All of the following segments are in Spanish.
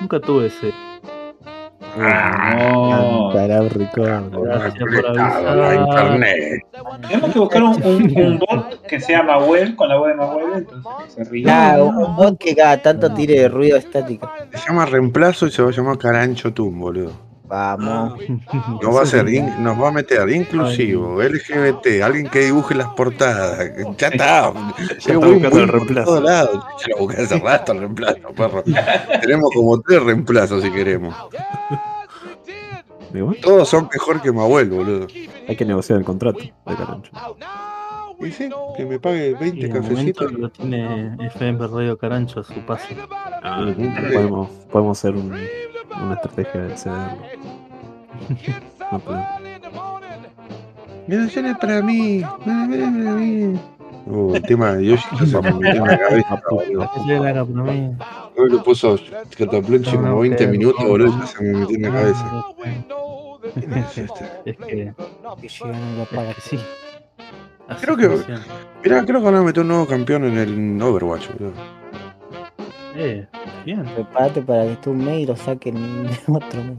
Nunca tuve ese. No. Cantará Ricardo. Gracias por avisar. internet. Tenemos que buscar un, un- un bot que sea Mahuel con la voz de Mahuel, entonces que se ría. Claro, un bot que cada tanto tire de ruido estático. Se llama reemplazo y se va a llamar Carancho Tum, boludo. Vamos. Nos va a in- nos va a meter inclusivo, LGBT, alguien que dibuje las portadas. Ya está. Ya está buscando el reemplazo. Ya lo busqué hace rato el reemplazo, perro. Tenemos como tres reemplazos si queremos. Digo, Todos son mejor que Mahuel, boludo. Hay que negociar el contrato de Carancho. Y sí, que me pague Y 20 de momento cafecitos. lo tiene FM Radio Carancho a su paso. Ujú. Podemos, podemos hacer un- una estrategia de cederlo. No, pero- Gracias para mí. Gracias para mí. Uh, el tema de Yoshi ya se me metió en la cabeza, boludo. Lo puso Cataplunchi como 20 minutos, boludo, ya se me metió en la cabeza. Es que, Que llegan a la es paga. que sí. Así Creo que-. Mirá, creo que van a meter un nuevo campeón en el Overwatch, boludo. Eh, bien. Prepárate para que tú un mes y lo saquen otro mes.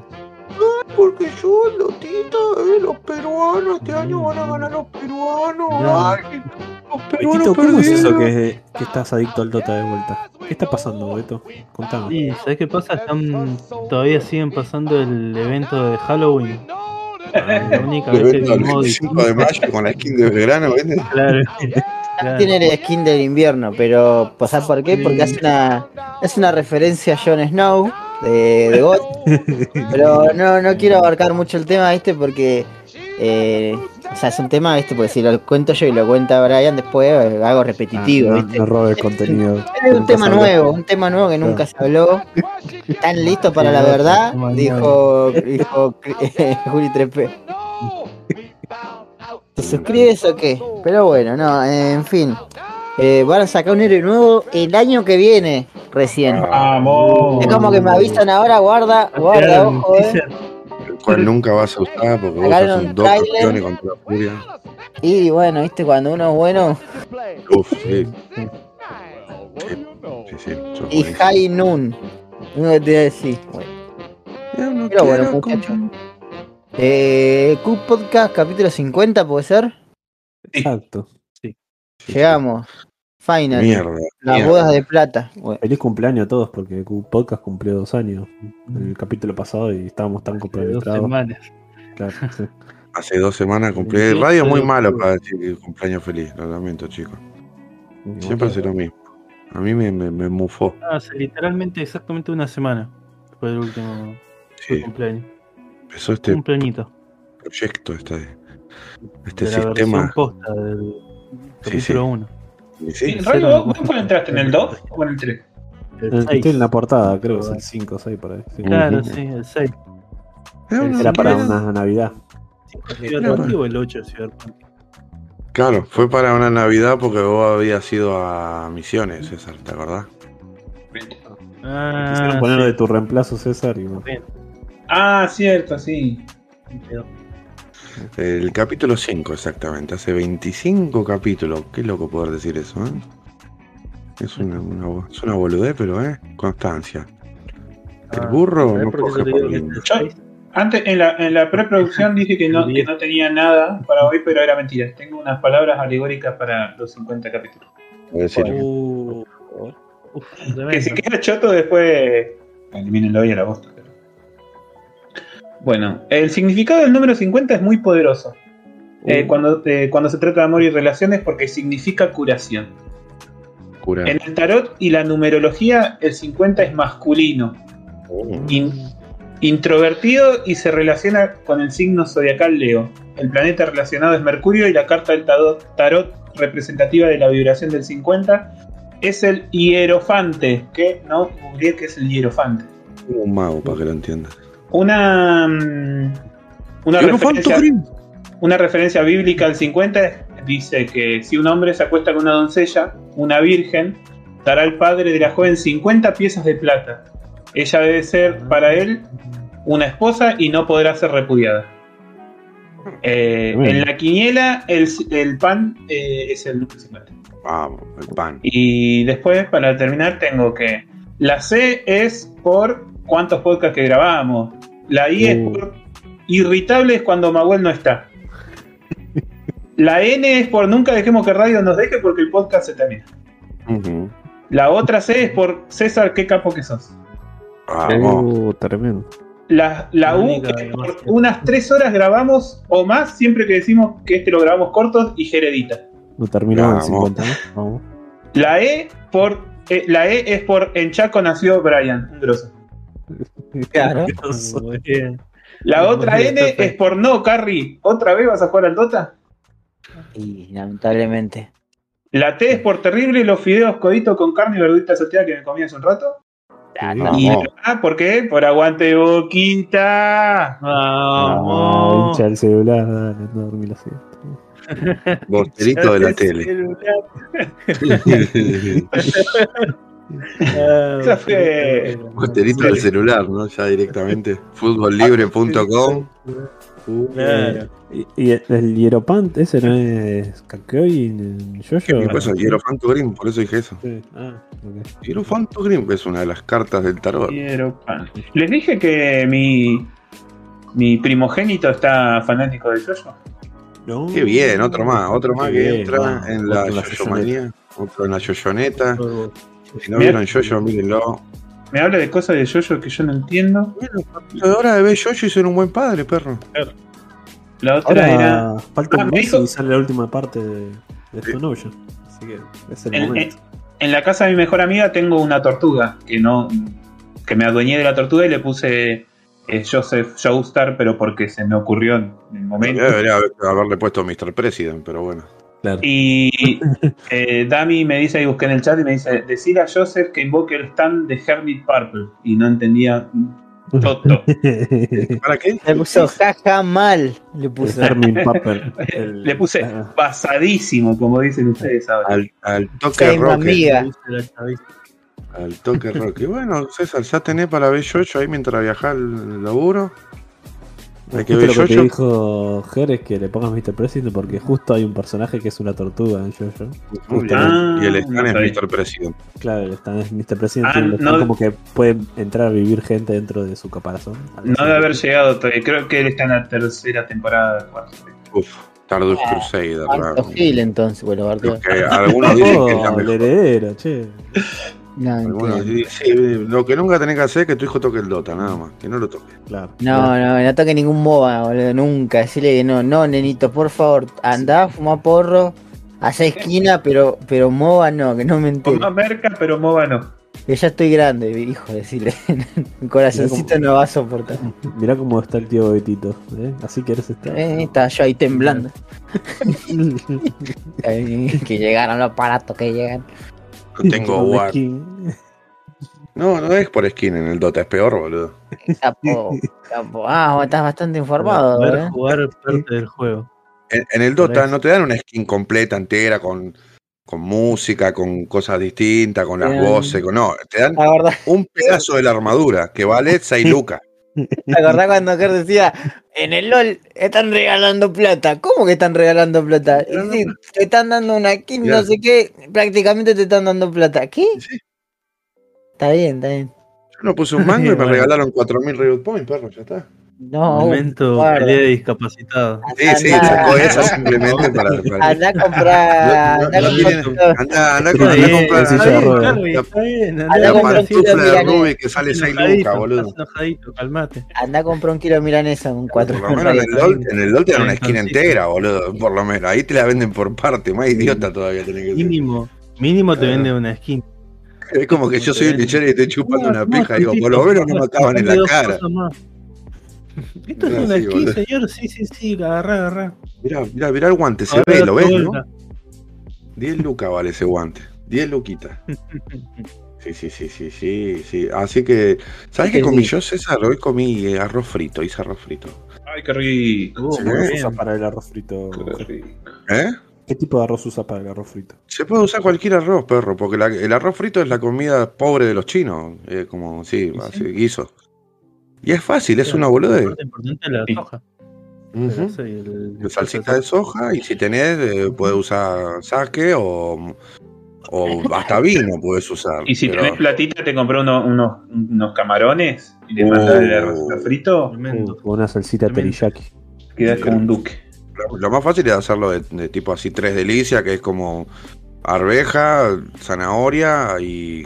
Porque yo, Lotita, eh, los peruanos este año van a ganar los peruanos. Ay, los Betito, ¿cómo es eso que, que estás adicto al Dota de vuelta? ¿Qué está pasando, Beto? Contame. Y ¿sabes qué pasa? Están, todavía siguen pasando el evento de Halloween. La única vez que el del modo 25 de mayo con la skin de Belgrano, ¿viste? Claro. claro. Tiene el skin del invierno, pero pues, ¿sabes por qué? Porque hace una, hace una referencia a Jon Snow de, de God. Pero no, no quiero abarcar mucho el tema, ¿viste? Porque eh, o sea, es un tema, ¿viste? Porque si lo cuento yo y lo cuenta Brian, después eh, hago repetitivo, Ah, no, ¿viste? no robes contenido. Es un tema nuevo, un tema nuevo que nunca se habló. ¿Están listos para la verdad? Dijo, dijo Juli Trepe. ¿Te suscribes o qué? Pero bueno, no, en fin. Eh, van a sacar un héroe nuevo el año que viene, recién. Vamos. Es como que me avisan ahora, guarda, guarda, ojo, eh. El cual nunca vas a usar porque vos sos un dos campeones contra la furia. Y bueno, viste, cuando uno es bueno. Uf, sí. Sí, sí, Y. High Noon. Uno te iba a decir, bueno. No Pero bueno, muchachos. Eh, Q Podcast, capítulo 50, ¿puede ser? Exacto. Llegamos. Final. Mierda. Las mierda. bodas de plata. Bueno, Feliz cumpleaños a todos porque Q Podcast cumplió dos años en el capítulo pasado y estábamos tan De dos compenetrados. semanas. Claro, sí. Hace dos semanas cumplí. El radio es muy malo para decir cumpleaños feliz, lo lamento, chicos. Siempre hace lo mismo. A mí me, me, me mufó. Hace literalmente exactamente una semana. Fue el último Sí, cumpleaños. Empezó este Cumpleañito. proyecto, este, este de la sistema. posta del Sí, sí. capítulo 1. Y Sí, sí, Rollo, ¿vos vos cuál entraste? ¿En el 2 o en el 3? El- Estoy en la portada, creo que es el 5 o 6 por ahí. sí. Claro, Ujú. sí, el 6. Era para una Navidad. Cyberpunk o el 8 de Cyberpunk. Claro, fue para una Navidad porque vos habías ido a misiones, César, ¿te acordás? Ah, Quisieron ponerlo de tu reemplazo, César. Y no. Ah, cierto, sí. El capítulo 5, exactamente. Hace 25 capítulos. Qué loco poder decir eso, ¿eh? Es una, una- es una boludez, pero, ¿eh? Constancia. El Ah, burro ¿sabés no por qué coge yo te digo por que lindo. es el seis? Antes, en la, en la preproducción dije que no, que no tenía nada para hoy, pero era mentira. Tengo unas palabras alegóricas para los 50 capítulos. Uh, uf, Que si queda choto después elimínenlo y a la bosta. Bueno, el significado del número 50 es muy poderoso. Eh, cuando, eh, cuando se trata de amor y relaciones porque significa curación. cura. En el tarot y la numerología el 50 es masculino, Oh. in- introvertido y se relaciona con el signo zodiacal Leo. El planeta relacionado es Mercurio y la carta del tarot, tarot representativa de la vibración del 50 es el hierofante, que no que es el hierofante. Un mago, para que lo entiendas. Una, mm, una, referencia, una referencia bíblica al 50 dice que si un hombre se acuesta con una doncella, una virgen, dará al padre de la joven 50 piezas de plata. Ella debe ser para él una esposa y no podrá ser repudiada. Eh, en la quiniela, el, el pan eh, es el número 50. Vamos, el pan. Y después, para terminar, tengo que la C es por cuántos podcasts que grabamos. La I es Uh. por irritable es cuando Mahuel no está. La N es por nunca dejemos que radio nos deje porque el podcast se termina. La otra C es por César, qué capo que sos. Vamos. Uh, tremendo. La, la U es que por unas tres horas grabamos o más siempre que decimos que este lo grabamos cortos y Jeredita. No terminamos en Vamos. 50, ¿no? Vamos. La E por eh, la E es por en Chaco nació Brian, un grosso. Claro. La otra N es por no, Carrie. ¿Otra vez vas a jugar al Dota? Y lamentablemente. La T es por terrible los fideos codito con carne y verdurita salteada que me comí hace un rato. Vamos. Y la A, ¿por qué? Por aguante boquita. Ah, Vamos. hincha el celular, dale, a dormir la siesta. Bosterito de la El tele. Esa fue- Bosterito del celular, ¿no? Ya directamente. Futbollibre.com. Claro. Y, y el Hieropant, ese no es Kakoi en ¿Qué Yoyo. pasa? Hierofanto Green, por eso dije eso. Sí. Ah, ok. Hierofanto Green es una de las cartas del tarot. Quiero pan. Les dije que mi, mi primogénito está fanático de Jojo. No. Qué bien, otro más, otro más Qué que bien, entra vamos, en la otro en la yoyomanía, otro en la yoyoneta. Si no Mira. vieron yoyo, mírenlo. Me habla de cosas de Jojo que yo no entiendo. Bueno, es hora de ver yoyo y ser un buen padre, perro. La otra era. Ahora falta Ah, un me mes y sale la última parte de, de Stone Así que es el En, en- momento. en la casa de mi mejor amiga tengo una tortuga que no que me adueñé de la tortuga y le puse eh, Joseph Joestar, pero porque se me ocurrió en el momento. Debería haber- haberle puesto Mr. President, pero bueno. Claro. Y eh, Dami me dice, ahí busqué en el chat y me dice, decir a Joseph que invoque el stand de Hermit Purple. Y no entendía Toto. ¿Para qué? Le puso jaja mal. Le Papper. el- Le puse ah, pasadísimo, como dicen ustedes ahora. Al, al toque rock. Al toque rock. Y bueno, César, ya tenés para ver yoyo ahí mientras viajás al laburo. Hay que justo ver lo que te dijo Ger es que le pongas Mr. President porque justo hay un personaje que es una tortuga en Jojo. Ah, y el stand no es. Mr. President. Claro, el stand es Mr. President. Ah, el no- como que puede entrar a vivir gente dentro de su caparazón. No debe haber llegado todavía. Creo que él está en la tercera temporada. Uf, Stardust Ah, Crusader. Gil entonces, bueno, que algunos dicen que es la el mejor. heredero, che. No, sí, lo que nunca tenés que hacer es que tu hijo toque el Dota, nada más. Que no lo toque. Claro. No, no, no toque ningún MOBA, boludo, nunca. Decirle que no, no, nenito, por favor, andá, fuma porro, hace esquina, pero, pero MOBA no, que no me Con entere. más merca, pero MOBA no. Que ya estoy grande, hijo, decirle. Mi corazoncito no va a soportar. Mirá cómo está el tío Betito. ¿eh? Así querés estar. Eh, estaba yo ahí temblando. Que llegaron los aparatos que llegan. No tengo war. No, no es por skin en el Dota, es peor, boludo. Capo, capo. Ah, vos estás bastante informado, Poder ¿eh? jugar parte del juego. En, en el Dota no te dan una skin completa, entera, con, con música, con cosas distintas, con las voces, con, no, te dan ¿Te acordás, un pedazo de la armadura que vale 6 lucas. Te acordás cuando Ger decía, en el LOL están regalando plata? ¿Cómo que están regalando plata? Y sí, te están dando una skin, no sé qué, prácticamente te están dando plata. ¿Qué? Sí. Está bien, está bien. Yo no puse un mango y me Bueno. regalaron 4.000 Riot Points, perro, ya está. No, Momento guarda. pelea de discapacitado. Sí, sí, Andá. sacó esa simplemente para. para- Anda a comprar. No, anda a no, Anda, anda, con- anda a comprar. está bien, está bien, Anda La a comprar un pantufla kilo de. Ruby que sale 6 enojadito, lucas, boludo. calmate. Anda a comprar un kilo de milanesa, un cuatro. Por lo menos en el LOL, en el LOL te dan una skin entera, boludo. Por lo menos. Ahí te la venden por parte. Más idiota todavía tenés que ser. Mínimo, mínimo te venden una skin. Es como que yo soy el pichero y estoy chupando una pija. Digo, por lo menos no me acaban en la cara. Esto es una sí, boludo. señor. Sí, sí, sí, agarrá, agarrá. Mirá, mirá, mirá el guante. Se ve, la lo ves, ¿no? suelta. 10 lucas vale ese guante. 10 luquitas. Sí, sí, sí, sí, sí, sí. Así que, ¿sabes qué comí yo, César? Hoy comí arroz frito, hice arroz frito. Ay, qué rico. Uh, Sí, ¿Cómo muy arroz bien. usas para el arroz frito? Qué rico. ¿Eh? ¿Qué tipo de arroz usas para el arroz frito? Se puede usar cualquier arroz, perro, porque la- el arroz frito es la comida pobre de los chinos. eh, como, sí, ¿Y así, sí? guiso. Y es fácil, es una boludez. importante es la Sí. soja. El- salsita de soja y si tenés, eh, puedes usar sake o, O hasta vino puedes usar. Y si pero- tenés platita, te compré uno- unos, unos camarones y le Uh. mandás el arroz frito, Tremendo. Con una salsita Tremendo. teriyaki. quedás como un duque. Lo, lo más fácil es hacerlo de, de tipo así tres delicias, que es como arveja, zanahoria y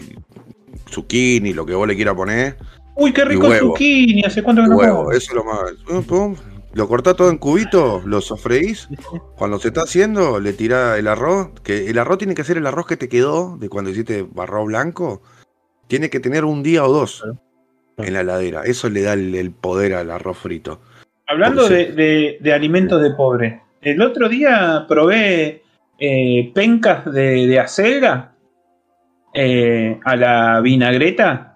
zucchini, lo que vos le quieras poner. Uy, qué rico el zucchini, hace cuánto que no Huevo, como. eso es lo más. Lo cortás todo en cubitos, lo sofreís. Cuando se está haciendo, le tirás el arroz. Que el arroz tiene que ser el arroz que te quedó de cuando hiciste barro blanco. Tiene que tener un día o dos en la heladera. Eso le da el, el poder al arroz frito. Hablando de, de- de alimentos de pobre, el otro día probé eh, pencas de, de acelga eh, a la vinagreta.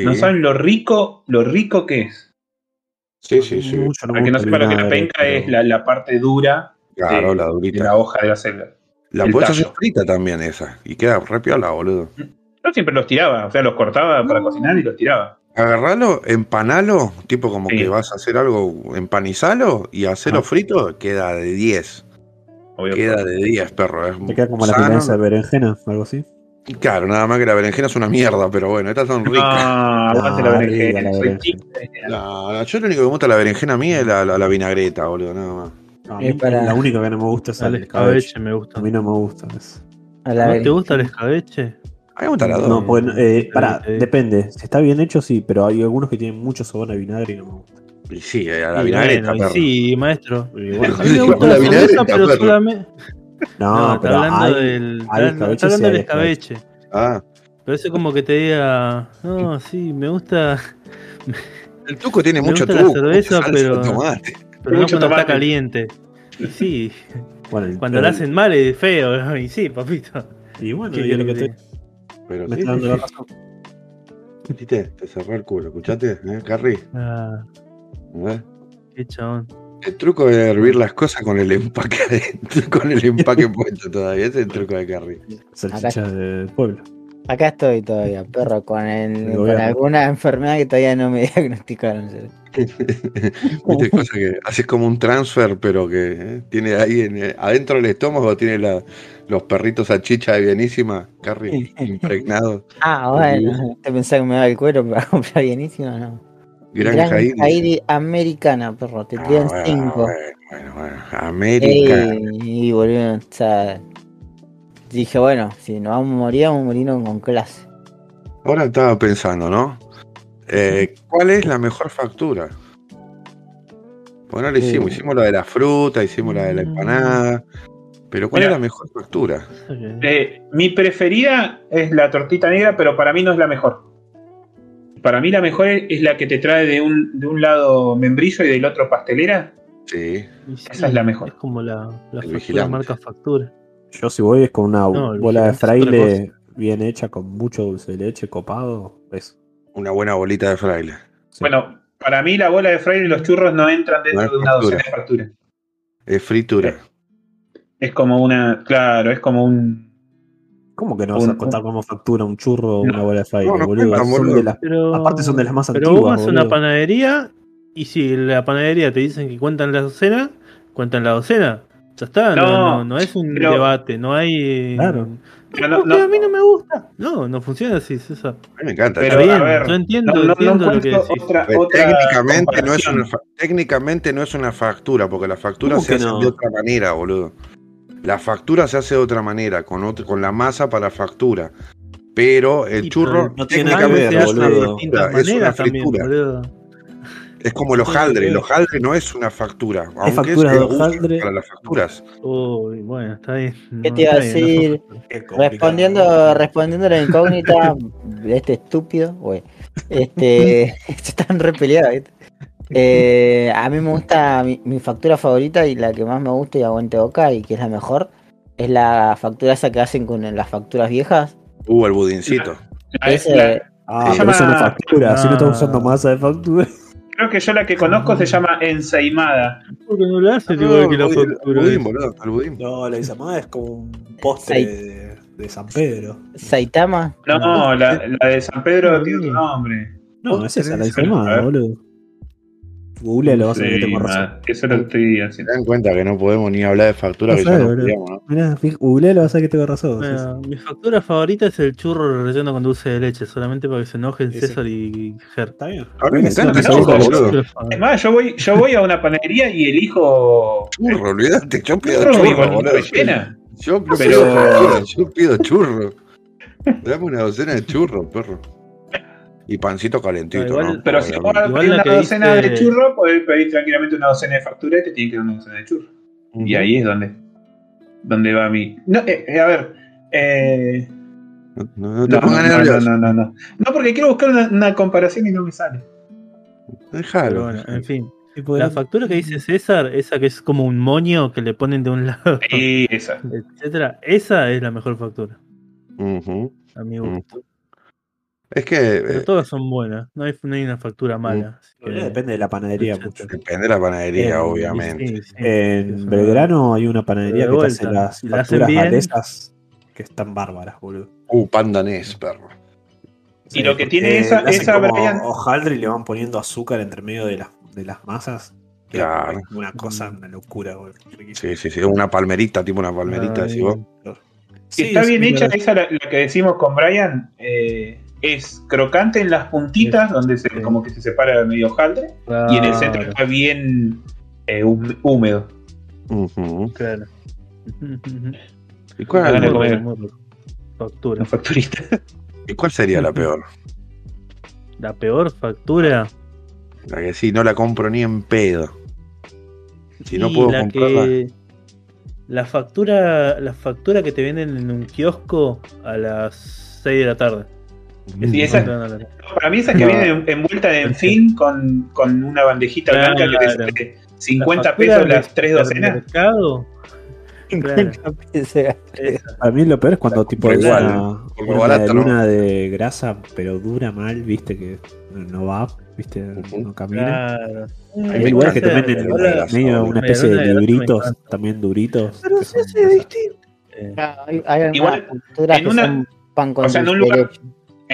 Sí, No saben lo rico, lo rico que es. sí, sí. sí. Mucho no Para que no sepa lo que la penca pero- es la, la parte dura Claro, de- la de durita. la hoja de la acelga. La puedes hacer frita también esa. Y queda re piola, boludo. Yo siempre los tiraba, o sea, los cortaba para cocinar y los tiraba. Agarralo, empanalo, tipo como Sí. que vas a hacer algo, empanizalo y hacerlo Ah. frito, queda de 10. Obvio. Queda de 10, perro. Es Te queda como la milanesa de berenjena, algo así. Claro, nada más que la berenjena es una mierda, pero bueno, estas son ricas. Ah, aguante No, la berenjena. la berenjena. No, no, yo lo único que me gusta la berenjena a mí es la, la- la vinagreta, boludo, nada más. No, a Es mí para- La única que no me gusta es el escabeche. escabeche me gusta. A mí no me gusta eso. ¿No ver- te gusta el escabeche? A mí me gusta la dos. No, pues, eh, pará, depende. Si está bien hecho, sí, pero hay algunos que tienen mucho sabor a vinagre y no me gusta. Y sí, a la Y vinagreta, bueno, y perro. sí, maestro. Y bueno, A mí me gusta la la vinagreta, cerveza, pero solamente. No, No, está pero hablando hay, del. hay Está, escabeche, está hablando del escabeche. escabeche. Ah, Pero eso como que te diga. No, sí, me gusta. el tuco tiene Me mucho gusta la tuco, cerveza, mucha salsa de pero- tomate. Pero no Mucho cuando tomate. está caliente. Y sí, Bueno, cuando la hacen mal es feo. Y sí, papito. Y bueno, ¿Qué y es lo que te, Pero me sí, está dando sí, la razón. Viste, te cerró el culo, ¿escuchaste? ¿Eh, Carrie? Ah, ver. qué chabón. El truco de hervir las cosas con el empaque adentro, con el empaque puesto todavía. Ese es el truco de Carrie. Salchicha del pueblo. Acá estoy todavía, perro, con, el, con alguna enfermedad que todavía no me diagnosticaron. Viste, cosa que haces como un transfer, pero que eh, tiene ahí en, eh, adentro del estómago, tiene la- los perritos salchicha de bienísima, Carrie, impregnados. Ah, bueno, te pensaba que me daba el cuero para comprar bienísimo, no. Granja Iris. Iris americana, perro, te Ah, bueno, cinco. bueno, bueno, bueno. América. Ey, y boludo, o sea, dije, bueno, si nos vamos a morir, vamos a morirnos con clase. Ahora estaba pensando, ¿no? Eh, ¿Cuál es la mejor factura? Bueno, le hicimos, Uh. hicimos la de la fruta, hicimos la de la empanada. Pero ¿cuál Mira. es la mejor factura? Eh, mi preferida es la tortita negra, pero para mí no es la mejor. Para mí la mejor es la que te trae de un, de un lado membrillo y del otro pastelera. Sí. Esa es la mejor. Es como la, la factura marca factura. Yo si voy es con una No, bola de fraile bien hecha, con mucho dulce de leche, copado. Eso. Una buena bolita de fraile. Sí. Bueno, para mí la bola de fraile y los churros no entran dentro No de una factura. docena de facturas. Es fritura. Es como una, claro, es como un... ¿Cómo que no vas a contar como factura un churro o No. una bola de fraile, No, no boludo? cuentan, Son boludo. de las- Pero, aparte son de las más pero antiguas. vos vas a una panadería y si la panadería te dicen que cuentan la docena, cuentan la docena. Ya está, no, No, es un pero- debate, no hay. Claro. No, No, no, que a mí no me gusta. No, no funciona así, César. A mí me encanta. Pero, Está a bien, ver, yo entiendo, no, no- no entiendo lo que decís. otra, Pues otra técnicamente, no es una técnicamente no es una factura, porque la factura ¿Cómo se hace de otra manera, boludo. La factura se hace de otra manera, con, otro- con la masa para factura. Pero el Sí, churro no tiene técnicamente ver, es una boludo. de distintas fritura, es una también. Es como que hojaldre. El hojaldre no es una factura. Aunque factura se de hojaldre. para las facturas. Uy, bueno, está bien. ¿Qué te iba a no decir? Respondiendo, respondiendo a la incógnita de este estúpido, güey. Este, están re peleados, ¿viste? Eh, a mí me gusta mi, mi factura favorita y la que más me gusta y aguante boca y que es la mejor es la factura esa que hacen con las facturas viejas. Uh, el budincito. La- Ese- la- Ah, pero eso no es factura. Si no estás Ah. usando masa de factura. creo que yo la que conozco se llama ensaimada. ¿Por qué no lo hace No, igual que la el budín, factura? el budín, boludo, el budín. No, la Isamada es como un postre de, de San Pedro. Saitama. No, la, la de San Pedro No, tiene otro no. nombre. No, es esa, la A Isamada, ver. boludo. Google lo vas a ver que tengo razón. ma, eso lo estoy Se haciendo. dan cuenta que no podemos ni hablar de factura, No que Google lo vas a ver que tengo razón. sí, Bueno, mi factura favorita es el churro relleno con dulce de leche, solamente para que se enojen Ese. César y Ger. Está bien. A mí me encanta esa boludo. Es más, yo voy, yo voy a una panadería y elijo. Churro, olvídate, yo pido churro y churro, con boludo. rellena. Yo Pero- pido yo pido churro. Dame una docena de churros, perro. Y pancito calentito, Ah, igual- ¿no? Pero si vos la una docena dice- de churros, podés pedir tranquilamente una docena de factura y te tienen que dar una docena de churros. Y ahí es donde, donde va mi. No, eh, eh, a ver. Eh, No, no- no te no, pongas no, no, nervioso. no, no, no. No, porque quiero buscar una, una comparación y no me sale. Déjalo. Pero bueno, en fin. Sí, La factura que dice César, esa que es como un moño que le ponen de un lado, Y esa. etcétera, esa es la mejor factura, Ujú. a mi gusto. Es que Pero eh, todas son buenas, no hay, no hay una factura mala. que- Eh, Depende de la panadería mucho. depende de la panadería, Eh, obviamente. Sí, sí, es En una- Belgrano hay una panadería que te hace las la facturas que están bárbaras, boludo. Uh, pandanés, perro. Y lo que tiene esa- hacen esa, como Brian- hojaldre y le van poniendo azúcar entre medio de las, de las masas. Claro. es Una cosa, una locura, boludo. Sí, sí, sí. Una palmerita, tipo una palmerita, así vos. Si Sí, está bien hecha, esa la, la que decimos con Brian, eh, es crocante en las puntitas, Sí. donde se, Sí. como que se separa medio hojaldre, y en el centro está bien eh, húmedo. Claro. ¿Y cuál, rico, muy rico. Factura. La facturista. y cuál sería la peor? La peor factura. La que sí, no la compro ni en pedo. Si no puedo la comprarla. que- La factura, la factura que te venden en un kiosco a las 6 de la tarde. Y esa-. Para mí esa que No. viene en- envuelta en film con, con una bandejita Claro. blanca que te sale 50 La pesos las tres docenas. mercado, 50 pesos. esa. Para mí lo peor es cuando tipo es igual, una, lo una barato, ¿no? luna de grasa, pero dura mal, viste que no va, viste, no camina. Claro. Hay lugares que te venden medio una especie de libritos, también duritos. Pero sí, sí, esas. distinto. Eh, Ah, Hay, hay algunas Igual, en una- pan con o sea, en un lugar-.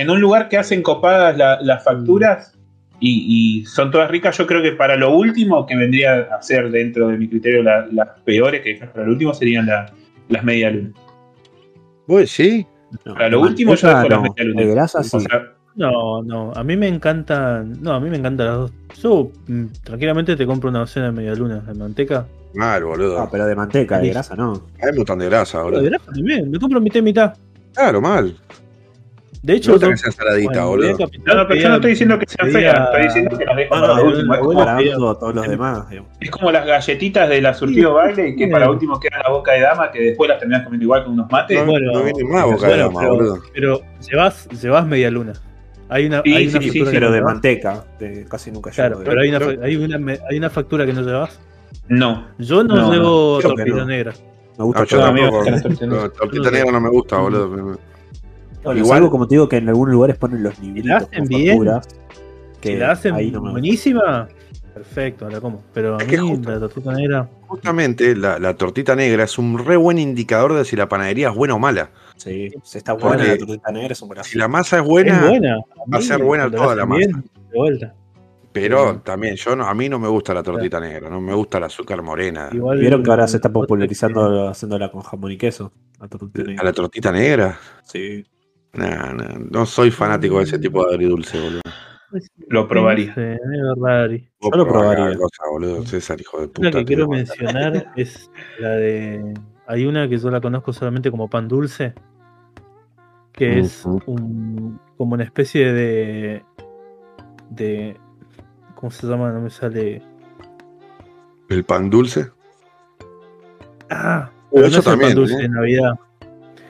En un lugar que hacen copadas la- las facturas y, y son todas ricas, yo creo que para lo último que vendría a ser dentro de mi criterio la- las peores que dejas para lo último serían la- las media luna. Pues sí. No, Para lo último yo dejo las no, media luna. De grasa sí. O sea, No, no, a mí me encantan. No, a mí me encantan las dos. Yo mm, tranquilamente te compro una docena de media luna de manteca. Mal, boludo. No, pero de manteca, de grasa no. A mí me gustan de grasa, Pero de boludo. grasa también, me compro mitad y mitad. Claro, mal. De hecho, sea saladita, bueno, boludo. voy a Capital, no, no, pero yo no estoy diciendo que sean pedía- feas, estoy diciendo que las dejo No, para no, no, último. Es no, comparando todos los demás. digamos. es como las galletitas de la surtido baile que sí. para último quedan en la boca de dama que después las terminas comiendo igual con unos mates. No, bueno, no viene más boca de dama, pero- boludo. Pero llevas, llevas media luna. Hay una, Sí, hay una sí, sí, factura que Pero no de llevas. manteca, de casi nunca Claro, llevo pero hay una, fa- hay, una, me- hay una factura que no llevas. No. Yo no, No, llevo no. negra. Me gusta No, yo a tampoco. No, negra no me gusta, boludo. Bueno, Igual- salvo, como te digo, que en algunos lugares ponen los libritos hacen con bien, facturas, que Si la hacen ahí no me buenísima, perfecto, la como. Pero a Es que mí justo- la tortita negra. Justamente la, la tortita negra es un re buen indicador de si la panadería es buena o mala. Sí, si está buena Porque la tortita negra es un brazo. Si la masa es Es buena, va a ser buena toda la masa. De vuelta. pero Sí. también yo no, a mí no me gusta la tortita negra, no me gusta el azúcar morena. Igual- Vieron que ahora se está popularizando haciéndola con jamón y queso. La tortita ¿A la tortita negra? Sí. Nah, nah, no soy fanático de ese tipo de agridulce, boludo. que- Lo probaría. Sí, Yo lo probaría. cosa, boludo. César, hijo de Una puta. que te quiero mencionar es la de. Hay una que yo la conozco solamente como pan dulce. Que es un, como una especie de. de. ¿Cómo se llama? No me sale. ¿El pan dulce? Ah, pero no es el pan dulce ¿eh? de Navidad.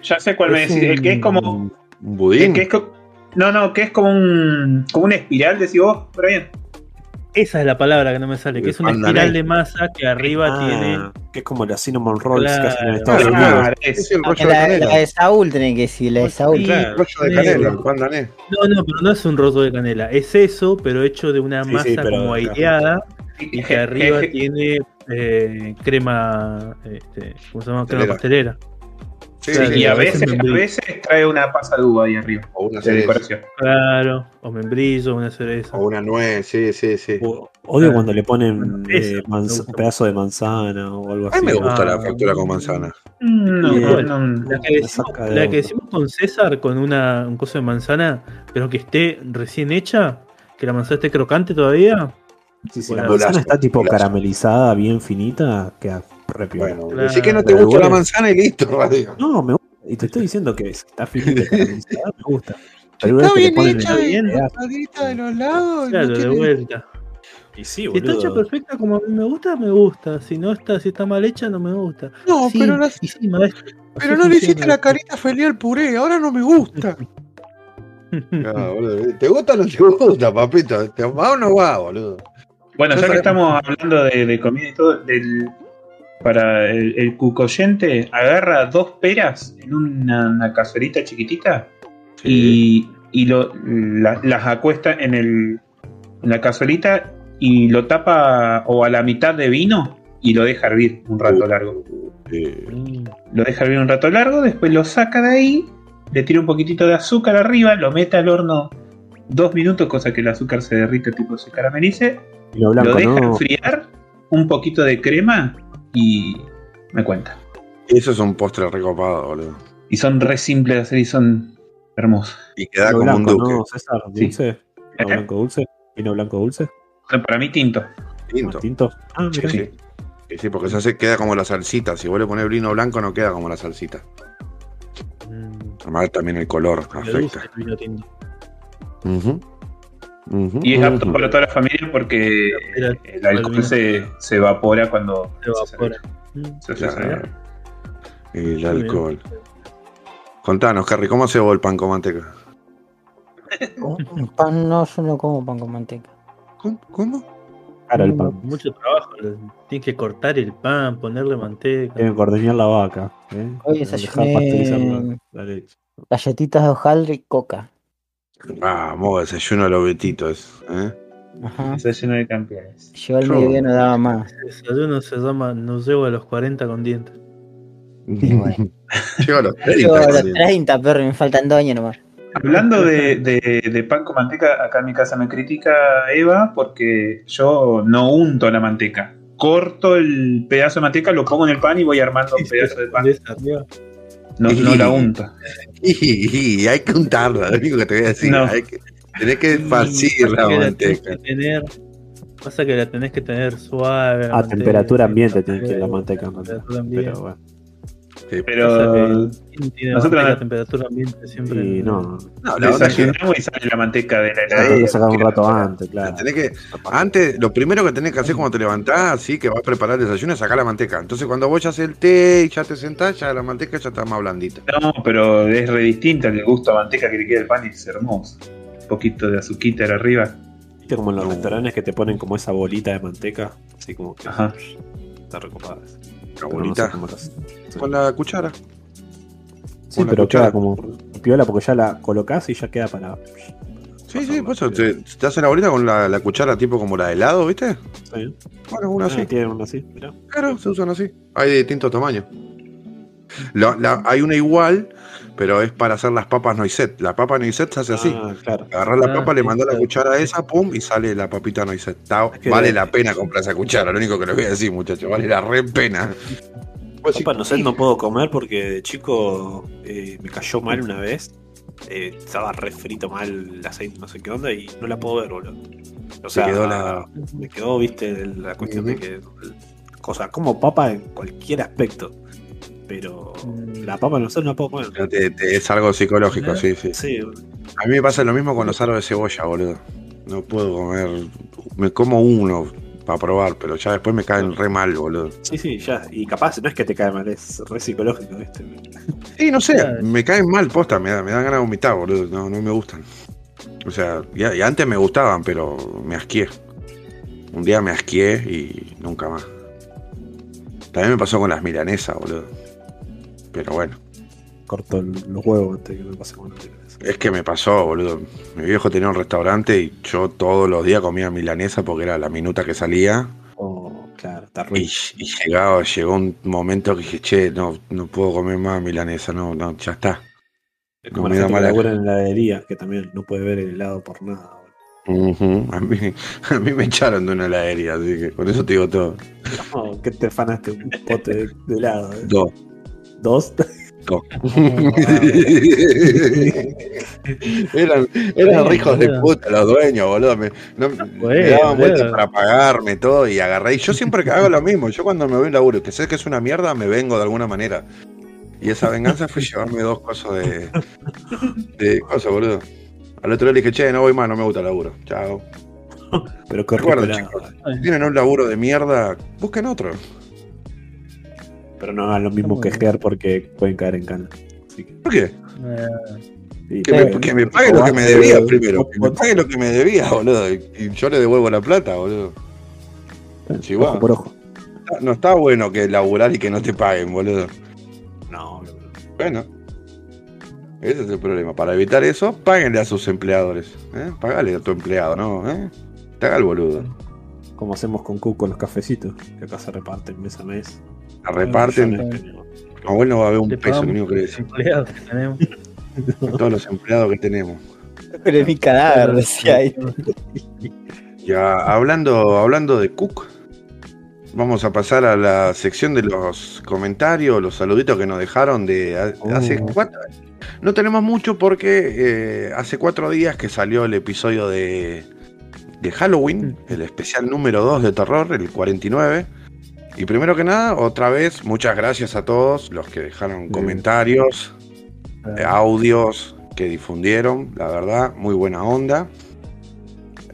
Ya sé cuál me decís. El que es como. ¿Un El budín? que es co- no, no, que es como un. como una espiral, decís vos, Brian. Esa es la palabra que no me sale, que es una espiral de masa que arriba Ah, tiene. Que es como la cinnamon rolls que hacen en Claro. Estados Ah, Unidos. Claro, Es es. el rollo de La, canela. la de Saúl tenés que decir, la de Saúl. Sí, El rollo de canela, el pan dané. No, no, pero no es un rollo de canela. Es eso, pero hecho de una Sí, masa sí, pero- como aireada y que arriba tiene eh, crema. Este, ¿Cómo se llama? Crema Pastelera. Sí, Claro, sí, y a a veces a veces trae una pasa de uva ahí arriba. O una cereza. Claro, o membrillo, una cereza. O una nuez, sí, sí, sí. O- Odio Ah, cuando le ponen eh, un pedazo de manzana o algo A así. mí me gusta Ah. la factura con manzana. Mm, No, Bien. no, no. La que, decimos, la que con César, con una, un coso de manzana, pero que esté recién hecha, que la manzana esté crocante todavía. Sí, si la manzana está tipo caramelizada, bien finita, queda re piola. Bueno, Claro. decí que no te gusta la manzana y listo, radio. No, me gusta. Y te estoy diciendo que está finita me gusta. Pero Está bien hecha, pedazo- cortadita de los lados. Claro, no de vuelta. Y sí, Si está hecha perfecta como a mí me gusta, me gusta. Si no está, si está mal hecha, no me gusta. No, Sí, pero, la- sí, maestro. pero no le hiciste la carita feliz al puré, ahora no me gusta. Ah. ¿Te gusta o no te gusta, papito? ¿Te va o no va, boludo? Bueno, Ya que estamos hablando de, de comida y todo, del, para el, el cucoyente, agarra dos peras en una, una cazuelita chiquitita y, y lo, la- las acuesta en, el, en la cazuelita y lo tapa o a la mitad de vino y lo deja hervir un rato largo. Eh, Lo deja hervir un rato largo, después lo saca de ahí, le tira un poquitito de azúcar arriba, lo mete al horno dos minutos, cosa que el azúcar se derrite, tipo se caramelice, lo blanco, lo deja ¿no? enfriar, un poquito de crema y me cuenta. eso es un postre recopado, boludo. Y son re simples de hacer y son hermosos. Y queda como un duque. ¿no, César? Sí. ¿Dulce? ¿Vino blanco dulce? ¿Vino blanco dulce? Para mí tinto. Tinto. ¿Más tinto? Ah, Sí, mira. sí. Sí, sí, porque se hace, queda como la salsita. Si vos le pones vino blanco, no queda como la salsita. Mm, Además, también el color me gusta afecta. el vino tinto. Y es apto para toda la familia porque el alcohol se, se evapora cuando Se evapora. Se Claro. El alcohol. Contanos, Harry, ¿cómo hace vos el pan con manteca? Pan no, yo no como pan con manteca. ¿Cómo? ¿Cómo? Cara el pan. Mucho trabajo. Tienes que cortar el pan, ponerle manteca. Tienen que ordeñar la vaca. ¿eh? Hoy desayuné-. Galletitas de hojaldre y coca. Vamos, desayuno a los betitos. ¿eh? Ajá. Lleno de campeones. Yo al Yo- mediodía no daba más. El desayuno se llama No llego a los 40 con dientes. Sí, bueno. Llego a los 30. Yo a los con- 30, perro, me faltan dos años nomás. Hablando de, de- de pan con manteca, acá en mi casa me critica Eva porque yo no unto la manteca. Corto el pedazo de manteca, lo pongo en el pan y voy armando un pedazo de pan. No, no la unto. Y, hay que untarla, lo único que te voy a decir. No. Hay que, tenés que esparcir la tenés manteca. que tener- Pasa que la tenés que tener suave. A manteca, temperatura ambiente tiene que ir la manteca. Pero bueno. Sí. Pero Pasa que ¿quién tiene nosotros manteca no- a temperatura ambiente siempre. Y no, No, la que desayunamos y sale la manteca de la heladera. que sacar un rato la- antes, claro. tenés que, antes, lo primero que tenés que hacer cuando te levantás, así que vas a preparar el desayuno, es sacar la manteca. Entonces, cuando vos ya haces el té y ya te sentás, ya la manteca ya está más blandita. No, pero es re distinta el gusto a manteca que le queda el pan y es hermoso. Un poquito de azuquita arriba. Viste como en los No. restaurantes que te ponen como esa bolita de manteca, así como que Ajá. está recopada. La Pero no bolita. sé cómo lo hacen. Sí. Con la cuchara. Sí, la pero cuchara. queda como piola porque ya la colocás y ya queda para. Sí, sí, por eso te, te hacen la bolita con la, la cuchara tipo como la de helado, ¿viste? Sí. Bueno, una así. Ah, tienen una así, mirá. Claro, se usan así. Hay de distintos tamaños. La- la- hay una igual, pero es para hacer las papas noisette. La papa noisette se hace así. Ah, claro. Agarrás la Ah, papa, le sí, mandás la claro. cuchara esa, pum, y sale la papita noisette. Vale la- la pena comprar esa cuchara, lo único que les voy a decir, muchachos. Vale la re pena. Pues sí, Papa no sé, no puedo comer porque de chico eh, me cayó mal una vez. Eh, estaba re frito mal el aceite, no sé qué onda, y no la puedo ver, boludo. O sea, quedó la- me quedó, viste, la cuestión de que. Cosa, como papa en cualquier aspecto. Pero Mm. la papa no sé, no la puedo comer. pero te- te- es algo psicológico, sí, sí. Sí, A mí me pasa lo mismo con los aros de cebolla, boludo. No puedo comer. Me como uno para probar, pero ya después me caen re mal, boludo. sí, sí, ya. Y capaz no es que te cae mal, es re psicológico, viste. Sí, no sé, Claro. me caen mal posta, me, da- me dan ganas de vomitar, boludo. No, no me gustan. O sea, ya, y antes me gustaban, pero me asqué. Un día me asqué y nunca más. También me pasó con las milanesas, boludo. Pero bueno, Corto el- los huevos antes que me pase con la milanesa. Es que me pasó, boludo. Mi viejo tenía un restaurante y yo todos los días comía milanesa porque era la minuta que salía. O Claro, está Y, y llegaba, llegó un momento que dije, che, no, no puedo comer más milanesa, no, no, ya está. Es como me la da gente que mala- en la heladería, que también no puede ver el helado por nada. Ujú, a, mí, a mí me echaron de una heladería, así que con eso te digo todo. No, ¿Qué te afanaste? Un pote de, de helado. eh? Dos. ¿Dos? eran eran ricos de puta los dueños, boludo. Me, no- me Bueno, daban vueltas para pagarme todo y agarré. Y yo siempre que hago lo mismo. Yo cuando me voy a laburo, que sé que es una mierda, me vengo de alguna manera. Y esa venganza fue llevarme dos cosas de. de cosas, boludo. Al otro día le dije, che, no voy más, no me gusta el laburo. Chao. Pero rico Recuerden, chicos, si tienen un laburo de mierda, busquen otro. Pero no hagan lo mismo que Gear porque pueden caer en cana. Así que, ¿Por qué? Eh, sí, Que me, que me pague lo que me debía primero. Que me pague lo que me debía, boludo. Y yo le devuelvo la plata, boludo. Sí, ojo por ojo. No está bueno que laburar y que no te paguen, boludo. No, boludo. Bueno. Ese es el problema. Para evitar eso, páguenle a sus empleadores. ¿eh? Pagale a tu empleado, ¿no? ¿Eh? Te haga el boludo. como hacemos con Cook con los cafecitos, que acá se reparten mes a mes. La reparten. Millones, Como bueno va a haber un peso, único que decimos. empleados que tenemos. Todos los empleados que tenemos. Pero es mi cadáver, decía ahí. Ya, hablando, hablando de Cook, vamos a pasar a la sección de los comentarios, los saluditos que nos dejaron de Oh. hace cuatro. No tenemos mucho porque eh, hace cuatro días que salió el episodio de, de Halloween, el especial número 2 de terror, el 49. Y primero que nada, otra vez, muchas gracias a todos los que dejaron comentarios, eh, audios que difundieron, la verdad, muy buena onda.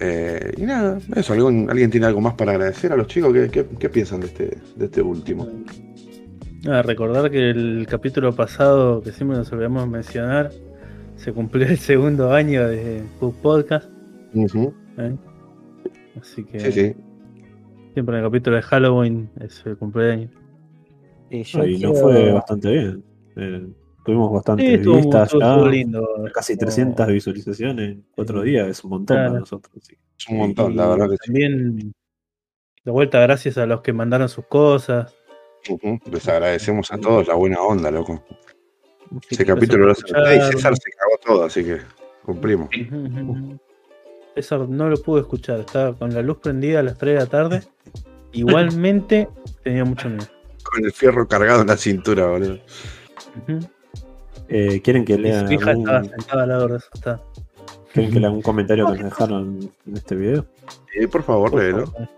Eh, y nada, eso, ¿algún- ¿alguien tiene algo más para agradecer a los chicos? ¿Qué, qué- qué piensan de este, de este último? Ah, recordar que el capítulo pasado, que siempre nos olvidamos mencionar, se cumplió el segundo año de Cook Podcast. ¿eh? Así que Sí, sí. Siempre en el capítulo de Halloween es el cumpleaños. Y yo Y nos fue bastante bien. Eh, tuvimos bastantes Sí, vistas ya. estuvo lindo. Casi 300 visualizaciones en cuatro días. Es un montón Claro. para nosotros. sí. Es un montón, la verdad que sí. También, de vuelta, gracias a los que mandaron sus cosas. Ujú, Les agradecemos a todos la buena onda, loco. Ese capítulo lo hace. César se cagó todo, así que cumplimos. César no lo pude escuchar, estaba con la luz prendida a las 3 de la tarde. Igualmente tenía mucho miedo. Con el fierro cargado en la cintura, boludo. Eh, ¿Quieren que lea su hija estaba algún, sentada al lado de asustada. ¿quieren que lea algún comentario que nos dejaron en este video? Sí, por favor, Por léelo. favor.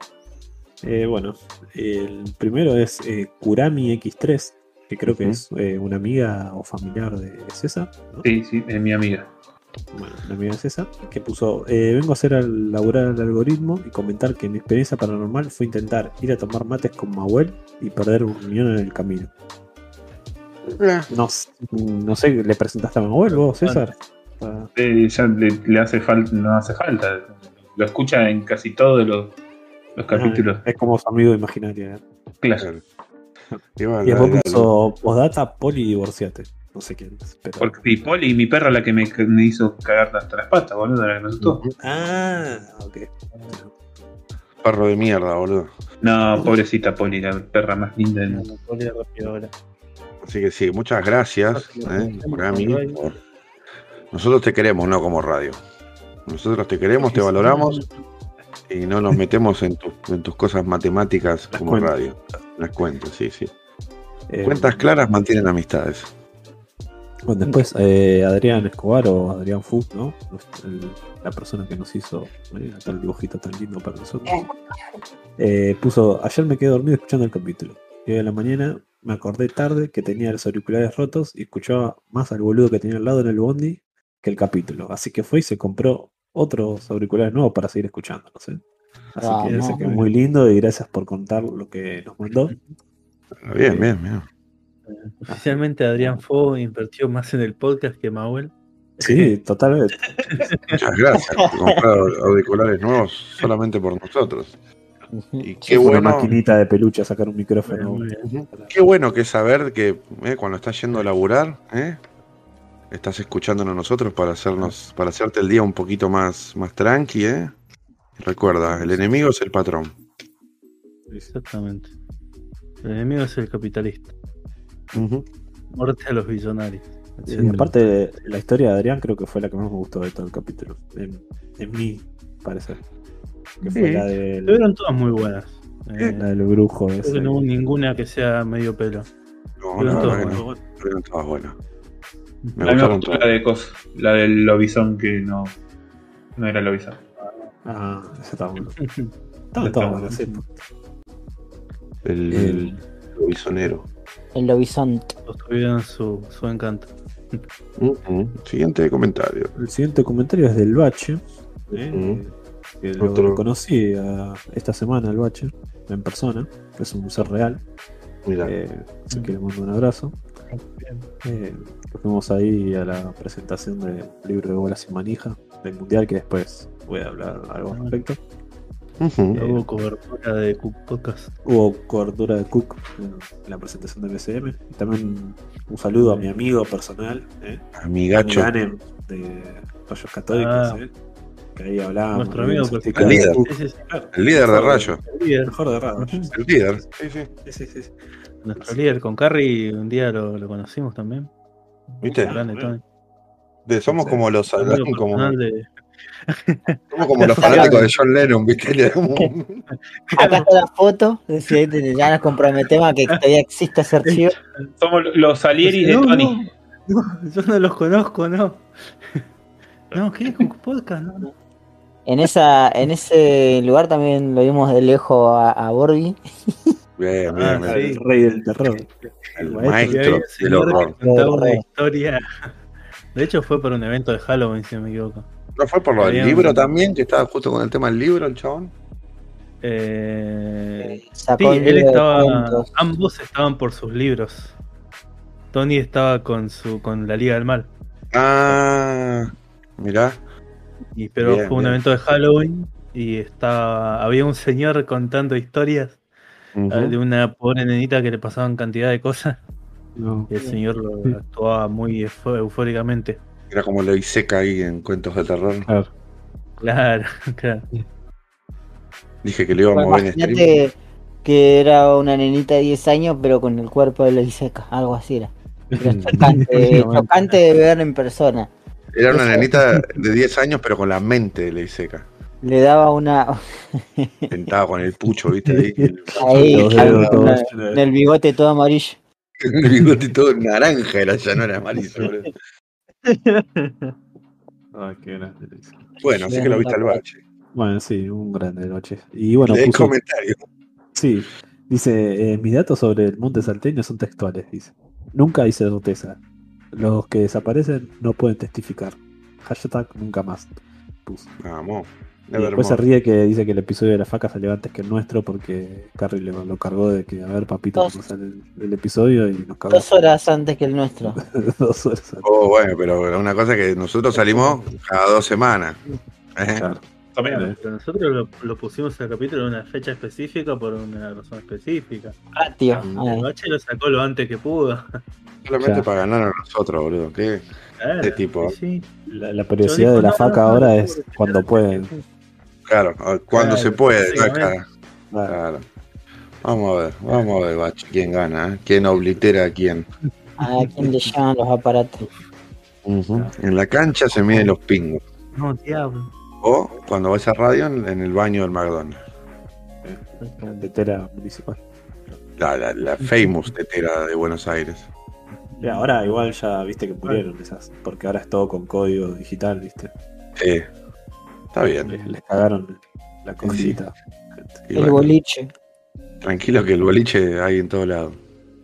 Eh, bueno, el primero es eh, Kurami X3, que creo que es eh, una amiga o familiar de César. ¿no? Sí, sí, es mi amiga. Bueno, una amiga de César, que puso, eh, vengo a hacer al laburar el algoritmo y comentar que mi experiencia paranormal fue intentar ir a tomar mates con Mahuel y perder un riñón en el camino. Eh, No, no sé, ¿le presentaste a Mahuel vos, César? Ah, Eh, ya le, le hace falta, no hace falta. Lo escucha en casi todos los, los capítulos. Es como su amigo imaginario. ¿eh? Claro. y bueno, Y después la- la- puso postdata poli divorciate. No sé quién es, pero. Porque y Poli, mi perra, la que me, hizo cagar hasta las patas, boludo, la que me asustó. Ah, ok. perro de mierda, boludo. No, pobrecita Poli, la perra más linda del mundo. Rápido ahora. Así que sí, muchas gracias, eh, por- Nosotros te queremos, no como radio. Nosotros te queremos, te valoramos y no nos metemos en, tu- en tus cosas matemáticas como cuentas. radio. Las cuentas, sí, sí. Eh, Cuentas claras mantienen amistades. Bueno, después eh, Adrián Escobar o Adrián Food, ¿no? El- la persona que nos hizo eh, aquel dibujito tan lindo para nosotros. Eh, puso, ayer me quedé dormido escuchando el capítulo. Y hoy a la mañana me acordé tarde que tenía los auriculares rotos y escuchaba más al boludo que tenía al lado en el bondi que el capítulo. Así que fue y se compró otros auriculares nuevos para seguir escuchando, no sé. Así Ah, que no. sé que es muy lindo y gracias por contar lo que nos mandó. Bien, bien, bien. Oficialmente Adrián Fo invirtió más en el podcast que Mauel. Sí, totalmente. Muchas gracias por comprar auriculares nuevos solamente por nosotros. Y qué una bueno, maquinita de peluche a sacar un micrófono. Qué bueno que saber que eh, cuando estás yendo a laburar, eh, estás escuchándonos nosotros para hacernos, para hacerte el día un poquito más, más tranqui, eh. Recuerda, el enemigo es el patrón. Exactamente. El enemigo es el capitalista. Muerte a los billonarios. Y aparte, la historia de Adrián creo que fue la que más me gustó de todo el capítulo. En, en mi parecer. Que fue Sí, la del, Fueron todas muy buenas. Eh, la del brujo creo ese. que no hubo ninguna que sea medio pelo. No, todas buenas. no. Fueron todas buenas. Me me gustó la de Cos, la del lobizón que no, no era lobizón. Ah, ese está bueno. Estaba todo bueno, sí. El, el lobizonero. El lobizonte. Todos tuvieron su, su encanto. Ujú. Siguiente comentario. El siguiente comentario es del Bache. ¿eh? Ujú. Que lo Otro. conocí a- esta semana, el Bache, en persona. que Es un ser real. Mira. Eh, así que le mando un abrazo. Eh, fuimos ahí a la presentación del libro de bolas sin manija del mundial, que después voy a hablar algo al respecto. Hubo cobertura de Cook Podcast. Hubo cobertura de Cook en la presentación del BCM. Y también un saludo a mi amigo personal, ¿eh? Amigacho. Ganem de Rayos Católicos, Ah. ¿eh? que ahí hablábamos. Nuestro amigo de líder. El líder de Rayo. El líder. Mejor de Rayos. El líder. Sí, sí. Sí, sí, sí. Nuestro líder con Carrie, un día lo, lo conocimos también. ¿Viste? Grande, Tony. De- somos como los Amigo como, personal de- somos como los fanáticos de John Lennon, ¿viste? Acá está la foto. si ya nos comprometemos a que todavía existe ese archivo. Somos los Salieris de Tony. no, no, yo no los conozco, no. No, ¿qué? Cook Podcast? No, no. En esa, en ese lugar también lo vimos de lejos a, a Borghi. Bien, bien, Ah, bien. sí. El rey del terror. El maestro del señor horror. que contaba una Horror. historia. De hecho, fue por un evento de Halloween, si no me equivoco. ¿No fue por lo del libro un- también? Que estaba justo con el tema del libro, el chabón. Eh, sí, Sacó un él estaba. Ambos estaban por sus libros. Tony estaba con su con la Liga del Mal. Ah, mirá. Y, pero Bien, fue un bien. evento de Halloween y estaba había un señor contando historias eh, de una pobre nenita que le pasaban cantidad de cosas No. y el señor lo actuaba muy eufó- eufóricamente. Era como lo seca ahí en cuentos de terror. Claro. Claro, claro. Dije que le iba a mover en que era una nenita de 10 años, pero con el cuerpo de Ley Seca, algo así era. Era chocante, chocante de ver en persona. Era una nenita de 10 años, pero con la mente de ley seca. Le daba una. Sentado con el pucho, ¿viste? Ahí, el, Ahí, claro, una- en el bigote todo amarillo. el bigote todo naranja, era ya no era amarillo. Ay, qué grande. Luis. Bueno, así que lo viste al bache. Bueno, sí, un grande noche. Y bueno, Lee el puso, comentario. sí, dice, eh, mis datos sobre el monte salteño son textuales, dice. Nunca hay certeza. Los que desaparecen no pueden testificar. Hashtag nunca más. Puso. Vamos. Y después se ríe que dice que el episodio de la faca salió antes que el nuestro porque Carrie le lo cargó de que, a ver, papito, Dos. sale el, el episodio y nos cagó Dos horas antes que el nuestro. dos horas antes. Oh, bueno, pero una cosa que nosotros salimos cada dos semanas. ¿eh? Claro. También. Pero nosotros lo, lo pusimos al capítulo en una fecha específica por una razón específica. Ah, tío. El Ay, bache lo sacó lo antes que pudo. Solamente Claro. para ganar a nosotros, boludo. ¿Qué? Claro, Este tipo. sí, sí. La, la de la no, faca no, ahora no, es cuando pueden. Claro, cuando Claro, se puede. Claro. Vamos a ver, vamos a ver, Bachi, quién gana, ¿eh? quién oblitera a quién. ¿A quién le llaman los aparatos? En la cancha se miden los pingos. No, diablo. O cuando vas a radio en, en el baño del McDonald's. Tetera municipal. La, la, la famous tetera de Buenos Aires. Y ahora igual ya viste que murieron esas, porque ahora es todo con código digital, viste. Sí. Está bien. Les, les cagaron la cosita. El bueno, boliche. tranquilo que el boliche hay en todo lado.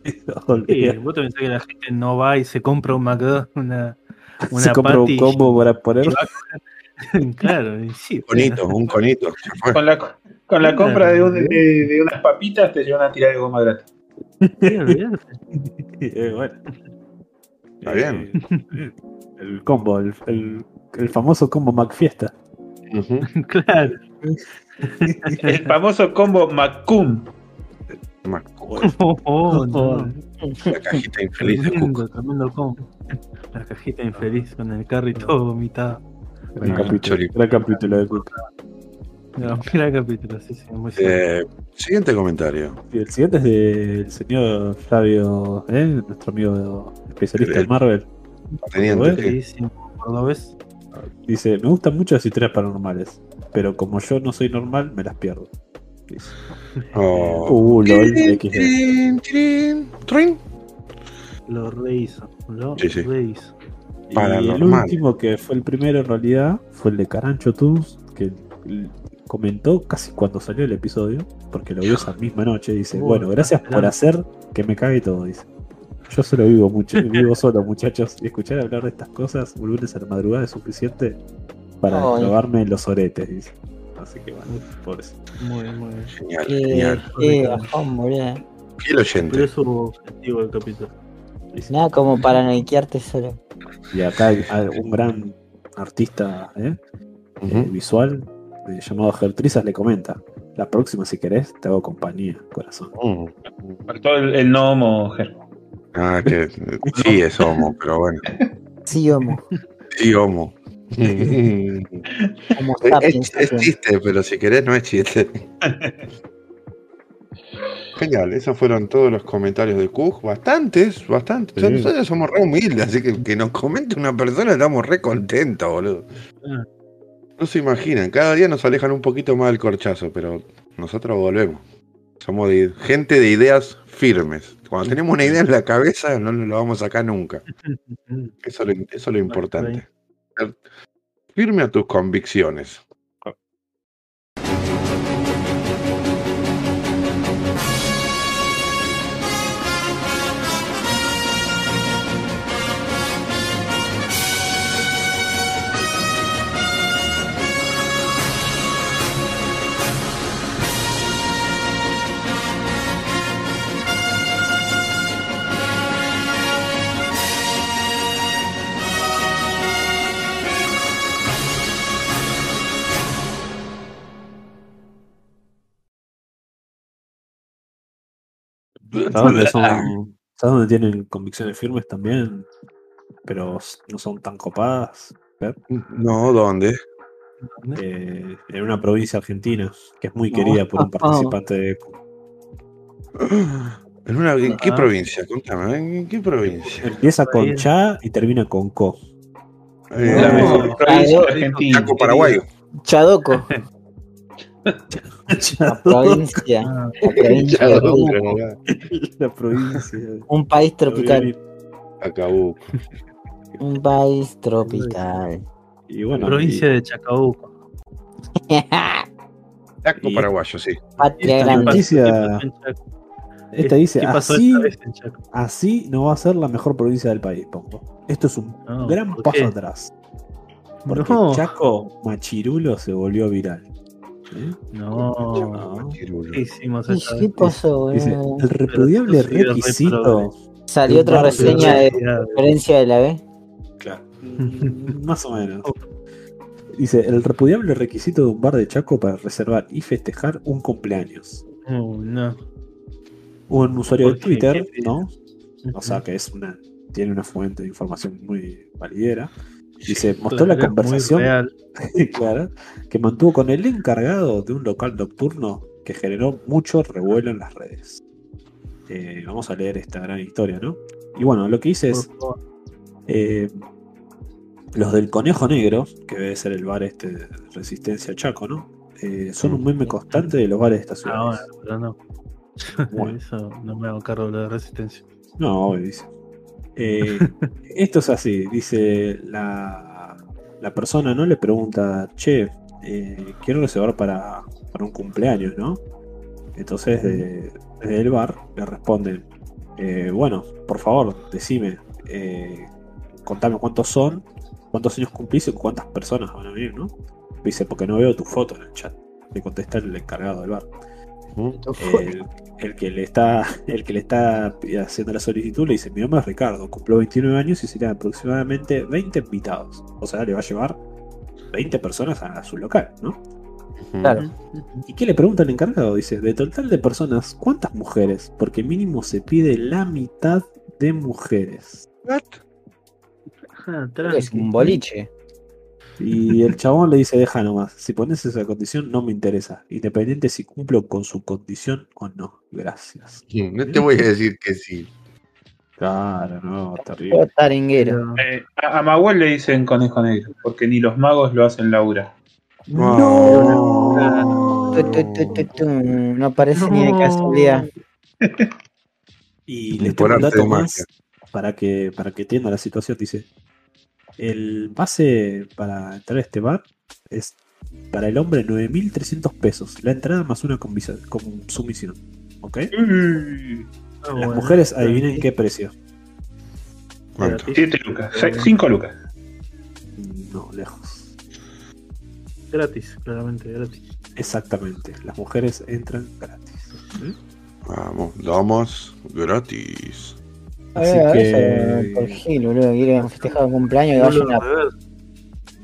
Sí, vos te pensás que la gente no va y se compra un McDonald's, una, una Se compra un combo para poner. claro, y sí. Conito, un conito. Con la, con la compra de, un- de- de unas papitas te llevan a tirar de goma gratis. Eh, bueno. Está bien. Eh, el combo, el, el, el famoso combo McFiesta. Claro. El famoso combo Macum. Mac- Oh, oh, no. La cajita infeliz de Tremendo, Cook. tremendo combo. La cajita infeliz con el carry todo vomitado. Gran, Ah, capítulo, gran capítulo de Cook. No, capítulo, sí, sí, muy. Eh, siguiente comentario. Y el siguiente es del señor Flavio, ¿eh? nuestro amigo especialista El- en Marvel. Teniente, cordobés. Dice, me gustan mucho las historias paranormales, pero como yo no soy normal, me las pierdo. Dice. Oh. Uh, lol, XD. Tirín, trin. Lo rehizo, lo Sí, sí. rehizo. Y el Paranormal. último que fue el primero en realidad fue el de Carancho Toons, que comentó casi cuando salió el episodio, porque lo vio esa misma noche. Dice, Uh, bueno, gracias por hacer que me cague todo. Dice, yo solo vivo mucho, vivo solo, muchachos, y escuchar hablar de estas cosas un lunes a la madrugada es suficiente para clavarme los oretes. Dice. Así que bueno, pobrecito. Muy, muy bien. Genial, Qué, genial. qué bajón, boludo. Fiel oyente. Pero es su objetivo del capítulo. Nada como paranoiquearte solo. Y acá hay hay un gran artista ¿eh? eh, visual eh, llamado Gertrizas le comenta. La próxima, si querés, te hago compañía, corazón. Mm. Faltó el, el no homo, Ger. Ah, que sí es homo, pero bueno. Sí, homo. Sí, homo. Es, es chiste, pero si querés no es chiste. Genial, esos fueron todos los comentarios de Cook. Bastantes, bastantes. O sea, Sí. Nosotros somos re humildes, así que que nos comente una persona estamos re contentos, boludo. Ah. No se imaginan, cada día nos alejan un poquito más del corchazo, pero nosotros volvemos. Somos de- gente de ideas firmes. Cuando tenemos una idea en la cabeza, no nos lo vamos a sacar nunca. Eso es lo, eso es lo importante. Firme a tus convicciones. ¿Sabes dónde, son, ¿Sabes dónde tienen convicciones firmes también? Pero no son tan copadas. No, ¿dónde? Eh, en una provincia argentina que es muy querida por un participante de ECO. ¿En, una, ¿En qué Ah. provincia? Contame, ¿en qué provincia? Empieza con cha y termina con co. Eh, La No. provincia Ah. Chaco paraguayo. Chadoco. La provincia. La provincia. Chaco, La provincia. Un país tropical. Acabó. Un país tropical. Y bueno, provincia de Chacabuco. Chaco Y- paraguayo, sí. Patria Esta. Esta dice, ¿Qué pasó así, esta vez en Chaco? así no va a ser la mejor provincia del país, pongo. Esto es un No, gran ¿por paso atrás. Porque No. Chaco Machirulo se volvió viral. ¿Eh? No. ¿Qué hicimos ¿Y esta ¿Qué pasó, Dice, boludo? el repudiable requisito. progre. Salió otra reseña de referencia de la B. Claro. Mm, Más o menos. Dice, el repudiable requisito de un bar de Chaco para reservar y festejar un cumpleaños. Uh, no. Un usuario de. Twitter, ¿Qué ¿no? O sea que es una, tiene una fuente de información muy validera. Dice, mostró la Claro, conversación claro, que mantuvo con el encargado de un local nocturno que generó mucho revuelo en las redes. Eh, vamos a leer esta gran historia, ¿no? Y bueno, lo que dice es, eh, los del Conejo Negro, que debe ser el bar este de Resistencia Chaco, ¿no? Eh, son un meme constante de los bares de esta ciudad. Ah, bueno, pero no. Bueno. Eso no me hago cargo de la resistencia. No, obvio, dice. Eh, esto es así, dice la, la persona, ¿no? Le pregunta, che, eh, quiero reservar para, para un cumpleaños, ¿no? Entonces de- desde el bar le responden, eh, bueno, por favor, decime, eh, contame cuántos son, cuántos años cumplís y cuántas personas van a venir, ¿no? Dice, porque no veo tu foto en el chat. Le contesta el encargado del bar. El, el que le está el que le está haciendo la solicitud le dice mi nombre es Ricardo, cumplo 29 años y serían aproximadamente 20 invitados. O sea, le va a llevar 20 personas a su local, ¿no? Claro. ¿Y qué le pregunta el encargado? Dice, de total de personas, ¿cuántas mujeres? Porque mínimo se pide la mitad de mujeres. Ah, Es un boliche. Y el chabón le dice, deja nomás, si pones esa condición no me interesa, independiente si cumplo con su condición o no. Gracias. No te voy a decir que sí. Claro, no, terrible. taringuero. Eh, a, Mahuel le dicen conejo negro, porque ni los magos lo hacen Laura. No. Tu. No aparece ni de casualidad. Y les Por tengo un dato más para que, para que entienda la situación. Dice, el pase para entrar a este bar es para el hombre 9.300 pesos. La entrada más una comisa- consumición. ¿Ok? Uy, Ah, Las bueno. mujeres adivinen qué precio. ¿Cuánto? Siete lucas, se- cinco lucas. No, lejos. Gratis, claramente, gratis. Exactamente. Las mujeres entran gratis. ¿ok? Vamos, damos gratis. Así A ver, a ver, que- por Gil, boludo, quiere festejar un cumpleaños y No vaya lo una reverso.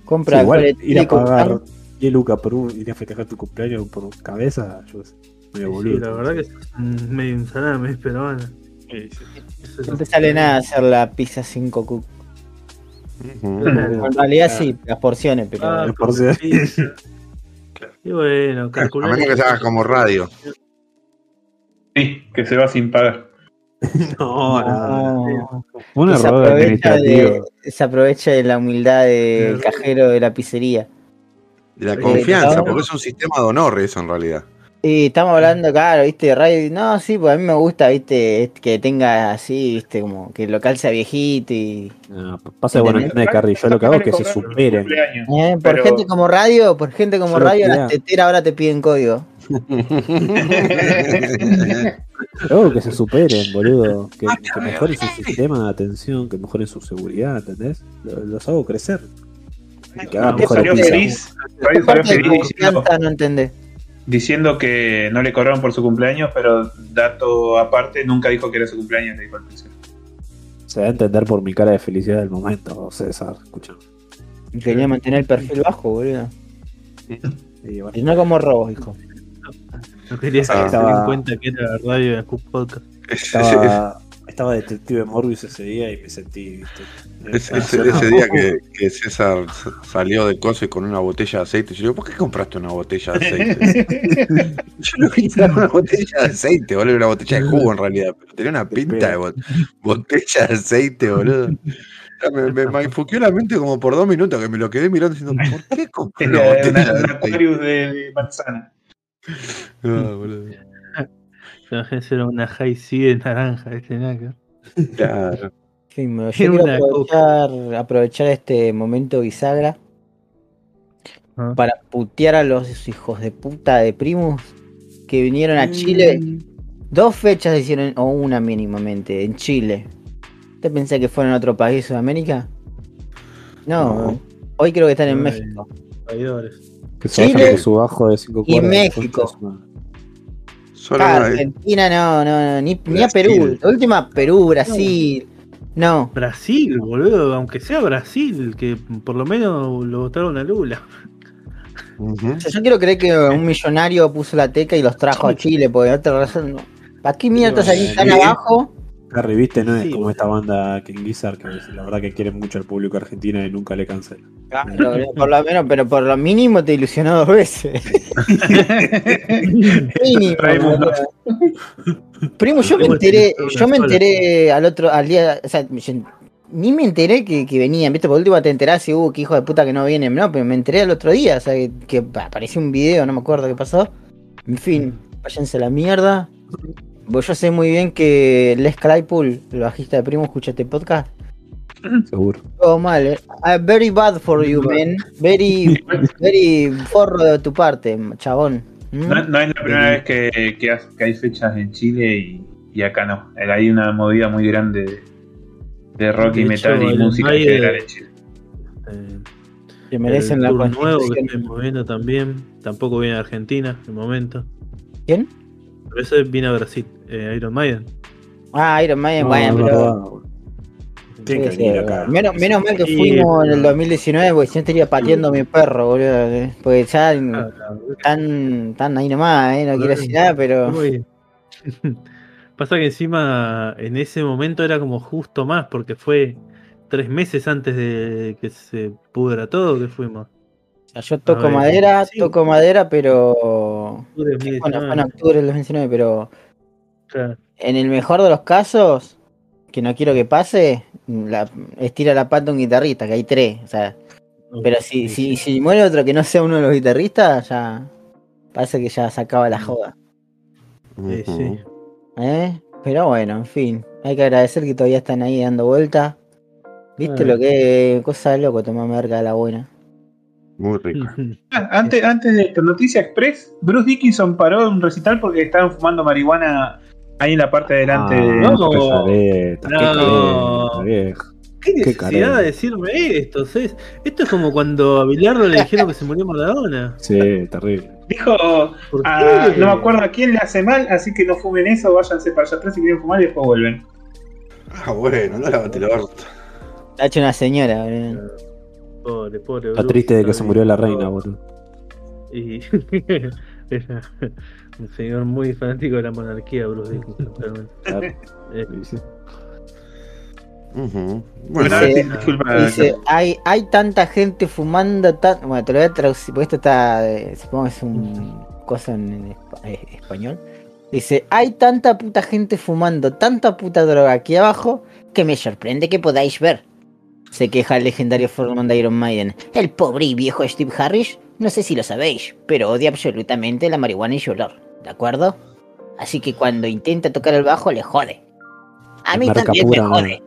compra Sí, igual ir a pagar pan. 10 lucas por un, ir a festejar tu cumpleaños por cabeza, yo sé, medio Sí, boludo. la verdad que es un medio ensalada, medio peruana. Eso es- No te sale nada hacer la pizza 5 cook. Ujú. En realidad sí, las porciones, pero. Ah, Por con si- pizza. Y bueno, A calcular. menos que se haga como radio. Sí, que se va sin pagar. No, no, No. Un se error aprovecha, administrativo. de, se aprovecha de la humildad del cajero de la pizzería. De la confianza, porque es un sistema de honor eso en realidad. Y estamos hablando, claro, viste, de radio. No, sí, pues a mí me gusta, viste, que tenga así, viste, como que el local sea viejito y. No, pasa de buena ¿Entendés? gente de Carry. Yo lo que hago es que se superen. Eh, por pero- gente como radio, por gente como radio, las teteras ahora te piden código. Yo que se superen, boludo. Que, que mejoren su sistema de atención, que mejoren su seguridad, ¿entendés? Lo- Los hago crecer. Y que hagan mejores salió feliz, ¿Qué salió feliz diciendo, confianza no entendés? diciendo que no le cobraron por su cumpleaños, pero dato aparte, nunca dijo que era su cumpleaños, le dijo al principio. Se va a entender por mi cara de felicidad del momento, César. Escucha. Quería mantener el perfil bajo, boludo. Bueno, Y no como robos, hijo. No quería Ah. tener en cuenta que era radio de Cook Podcast. estaba, estaba detective Morbius ese día y me sentí, viste. Ese, ese- ese día que, que César salió del coso y con una botella de aceite, yo le digo, ¿por qué compraste una botella de aceite? yo no quería una botella de aceite, boludo, una botella de jugo en realidad, pero tenía una pinta de bot- botella de aceite, boludo. Me, me, me enfoqueó la mente como por dos minutos que me lo quedé mirando diciendo, ¿por qué compré una Era botella de un aceite? Aquarius de, de manzana. Ah, boludo. Imagínense, era una high C de naranja, este naca. Claro. Sí, me- yo quiero aprovechar, aprovechar este momento bisagra Ah. para putear a los hijos de puta de primos que vinieron a Chile. Dos fechas hicieron, o una mínimamente, en Chile. ¿Usted pensé que fueron a otro país de Sudamérica? No, No. hoy creo que están en Ay. México. Traidores. Que se Chile su bajo de 5 y México. Solo Ah, Argentina no, no, no, ni, ni a Brasil. Perú. La última Perú, Brasil. No. Brasil, boludo, aunque sea Brasil, que por lo menos lo votaron a Lula. O sea, yo quiero creer que un millonario puso la teca y los trajo a Chile, porque otra razón no. ¿Para qué mierda salís tan abajo? Harry, viste, no es Sí, como esta banda King Gizzard, que la verdad que quiere mucho al público argentino y nunca le cancela. Claro, por lo menos, pero por lo mínimo te ilusionó dos veces. mínimo. Primo, yo me enteré, yo me enteré al otro, al día, o sea, yo ni me enteré que, que venían, viste, por último te enterás y uh, qué hijo de puta que no vienen, no, pero me enteré al otro día, o sea, que, que apareció un video, no me acuerdo qué pasó. En fin, váyanse a la mierda. Vos yo sé muy bien que Les Claypool, el bajista de Primo, escucha este podcast. Seguro. Todo mal, eh. Ah, very bad for you, man. Very, very forro de tu parte, chabón. ¿Mm? No, no es la primera vez que, que ha- que hay fechas en Chile y, y acá no. Hay una movida muy grande de, de rock y metal hecho, y música en general en Chile. Eh, Que merecen el la tour nuevo que constitución. estamos viendo también. Tampoco viene a Argentina de momento. ¿Quién? Pero eso viene a Brasil, eh, Iron Maiden. Ah, Iron Maiden, No, bueno, pero. Tiene que venir acá. Menos, menos mal que Sí, fuimos en el pero- 2019, porque si no estaría pateando a mi perro, boludo. eh, Porque ya Ah, tan, tan ahí nomás, eh, no quiero decir nada, pero. Muy- Pasa que encima en ese momento era como justo más, porque fue tres meses antes de que se pudra todo que fuimos. O sea, yo toco ver, madera, sí. toco madera, pero. Octubre bueno, fue en 2019, octubre del 2019, pero claro. en el mejor de los casos, que no quiero que pase, la, estira la pata un guitarrista, que hay tres. O sea, pero si, si, si muere otro que no sea uno de los guitarristas, ya parece que ya se acaba la joda. Sí, sí. ¿eh? Pero bueno, en fin, hay que agradecer que todavía están ahí dando vueltas. ¿Viste Ah. lo que cosa de loco tomar merca de la buena? Muy rico. Ah, Antes, antes de esta noticia express, Bruce Dickinson paró un recital porque estaban fumando marihuana ahí en la parte de delante Ah, de. no. qué No. careta. ¿Qué necesidad de decirme esto? ¿sabes? Esto es como cuando a Bilardo le dijeron que se murió Maradona. Sí, terrible. Dijo, ¿Por ah, no me acuerdo a quién le hace mal, así que no fumen eso, váyanse para allá atrás si quieren fumar y después vuelven. Ah, bueno, no el orto. La ha hecho una señora, boludo. Pobre, pobre. Está Bruce, triste de que se murió la reina, boludo. Y era un señor muy fanático de la monarquía, Bruce Dickinson, realmente. Claro. Eh, Sí, sí. Ujú. Bueno, Dice- sí, disculpa. Dice, hay, hay tanta gente fumando tan... Bueno, te lo voy a traducir, porque esto está... eh, supongo que es un cosa en, eh, español. Dice, hay tanta puta gente fumando tanta puta droga aquí abajo que me sorprende que podáis ver. Se queja el legendario frontman de Iron Maiden. El pobre y viejo Steve Harris, no sé si lo sabéis, pero odia absolutamente la marihuana y su olor, ¿de acuerdo? Así que cuando intenta tocar el bajo le jode. A mí también pura, me jode.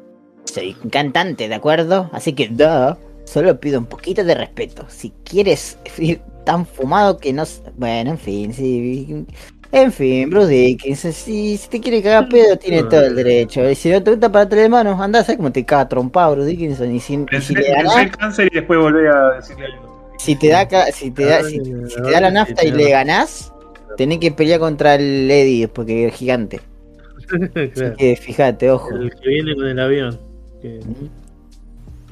Soy cantante, ¿de acuerdo? Así que, duh, solo pido un poquito de respeto. Si quieres ir tan fumado que no... Bueno, en fin, sí. En fin, Bruce Dickinson, si, si te quiere cagar pedo, tiene todo el derecho. Y si no te gusta para de manos, anda a cómo te caga trompado, Bruce Dickinson. Y si, y si le ganás, el cáncer y después volví a decirle algo. si te da, si te da, si, si te da la nafta y le ganás, tenés que pelear contra el Eddie, porque es gigante. Así claro. que fíjate, ojo. El que viene con el avión. que-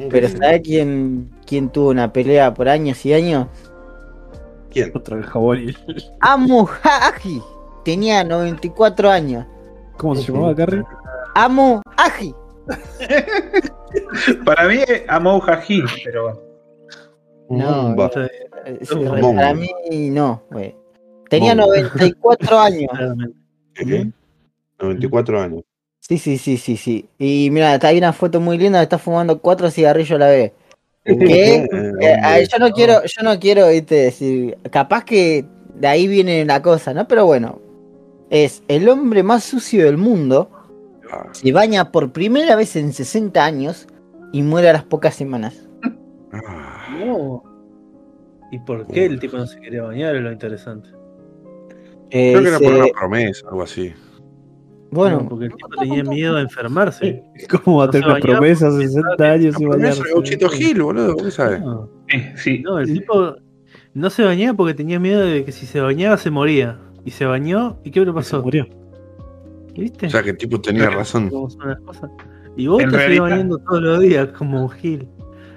Pero ¿sabes quién, quién tuvo una pelea por años y años? ¿Quién? Otra y- Amu Haji. Tenía 94 años. ¿Cómo se llamaba, Carrie? Amu Haji. Para mí es Amou Haji, pero bueno. No. Esto es Eh, sí, para mí no. güey. Tenía Mongo. 94 años. ¿Qué? 94 años. Sí, sí, sí, sí, sí. Y mira, está- hay una foto muy linda, está fumando cuatro cigarrillos a la vez. ¿Qué? Eh, ah, yo no quiero, yo no quiero, viste, decir, capaz que de ahí viene la cosa, ¿no? Pero bueno, es el hombre más sucio del mundo, Ah, se baña por primera vez en 60 años y muere a las pocas semanas. ah. No. ¿Y por qué el tipo no se quería bañar? Es lo interesante. Eh, Creo que era por una promesa, algo así. Bueno, No, porque el tipo tenía miedo a enfermarse. ¿Cómo va a tener una promesa a porque 60 pensaba años y bañarse? Gauchito Gil, boludo, ¿cómo sabes? No, Eh, sí. no, el tipo no se bañaba porque tenía miedo de que si se bañaba se moría. Y se bañó, ¿y qué le Se pasó? murió. ¿Viste? O sea que el tipo tenía razón. Y vos En te seguís realidad- bañando todos los días como un gil.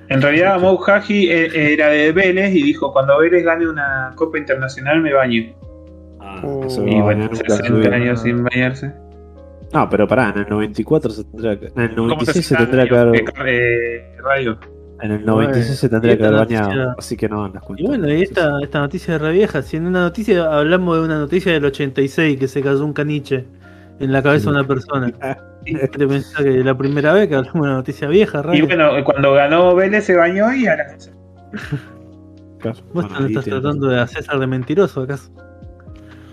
En realidad, Amou Haji eh, era de Vélez y dijo: Cuando Vélez gane una Copa Internacional, me baño. Ah, va Y a bueno, bañar nunca en su 60 vida. años sin bañarse. No, pero pará, en el 94 se tendría que. En el ¿Cómo 96 se tendría que haber. Eh, eh, radio. En el 96 se tendría y que haber bañado. noticia- Así que no andas Y cuenta. bueno, y esta, esta noticia de revieja, si en una noticia hablamos de una noticia del 86 que se cayó un caniche en la cabeza de una persona. ¿Qué te pensás que la primera vez que hablamos de una noticia vieja, Y Ray? bueno, eh, cuando ganó Vélez se bañó y a las Claro. ¿Vos Bueno, estás tratando de a César de mentiroso acaso?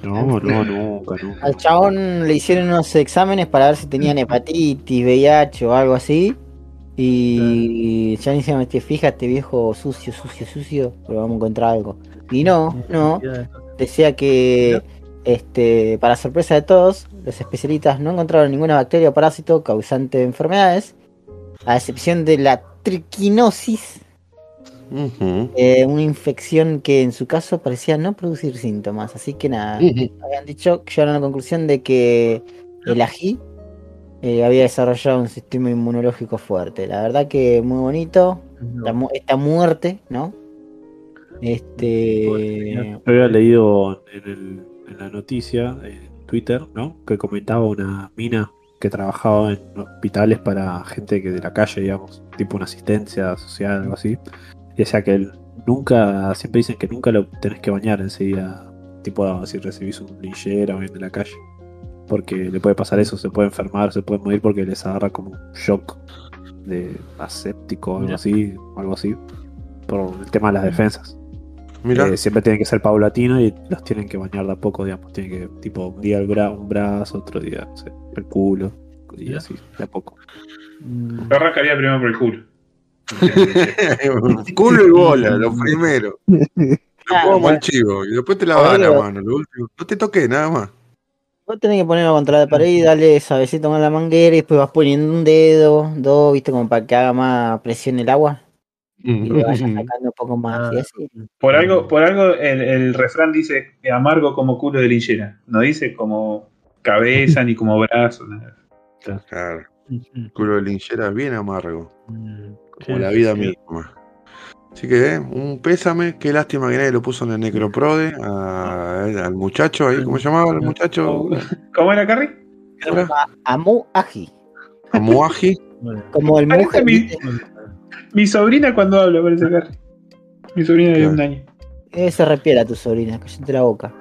No, no, nunca, nunca. al chabón le hicieron unos exámenes para ver si tenían hepatitis, VIH o algo así. Y ya ni se me fíjate viejo sucio, sucio, sucio, pero vamos a encontrar algo. Y no, no, decía que este, para sorpresa de todos, los especialistas no encontraron ninguna bacteria o parásito causante de enfermedades, a excepción de la triquinosis, Eh, una infección que en su caso parecía no producir síntomas. Así que nada, habían dicho que llegaron a la conclusión de que el ají eh, había desarrollado un sistema inmunológico fuerte. La verdad que muy bonito, esta, mu- esta muerte, ¿no? Este... Yo había leído en, el- en la noticia, en Twitter, ¿no? Que comentaba una mina que trabajaba en hospitales para gente que de la calle, digamos, tipo una asistencia social, algo así. Y decía que él nunca, siempre dicen que nunca lo tenés que bañar enseguida, tipo si recibís un linchera o alguien de la calle. Porque le puede pasar eso, se puede enfermar, se puede morir porque les agarra como un shock de aséptico o algo así, o algo así, por el tema de las defensas. Mira, Eh, siempre tiene que ser paulatino y los tienen que bañar de a poco, digamos. Tienen que, tipo, un día el bra- un brazo, otro día no sé, el culo, y así, de a poco. Mm, Yo arrancaría primero por el culo. culo y bola, lo primero. Lo como el chivo y después te lavas la Obvio. mano. Lo último. No te toqué nada más. Vos tenés que ponerlo contra la pared y darle suavecito con la manguera y después vas poniendo un dedo, dos, viste, como para que haga más presión el agua y le vayas sacando un poco más y Ah. así. Por algo, por algo el, el refrán dice amargo como culo de linchera. No dice como cabeza ni como brazo. Nada. Claro, mm, culo de linchera es bien amargo. Como sí, la vida sí. misma. Así que, eh, un pésame. Qué lástima que nadie lo puso en el Necroprode. a- al muchacho ahí, ¿cómo se llamaba el muchacho? ¿Cómo era, Carrie? ¿Era? Amu Aji, Amuaji. Bueno, como el mujer. mi- sobrina cuando habla, parece Carrie. Mi sobrina de un año. Eh, se repiera tu sobrina, cállate la boca.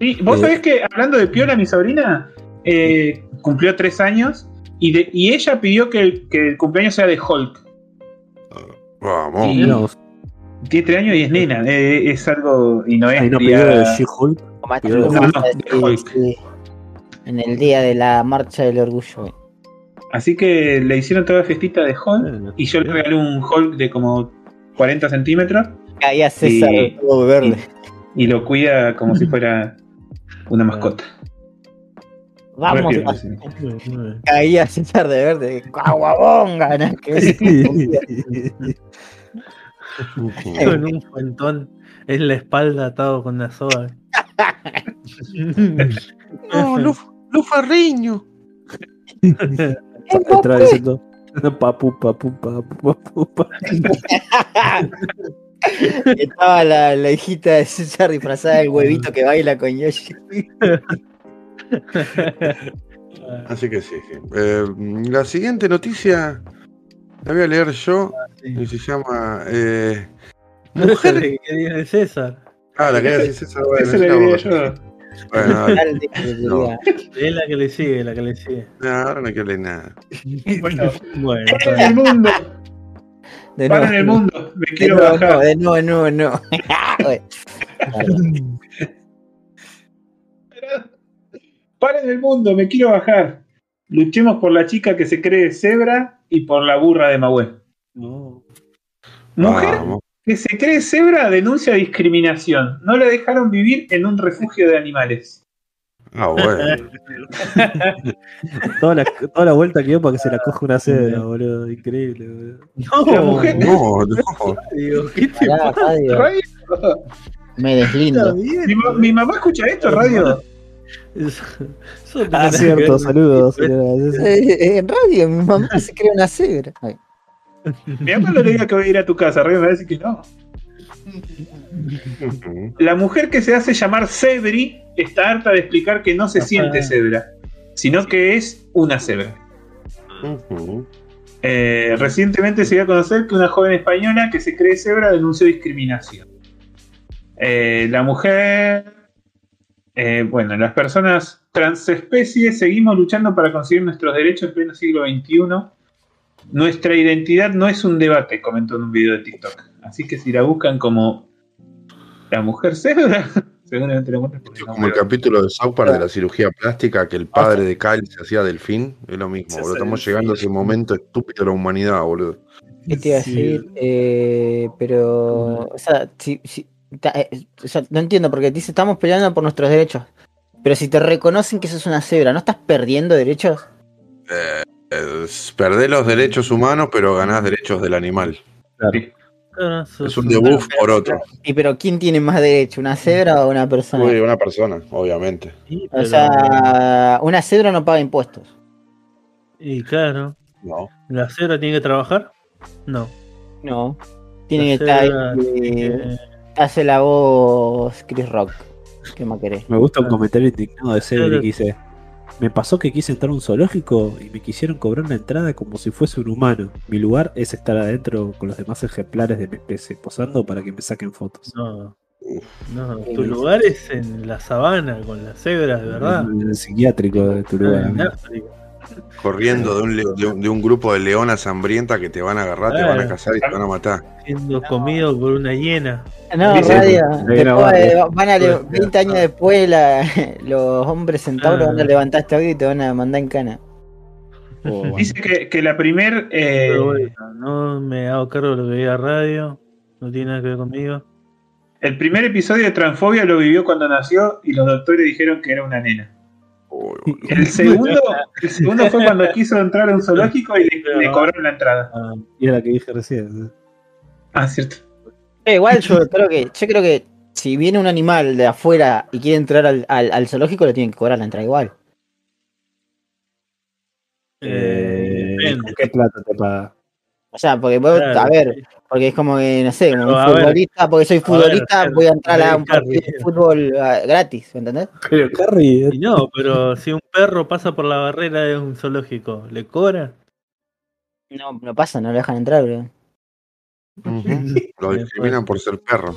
Sí, vos Eh. sabés que hablando de Piola, mi sobrina eh, cumplió tres años y, de- y ella pidió que que el cumpleaños sea de Hulk. Vamos. Y- Tiene tres años y es nena, eh, es algo y no es ahí no de She-Hulk. En el día de la marcha del orgullo. eh. Así que le hicieron toda la fiestita de Hulk y yo le regalé un Hulk de como 40 centímetros Caía César Y- todo verde. y lo cuida como si fuera una mascota. Vamos, bien. caía César de verde. Caguabonga, ¿no? Que- Con un fuentón en la espalda atado con una soga. No, Lu, Lu Ferriño. Entraba diciendo papu, papu, papu, papu, papu. Estaba la, la hijita de César disfrazada del huevito que baila con Yoshi. Así que sí, sí. Eh, la siguiente noticia la voy a leer yo y se llama eh, Mujer. ¿Qué dice César? Ah, la quería decir César. Bueno, Esa vos. yo. Bueno, que No. Es la que le sigue, la que le sigue. No, ahora no hay que leer nada. Bueno, Bueno, paren el mundo, De paren el nuevo. mundo, me De quiero nuevo, no, bajar. de nuevo, no, no. Paren el mundo, me quiero bajar. Luchemos por la chica que se cree cebra y por la burra de Mahué. Mujer Vamos. que se cree cebra denuncia discriminación. No la dejaron vivir en un refugio de animales. Ah, bueno. toda, la, toda la vuelta que dio para que se la coja una cebra, boludo. Increíble, boludo. La mujer- No, no. digo, ¿qué te Pará, radio. Radio. Me deslindo. Mi mamá escucha esto, radio. Eso- eso no Ah, cierto, saludos, señora. Eh, En radio, mi mamá se cree una cebra. Ay. Mi mamá no le diga que voy a ir a tu casa, radio me va a decir que no. La mujer que se hace llamar Cebri está harta de explicar que no se Ajá. siente cebra, sino que es una cebra. Eh, recientemente se dio a conocer que una joven española que se cree cebra denunció discriminación. Eh, la mujer, eh, bueno, las personas transespecies seguimos luchando para conseguir nuestros derechos en pleno siglo XXI. Nuestra identidad no es un debate, comentó en un video de TikTok. Así que si la buscan como la mujer cebra, seguramente la encuentran es no como el capítulo de South Park de la cirugía plástica, que el padre de Kyle se hacía delfín. Es lo mismo, boludo. Estamos llegando a ese momento estúpido de la humanidad, boludo. ¿Qué te iba a Sí. decir? Eh, pero, o sea, si, si- o sea, no entiendo, porque dice, estamos peleando por nuestros derechos. Pero si te reconocen que sos una cebra, ¿no estás perdiendo derechos? Es perder los derechos humanos, pero ganás derechos del animal. Claro, sos Es un debuff por otro. Y pero ¿quién tiene más derecho, una cebra o una persona? Uy, una persona, obviamente. Sí, o sea, una cebra no paga impuestos. Y claro, No. ¿la cebra tiene que trabajar? No. No. Tiene que estar hace la voz Chris Rock. ¿Qué más querés? Me gusta un comentario indignado de Cedric que dice: me pasó que quise entrar a un zoológico y me quisieron cobrar la entrada como si fuese un humano. Mi lugar es estar adentro con los demás ejemplares de mi especie, posando para que me saquen fotos. No. No, tu lugar es en la sabana con las cebras, de verdad. En el psiquiátrico de tu lugar. En amigo. África. Corriendo de un, leo- de un, de un grupo de leonas hambrientas que te van a agarrar, te van a cazar y te van a matar. Siendo comido por una hiena. No, radio. Después, barra. van a le- 20 años después la- los hombres centauros Ah. van a levantar este audio y te van a mandar en cana. Oh, bueno. Dice que, que la primer. eh, bueno, no me hago cargo de lo que veía radio. No tiene nada que ver conmigo. el primer episodio de Transfobia lo vivió cuando nació y los doctores dijeron que era una nena. El segundo, el segundo fue cuando quiso entrar a un zoológico y le, le cobraron la entrada. Ah, Y era la que dije recién. Ah, cierto. Eh, igual yo creo que, yo creo que si viene un animal de afuera y quiere entrar al, al, al zoológico, le tienen que cobrar la entrada igual. eh, Eh. ¿Qué plata te paga? O sea, porque vos, Claro, a ver. Porque es como que, no sé, como un ver, futbolista, porque soy futbolista, ver, voy a entrar a un partido de fútbol ah, gratis, ¿me entendés? Pero Carrie, Y no, pero si un perro pasa por la barrera de un zoológico, ¿le cobra? No, no pasa, no lo dejan entrar, bro. Lo discriminan por ser perro.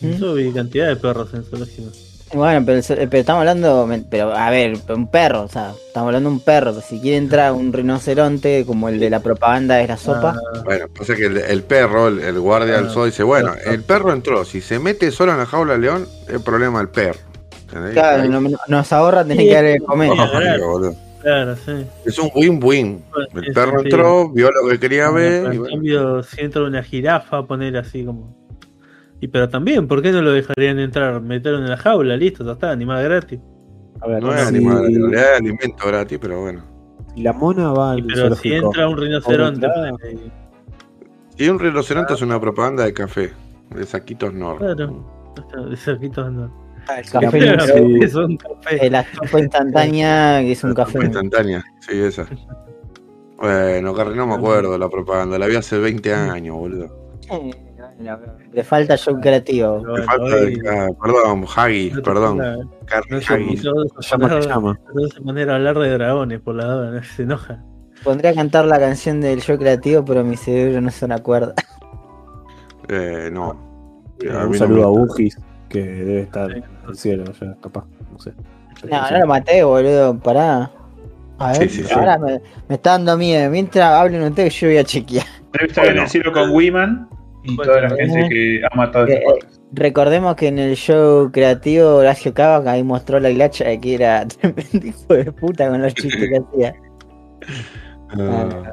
Yo vi cantidad de perros en zoológicos. Bueno, pero, estamos hablando, pero a ver, un perro, o sea, estamos hablando de un perro, pero si quiere entrar un rinoceronte como el de la propaganda de la sopa, Ah, Bueno, pasa que el, el perro, el, el guardia del Ah, zoo, dice: Bueno, el perro entró. Si se mete solo en la jaula del león, es problema del perro. ¿Entendés? claro, no- no- nos ahorra tener Sí, que darle de comer. Oh, claro. sí. Es un win-win. El perro entró, vio lo que quería ver. En bueno. cambio, si entra una jirafa, poner así como. Y pero también, ¿por qué no lo dejarían entrar? Meterlo en la jaula, listo, ya está, animal gratis. a ver, No es si, animal, en realidad es alimento gratis, pero bueno. la mona va al pero si entra un rinoceronte, Y un rinoceronte es una propaganda de café, de saquitos Nor. Claro. de cerquitos no. El La café, Pero, sí. es un café. eh, la sopa instantánea, que es un café. Instantánea, sí, esa. Bueno, Carri, no me acuerdo de la propaganda, la vi hace 20 años, boludo. Eh, Le falta show creativo. Bueno, falta de- ah, perdón, te perdón. pongas- Carri no se Haggis. puso a llama poner- que llama. no se poner a hablar de dragones por la duda, no se enoja. Pondría a cantar la canción del show creativo, pero mi cerebro no se me acuerda. Eh, no. Eh, un no saludo a Bugis, que debe estar Sí. en el cielo ya, capaz, no sé. No, no lo maté, boludo, pará. A ver, Sí, sí, sí. ahora me, me está dando miedo. Mientras hablen ustedes, yo voy a chequear. Debe estar en Bueno. el cielo con Wiman y Bueno, toda la eh. gente que ha matado a Eh, este podcast. Recordemos que en el show creativo Horacio Cava ahí mostró la hilacha de que era tremendo hijo de puta con los chistes que hacía. Ah.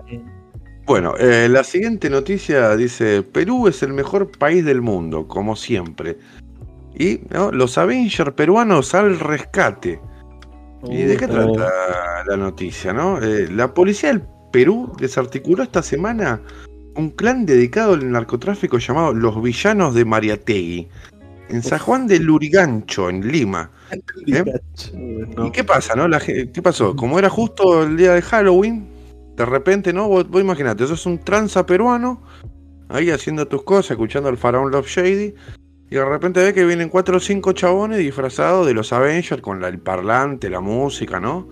Bueno, eh, la siguiente noticia dice, Perú es el mejor país del mundo, como siempre. Y ¿no? los Avengers peruanos al rescate. ¿Y de qué Uh, trata la noticia? no? Eh, la policía del Perú desarticuló esta semana un clan dedicado al narcotráfico llamado Los Villanos de Mariategui, en San Juan de Lurigancho, en Lima. ¿Eh? ¿Y qué pasa, no? La ¿Qué pasó? Como era justo el día de Halloween, de repente, ¿no? Vos, vos imaginate, sos un tranza peruano, ahí haciendo tus cosas, escuchando al faraón Love Shady, y de repente ves que vienen cuatro o cinco chabones disfrazados de los Avengers con la- el parlante, la música, ¿no?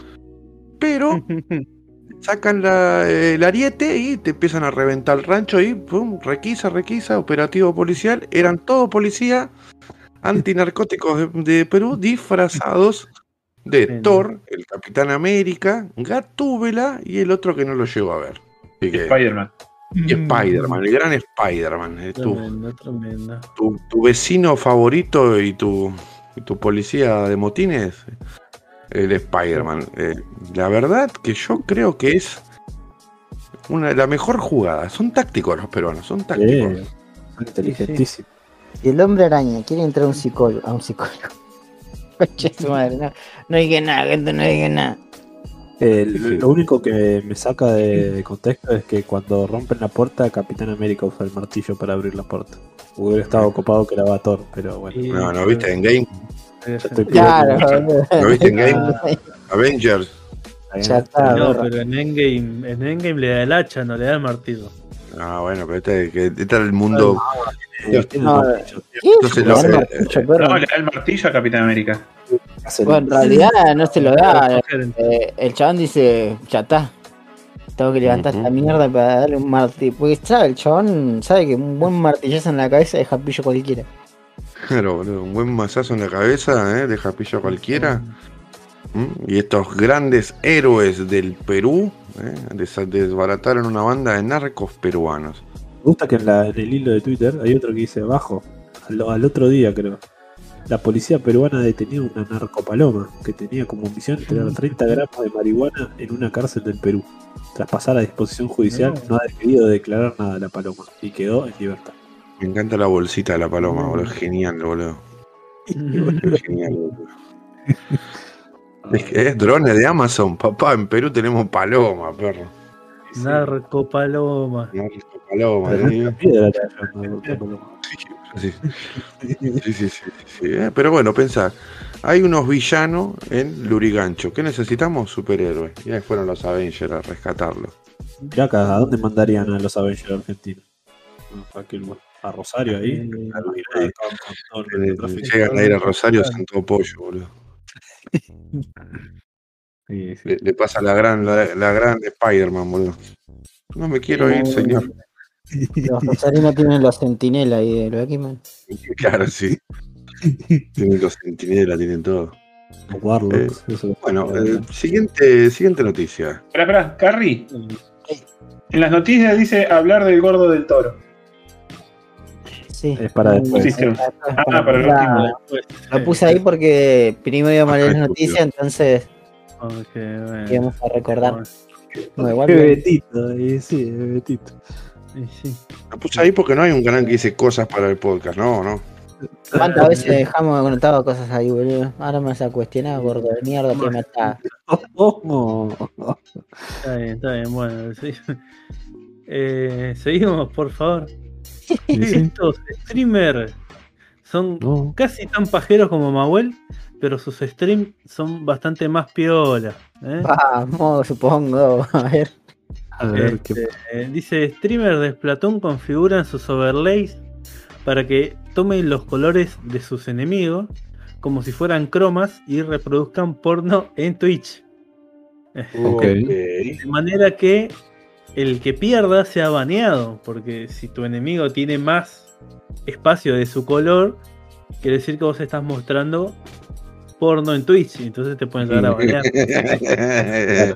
Pero sacan la- el ariete y te empiezan a reventar el rancho y pum, requisa, requisa, operativo policial, eran todo policía antinarcóticos de, de Perú disfrazados de Bien. Thor, el Capitán América, Gatúbela y el otro que no lo llego a ver. Spider-Man. y Spider-Man, el gran Spider-Man, eh, tu, tu, tu vecino favorito y tu, y tu policía de motines, el Spider-Man. Eh, la verdad que yo creo que es una la mejor jugada. Son tácticos los peruanos, son tácticos. Eh, inteligentísimo. Y el hombre araña quiere entrar a un psicólogo. A un psicólogo. Su madre, no, no dije nada, gente, no dije nada. El- lo único que me saca de, de contexto es que cuando rompen la puerta, Capitán América usa el martillo para abrir la puerta. Hubiera estado ocupado que la va Thor, pero bueno. No, no, viste, en Game, Claro. ¿Lo viste en Game? Ah, Avengers. Ya está, no, borra. pero en Endgame, en Endgame le da el hacha, no le da el martillo. Ah, bueno, pero este, que este era el mundo. Tiene el No. Entonces, Le da el no, le da el martillo a Capitán América. Bueno, en realidad no se lo da. Eh, el chabón dice, ya está. Tengo que levantar Ujú. esta mierda para darle un martillo. Porque sabe, el chabón sabe que un buen martillazo en la cabeza deja pillo cualquiera. Claro, boludo, un buen mazazo en la cabeza, ¿eh? deja pillo a cualquiera. ¿Mm? Y estos grandes héroes del Perú ¿eh? Des- desbarataron una banda de narcos peruanos. Me gusta que en, la- en el hilo de Twitter hay otro que dice abajo, al, al otro día creo. La policía peruana detenía una narcopaloma que tenía como misión tener 30 gramos de marihuana en una cárcel del Perú. Tras pasar a disposición judicial, no ha decidido declarar nada a la paloma y quedó en libertad. Me encanta la bolsita de la paloma, boludo. Es genial, boludo. Genial, boludo. Es que es drones de Amazon, papá. En Perú tenemos paloma, perro. Narco Paloma. Narco paloma, ¿sí? no. Sí, sí, sí, sí, sí, sí, eh, Pero bueno, pensá, hay unos villanos en Lurigancho. ¿Qué necesitamos? Superhéroes. Y ahí fueron los Avengers a rescatarlo. Mirá acá, ¿a dónde mandarían a los Avengers argentinos? A, aquel- a Rosario ahí. Eh, el Eh. Llegan a ir a Rosario, son todo pollo, boludo. Sí, sí. Le, le pasa la gran, la, la gran Spider-Man, boludo. No me quiero ir, señor. Los rosarinos tienen los centinelas ahí de los X-Men. Claro, sí. Tienen los centinelas, tienen todo. Warlocks, eso. Bueno, eh, siguiente, siguiente noticia. Espera, espera, Carrie. En las noticias dice hablar del gordo del toro. Sí. Es para después. Sí, sí. Ah, para el La- último. Lo puse ahí porque primero íbamos a leer las noticias, entonces Ok, bueno. íbamos a recordar. No, igual. Betito, y sí, Betito. Y sí. Lo puse ahí porque no hay un canal que dice cosas para el podcast. No, no. ¿Cuántas veces dejamos conectado cosas ahí, boludo? Ahora me vas a cuestionar, gordo de mierda, que me está. Oh, Está bien, está bien, bueno. sí. Eh, seguimos, por favor. Estos streamers son No. casi tan pajeros como Mahuel, pero sus streams son bastante más piola. ¿eh? Vamos, supongo. A ver. A ver, Este, qué eh, dice, streamers de Splatoon configuran sus overlays para que tomen los colores de sus enemigos como si fueran cromas y reproduzcan porno en Twitch. Ok. De manera que el que pierda sea baneado, porque si tu enemigo tiene más espacio de su color, quiere decir que vos estás mostrando porno en Twitch, y entonces te pueden llegar a banear. es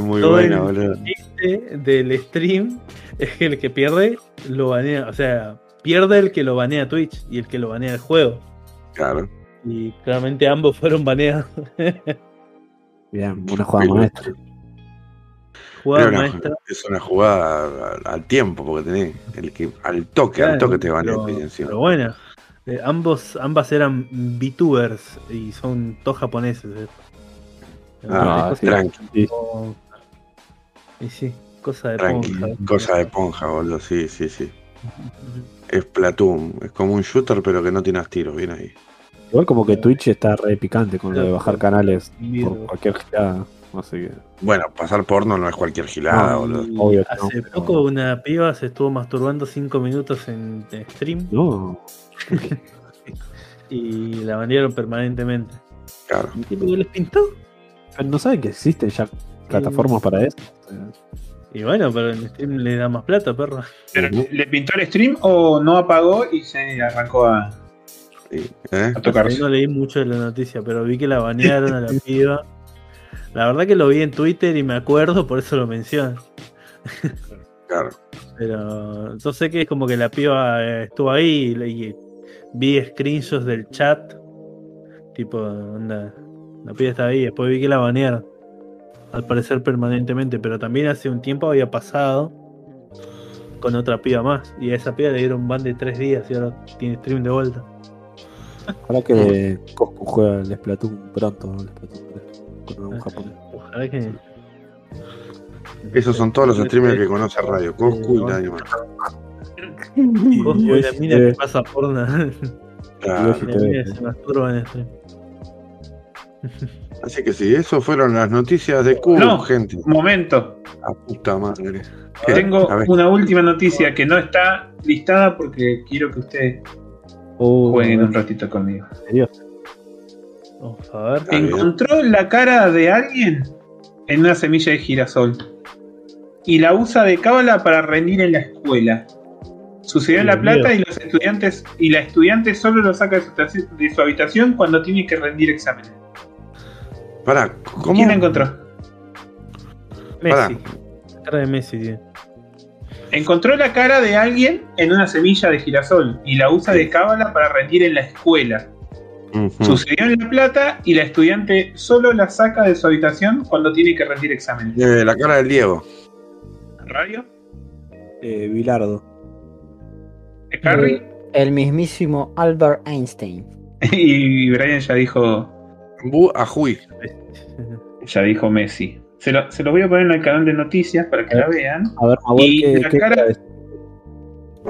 muy Todo buena, el boludo. chiste del stream es que el que pierde lo banea, o sea, pierde el que lo banea Twitch y el que lo banea el juego. Claro. Y claramente ambos fueron baneados. Bien, una jugada maestra. Jugada maestra. es una jugada al, al tiempo, porque tenés el que al toque, al toque te van a encima. pero bueno, eh, ambos, ambas eran VTubers y son todos japoneses. eh. Ah, tranqui, Y sí, cosa de tranqui. ponja. Cosa de ponja, boludo. Sí, sí, sí. Es Platoon. Es como un shooter, pero que no tienes tiros. Bien ahí. Igual como que Twitch está re picante con lo de bajar canales por cualquier girada. Así que. Bueno, pasar porno no es cualquier gilada, No. boludo. Y Obvio que no, hace pero- poco una piba se estuvo masturbando 5 minutos en, stream No. y la banearon permanentemente. Claro. ¿Y tipo que les pintó? Pero no saben que existen ya plataformas para eso. Y bueno, pero en stream le da más plata, perro. Pero. ¿Le pintó el stream o no apagó y se arrancó a, Sí, ¿eh? a tocarse? No leí mucho de la noticia, pero vi que la banearon a la piba. La verdad que lo vi en Twitter y me acuerdo, por eso lo menciono. Claro. Pero yo sé que es como que la piba eh, estuvo ahí y, vi screenshots del chat. Tipo, onda, la piba estaba ahí, después vi que la banearon. Al parecer permanentemente, pero también hace un tiempo había pasado con otra piba más. Y a esa piba le dieron un ban de tres días y ahora tiene stream de vuelta. Ojalá que Coscu juegue el Splatoon pronto. El Splatoon 3, con algún japonés. Ojalá que. Esos son todos los streamers que conoce Radio Coscu y nadie más. Coscu y la mina que pasa porno. Claro. La se masturba en stream. Así que sí, eso fueron las noticias de Cuba, No. gente. Un momento, A puta madre. ¿Qué? tengo una última noticia que no está listada porque quiero que ustedes Oh, jueguen un ratito conmigo. Vamos a ver. bien. Encontró la cara de alguien en una semilla de girasol y la usa de cábala para rendir en la escuela. Sucedió en La Plata y los estudiantes y la estudiante solo lo saca de su, estaci- de su habitación cuando tiene que rendir exámenes. Pará, ¿cómo? ¿Quién la encontró? Messi. Cara de Messi tiene. Encontró la cara de alguien en una semilla de girasol y la usa de cábala para rendir en la escuela. Sucedió en La Plata y la estudiante solo la saca de su habitación cuando tiene que rendir exámenes. Eh, la cara del Diego. ¿Radio? Eh, Bilardo. ¿Es Harry? El mismísimo Albert Einstein. Y Brian ya dijo, Bu Ajuy. ya dijo Messi. Se lo, se lo voy a poner en el canal de noticias para que la vean. A ver, Manuel, Y ¿qué, la qué cara- es?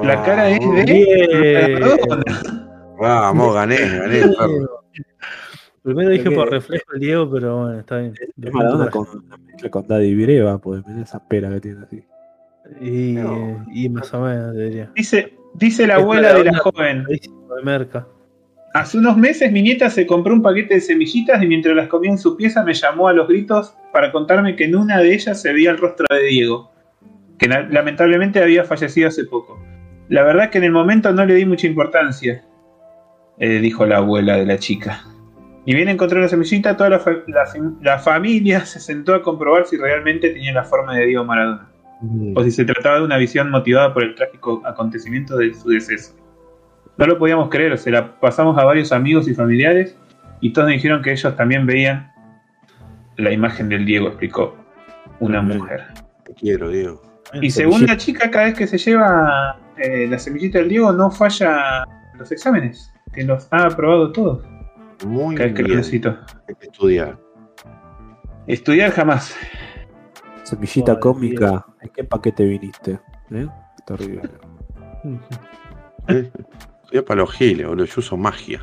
La cara es de Bien. Vamos, gané, gané. perro. Primero dije por reflejo el Diego, pero bueno, está bien. Es Maradona con con Daddy Vireva, pues mirá esa pera que tiene así. Y, No. y más o menos, diría. Dice, dice la Es abuela de la joven. De merca. Hace unos meses mi nieta se compró un paquete de semillitas y mientras las comía en su pieza me llamó a los gritos para contarme que en una de ellas se veía el rostro de Diego, que la- lamentablemente había fallecido hace poco. La verdad que en el momento no le di mucha importancia, eh, dijo la abuela de la chica. Y bien encontró la semillita, toda la, fa- la fam- la familia se sentó a comprobar si realmente tenía la forma de Diego Maradona, o si se trataba de una visión motivada por el trágico acontecimiento de su deceso. No lo podíamos creer, se la pasamos a varios amigos y familiares y todos dijeron que ellos también veían la imagen del Diego, explicó una mujer. Te quiero, Diego. Y según la chica, cada vez que se lleva eh, la semillita del Diego no falla los exámenes, que los ha aprobado todos. Muy que bien. necesito. Hay que estudiar. Estudiar jamás. Semillita Ay, cómica, ¿en qué paquete viniste? ¿Eh? Terrible. ¿eh? Estudiar para los giles, boludo. Yo uso magia.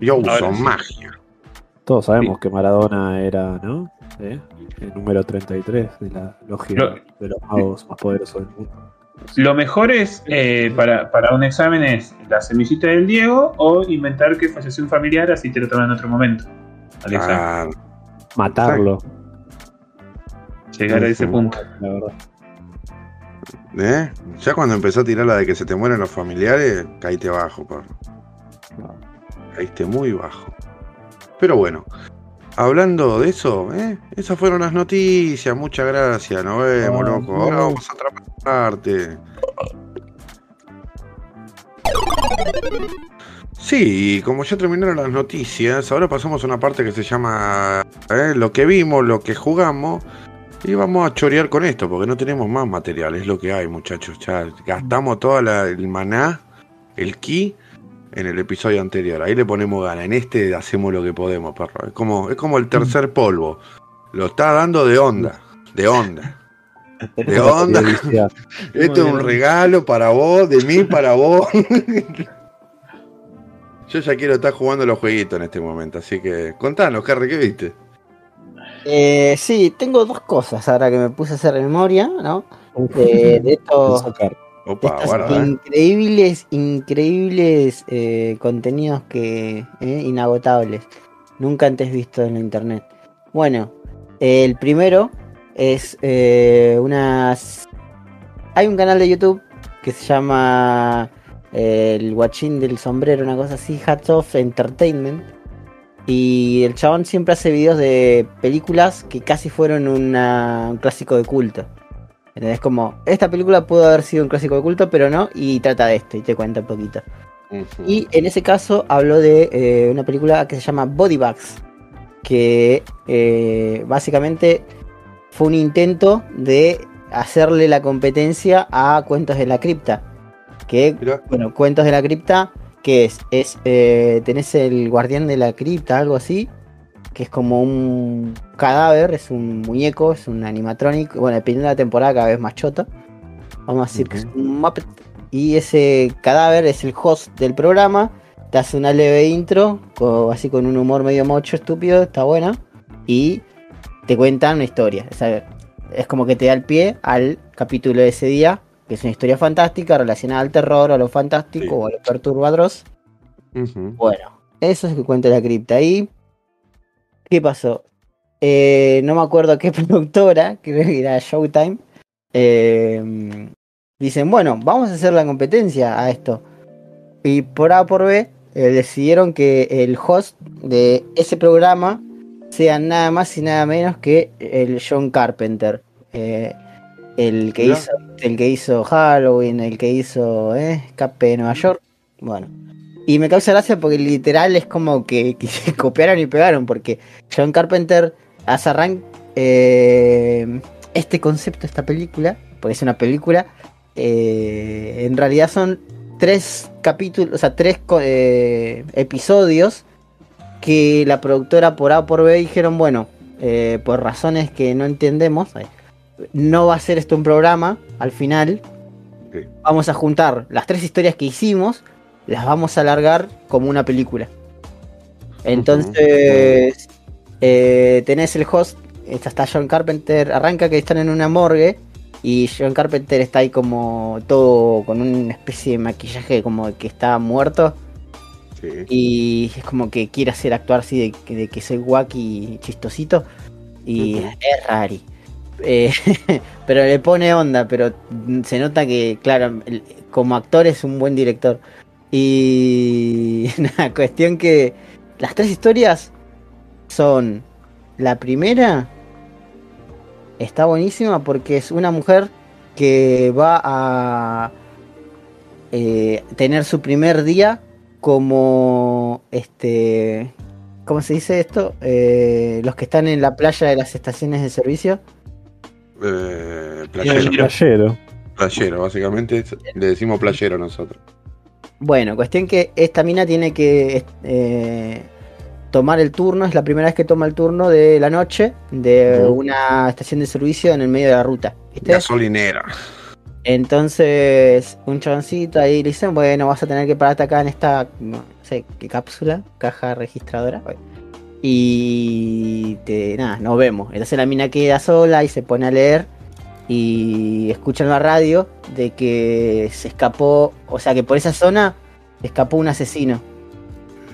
Yo uso sí. magia. Todos sabemos que Maradona era, ¿no? ¿Eh? El número 33 de la logia Lo- de los magos más poderosos del mundo. Lo mejor es eh, para, para un examen es la semillita del Diego o inventar que falleció un familiar así te lo toman en otro momento. Al. Ah, Matarlo, Llegar a ese punto. la verdad. ¿eh? Ya cuando empezó a tirar la de que se te mueren los familiares, caíste bajo, perro. Caíste muy bajo. Pero bueno, hablando de eso, ¿eh? esas fueron las noticias. Muchas gracias, nos vemos, loco. Ahora vamos a otra parte. Sí, como ya terminaron las noticias, ahora pasamos a una parte que se llama ¿eh? lo que vimos, lo que jugamos. Y vamos a chorear con esto, porque no tenemos más material, es lo que hay, muchachos. Ya gastamos todo el maná, el ki, en el episodio anterior. Ahí le ponemos gana. En este hacemos lo que podemos, perro. Es como, es como el tercer polvo. Lo está dando de onda. De onda. De onda. Esto es un regalo para vos, de mí para vos. Yo ya quiero estar jugando los jueguitos en este momento, así que contanos, Harry, ¿qué viste? Eh, sí, tengo dos cosas ahora que me puse a hacer memoria, ¿no? De, de estos, de Opa, guarda, eh. increíbles, increíbles eh, contenidos que eh, inagotables, nunca antes vistos en la internet. Bueno, eh, el primero es eh, unas. Hay un canal de YouTube que se llama eh, el Guachín del Sombrero, una cosa así, Hats Off Entertainment. Y el chabón siempre hace videos de películas que casi fueron una- un clásico de culto. Es como, esta película pudo haber sido un clásico de culto, pero no, y trata de esto, y te cuenta un poquito. Y en ese caso habló de eh, una película que se llama Body Bags, que eh, básicamente fue un intento de hacerle la competencia a Cuentos de la Cripta. Que, Mirá. bueno, Cuentos de la Cripta, que es? Es, eh, tenés el guardián de la cripta, algo así, que es como un cadáver, es un muñeco, es un animatronic, bueno, dependiendo de la temporada cada vez más choto. Vamos a decir que es un Muppet. Y ese cadáver es el host del programa, te hace una leve intro, así con un humor medio mocho, estúpido, está buena, y te cuenta una historia. O sea, es como que te da el pie al capítulo de ese día, que es una historia fantástica relacionada al terror, a lo fantástico Sí. o a lo perturbadros. Ujú. Bueno, Eso es que cuenta la cripta. Y. ¿Qué pasó? Eh, no me acuerdo qué productora, creo que era Showtime. eh, dicen, bueno, vamos a hacer la competencia a esto. Y por A por B eh, decidieron que el host de ese programa sea nada más y nada menos que el John Carpenter. eh, el que hizo el que hizo Halloween, el que hizo eh, Escape de Nueva York. Bueno. Y me causa gracia porque literal es como que, que se copiaron y pegaron. Porque John Carpenter hace arran eh, este concepto, esta película, porque es una película, eh, en realidad son tres capítulos, o sea, tres eh, episodios que la productora por A o por B dijeron, bueno, eh, por razones que no entendemos, no va a ser esto un programa al final. Vamos a juntar las tres historias que hicimos, las vamos a alargar como una película. Entonces, eh, tenés el host, está John Carpenter, arranca que están en una morgue y John Carpenter está ahí como todo con una especie de maquillaje como que está muerto Sí. y es como que quiere hacer actuar así de, que- de que soy wacky y chistosito y Ujú. es rari. Eh, pero le pone onda, pero se nota que, claro, como actor es un buen director. Y nada, cuestión que las tres historias son la primera está buenísima porque es una mujer que va a eh, tener su primer día como este ¿cómo se dice esto? Eh, los que están en la playa de las estaciones de servicio. Eh, playero. playero. Playero, básicamente le decimos playero nosotros. Bueno, cuestión que esta mina tiene que eh, tomar el turno, es la primera vez que toma el turno de la noche de una estación de servicio en el medio de la ruta. ¿viste? Gasolinera. Entonces, un chaboncito ahí le dicen, bueno, vas a tener que pararte acá en esta, no cápsula, caja registradora. Y te, nada, nos vemos. Entonces la mina queda sola y se pone a leer y escucha en la radio de que se escapó, o sea que por esa zona escapó un asesino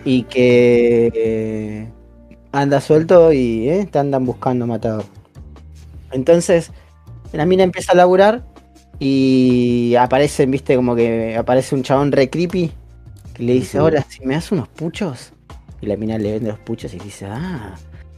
y que eh, anda suelto y eh, te andan buscando matador. Entonces la mina empieza a laburar y aparecen, viste, como que aparece un chabón re creepy que le dice, hola, si me das unos puchos. Y la mina le vende los puchos y dice, ah,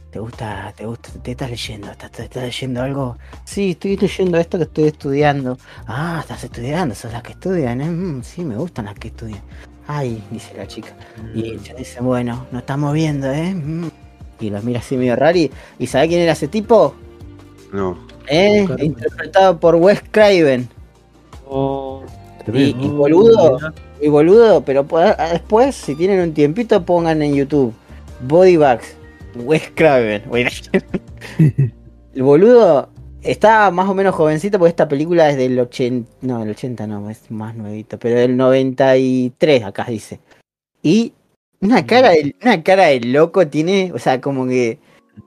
¿te gusta, te gusta, te estás leyendo? ¿Estás, te estás leyendo algo? Sí, estoy leyendo esto que estoy estudiando. Ah, estás estudiando, sos las que estudian, ¿eh? Mm, sí, me gustan las que estudian. Ay, dice la chica. Y ella dice, bueno, nos estamos viendo, ¿eh? Mm. Y lo mira así medio raro. ¿Y, ¿y sabe quién era ese tipo? No. ¿Eh? Interpretado por Wes Craven. Oh, Y, y boludo, y boludo, pero ah, después, si tienen un tiempito, pongan en YouTube Body Bags, Wes Craven. El boludo está más o menos jovencito porque esta película es del 80, no, el 80 no, es más nuevito, pero del 93 acá dice. Y una cara de, una cara de loco tiene, o sea, como que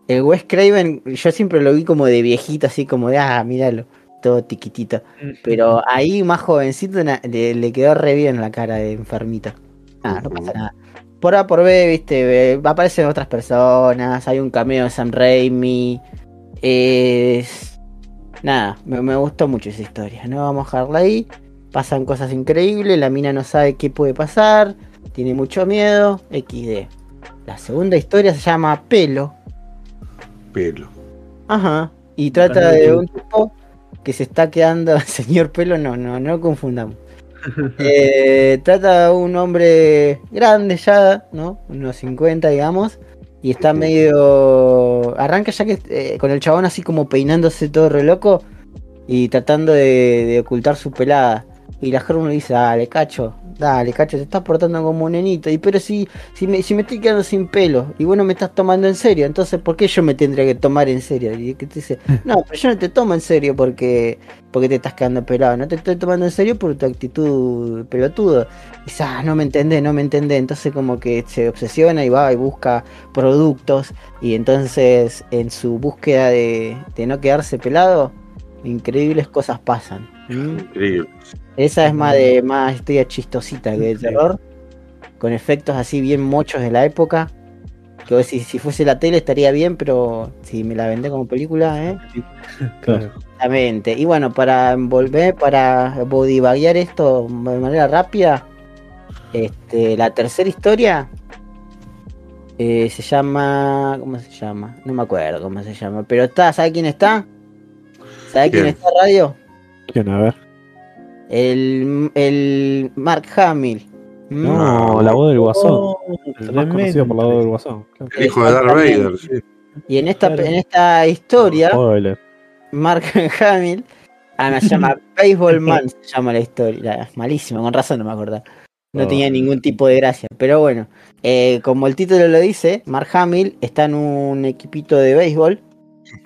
el Wes Craven, yo siempre lo vi como de viejito, así como de, ah, míralo, todo tiquitito. Pero ahí más jovencito na- le, le quedó re bien la cara de enfermito. Ah, no pasa nada. Por A por B, viste, aparecen otras personas, hay un cameo de Sam Raimi. Es... Nada, me, me gustó mucho esa historia. No vamos a dejarla ahí. Pasan cosas increíbles, la mina no sabe qué puede pasar, tiene mucho miedo, XD. La segunda historia se llama Pelo. Pelo. Ajá. Y trata de un tipo que se está quedando. Señor pelo, no, no, no confundamos. Eh, trata de un hombre grande ya, ¿no? Unos 50, digamos. Y está medio. Arranca ya que eh, con el chabón así como peinándose todo re loco. Y tratando de, de ocultar su pelada. Y la Germu le dice, dale, cacho, dale, cacho, te estás portando como un nenito. Y pero si, si, me, si me estoy quedando sin pelo y vos no me estás tomando en serio, entonces ¿por qué yo me tendría que tomar en serio? Y que te dice, no, pero yo no te tomo en serio porque, porque te estás quedando pelado, no te estoy tomando en serio por tu actitud pelotudo. Y dice, ah, no me entendés, no me entendés. Entonces como que se obsesiona y va y busca productos. Y entonces en su búsqueda de, de no quedarse pelado, increíbles cosas pasan. ¿Mm? Increíble. Esa es más de más historia chistosita que de terror. con efectos así bien mochos de la época. Que decís, si fuese la tele estaría bien, pero si me la vendé como película, ¿eh? Claro. Exactamente. Y bueno, para envolver, para bodybaguear esto de manera rápida, este, la tercera historia eh, se llama. ¿Cómo se llama? No me acuerdo cómo se llama. Pero está, ¿sabe quién está? ¿Sabe quién ¿Quién? está radio? ¿Quién? A ver. El, el Mark Hamill. No, la voz del guasón. Oh, El más conocido por la voz del guasón. Claro. El hijo de Darth Vader, sí. Y en esta, Claro. en esta historia, Spoiler. Mark Hamill ah, me llama Baseball Man, se llama la historia. Malísimo, con razón no me acordaba. No Oh. tenía ningún tipo de gracia. Pero bueno, eh, como el título lo dice, Mark Hamill está en un equipito de béisbol.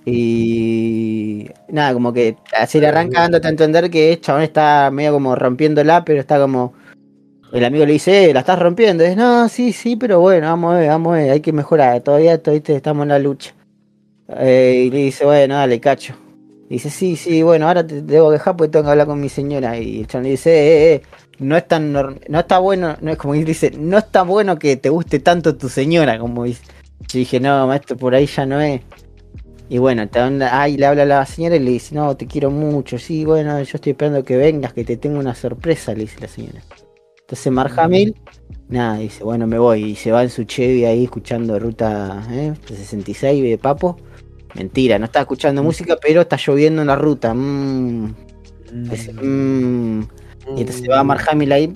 Y nada, como que así le arranca dándote a entender que el chabón está medio como rompiéndola, pero está como. El amigo le dice, eh, la estás rompiendo. Y es, no, sí, sí, pero bueno, vamos a ver, vamos a ver, hay que mejorar. Todavía, todavía estamos en la lucha. Eh, y le dice, bueno, dale, cacho. Y dice, sí, sí, bueno, ahora te debo dejar porque tengo que hablar con mi señora. Y el chabón le dice, eh, eh, no es tan no está bueno, no es como que dice, no está bueno que te guste tanto tu señora, como dice. Yo dije, no, maestro, por ahí ya no es. Y bueno, ahí le habla la señora y le dice, no, te quiero mucho, sí, bueno, yo estoy esperando que vengas, que te tengo una sorpresa, le dice la señora. Entonces Mark Hamill, nada, dice, bueno, me voy, y se va en su Chevy ahí escuchando ruta ¿eh? 66 de Papo. Mentira, no está escuchando música, pero está lloviendo en la ruta. mm. Mm. Y entonces va Mark Hamill ahí